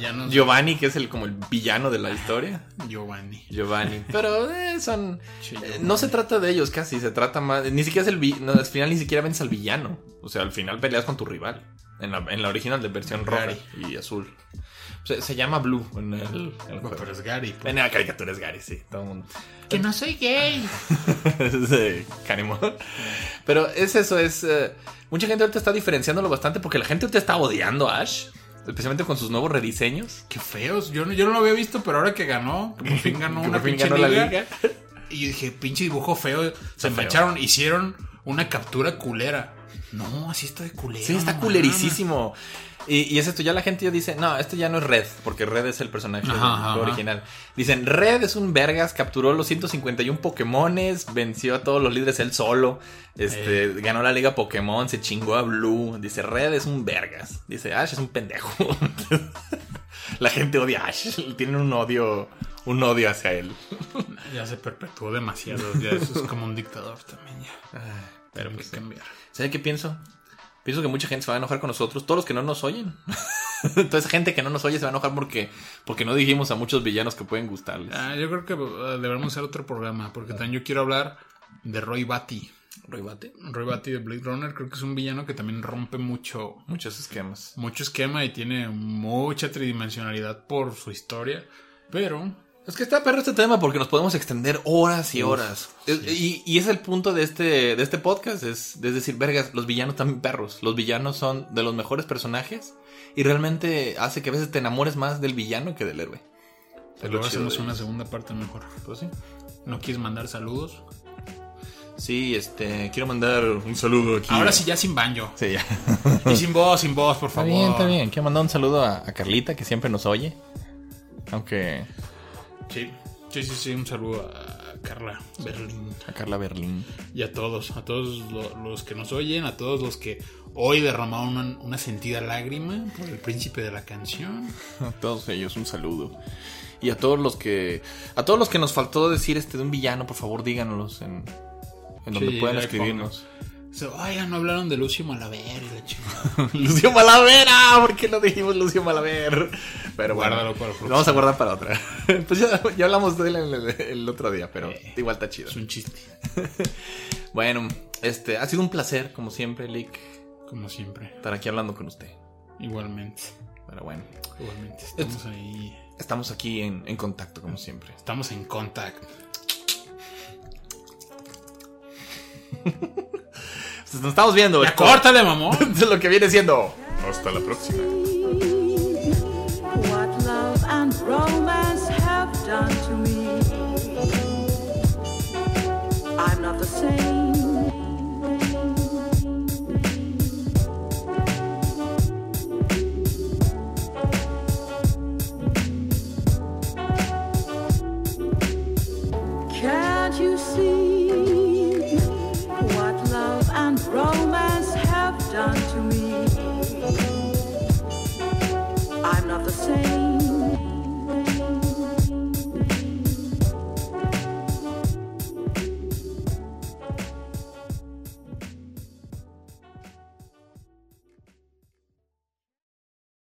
S3: Eh.
S2: Giovanni, que es el como el villano de la historia.
S3: Giovanni.
S2: Giovanni. Pero eh, son.
S3: Che,
S2: eh, no se trata de ellos casi, se trata más. Ni siquiera es el. vi- No, al final ni siquiera vences al villano. O sea, al final peleas con tu rival. En la, en la original de versión roja
S3: Gary.
S2: y azul. Se, se llama Blue en el, en el juego.
S3: Pero es Gary. pues.
S2: En la caricatura es Gary, sí. Todo el mundo.
S3: Que no soy gay.
S2: es Canimón. Pero es eso, es. eh, mucha gente ahorita está diferenciándolo bastante porque la gente ahorita está odiando a Ash. Especialmente con sus nuevos rediseños.
S3: Qué feos. Yo no, yo no lo había visto, pero ahora que ganó, que por fin ganó una pinche
S2: ganó la
S3: liga,
S2: liga.
S3: Y yo dije, pinche dibujo feo. Se
S2: feo.
S3: mancharon, hicieron una captura culera. No, así está de culero.
S2: Sí, está
S3: no
S2: culericísimo. Y, y es esto, ya la gente ya dice, no, esto ya no es Red, porque Red es el personaje
S3: Ajá,
S2: del
S3: ajá,
S2: juego
S3: ajá.
S2: original. Dicen, Red es un vergas, capturó los 151 Pokémones, venció a todos los líderes él solo, este,
S3: Eh.
S2: ganó la liga Pokémon, se chingó a Blue. Dice, Red es un vergas. Dice, Ash es un pendejo. la gente odia a Ash, tienen un odio, un odio hacia él.
S3: Ya se perpetuó demasiado. Ya eso es como un dictador también. Ya. Pero hay que cambiar.
S2: ¿Sabe qué pienso? Pienso que mucha gente se va a enojar con nosotros, todos los que no nos oyen. Entonces, gente que no nos oye se va a enojar porque, porque no dijimos a muchos villanos que pueden gustarles.
S3: Ah, yo creo que uh, deberíamos hacer otro programa. Porque también yo quiero hablar de Roy Batty.
S2: Roy Bate.
S3: Roy Batty de Blade Runner creo que es un villano que también rompe mucho,
S2: Muchos esquemas.
S3: mucho esquema y tiene mucha tridimensionalidad por su historia. Pero
S2: Es que está perro este tema porque nos podemos extender horas y horas. Es- y, y es el punto de este, de este podcast. Es, es decir, vergas, los villanos también perros. Los villanos son de los mejores personajes. Y realmente hace que a veces te enamores más del villano que del héroe. Chido
S3: hacemos una segunda parte mejor.
S2: Pues sí.
S3: ¿No quieres mandar saludos?
S2: Sí, este, quiero mandar un saludo aquí.
S3: Ahora sí, ya sin banjo.
S2: Sí, ya.
S3: Y sin voz, sin voz, por
S2: Está
S3: favor.
S2: bien, está bien. Quiero mandar un saludo a, a Carlita, que siempre nos oye. Aunque
S3: Sí, sí, sí, sí, un saludo a Carla Berlín
S2: a Carla Berlín.
S3: y a todos, a todos lo- los que nos oyen, a todos los que hoy derramaron una, una sentida lágrima por el príncipe de la canción.
S2: A todos ellos un saludo. Y a todos los que. A todos los que nos faltó decir este de un villano, por favor, díganos en, en donde
S3: Sí,
S2: puedan escribirnos.
S3: So, Oigan, no hablaron de Lucio Malaver.
S2: Lucio Malavera, ¿por qué no dijimos Lucio Malaver? Pero bueno,
S3: Guárdalo para la próxima.
S2: lo vamos a guardar para otra. Pues ya, ya hablamos de él el, el otro día, pero
S3: Eh.
S2: igual está chido.
S3: Es un chiste,
S2: Bueno, este, ha sido un placer, como siempre, Lick,
S3: como siempre.
S2: estar aquí hablando con usted.
S3: Igualmente,
S2: Pero bueno,
S3: igualmente. Estamos ahí,
S2: estamos aquí en, en contacto, como siempre.
S3: estamos en contact.
S2: Nos estamos viendo.
S3: ¡Ya córtale, mamón!
S2: de lo que viene siendo. Hasta la próxima.
S5: What love and romance have done to me. I'm not the same. Can't you see not the same.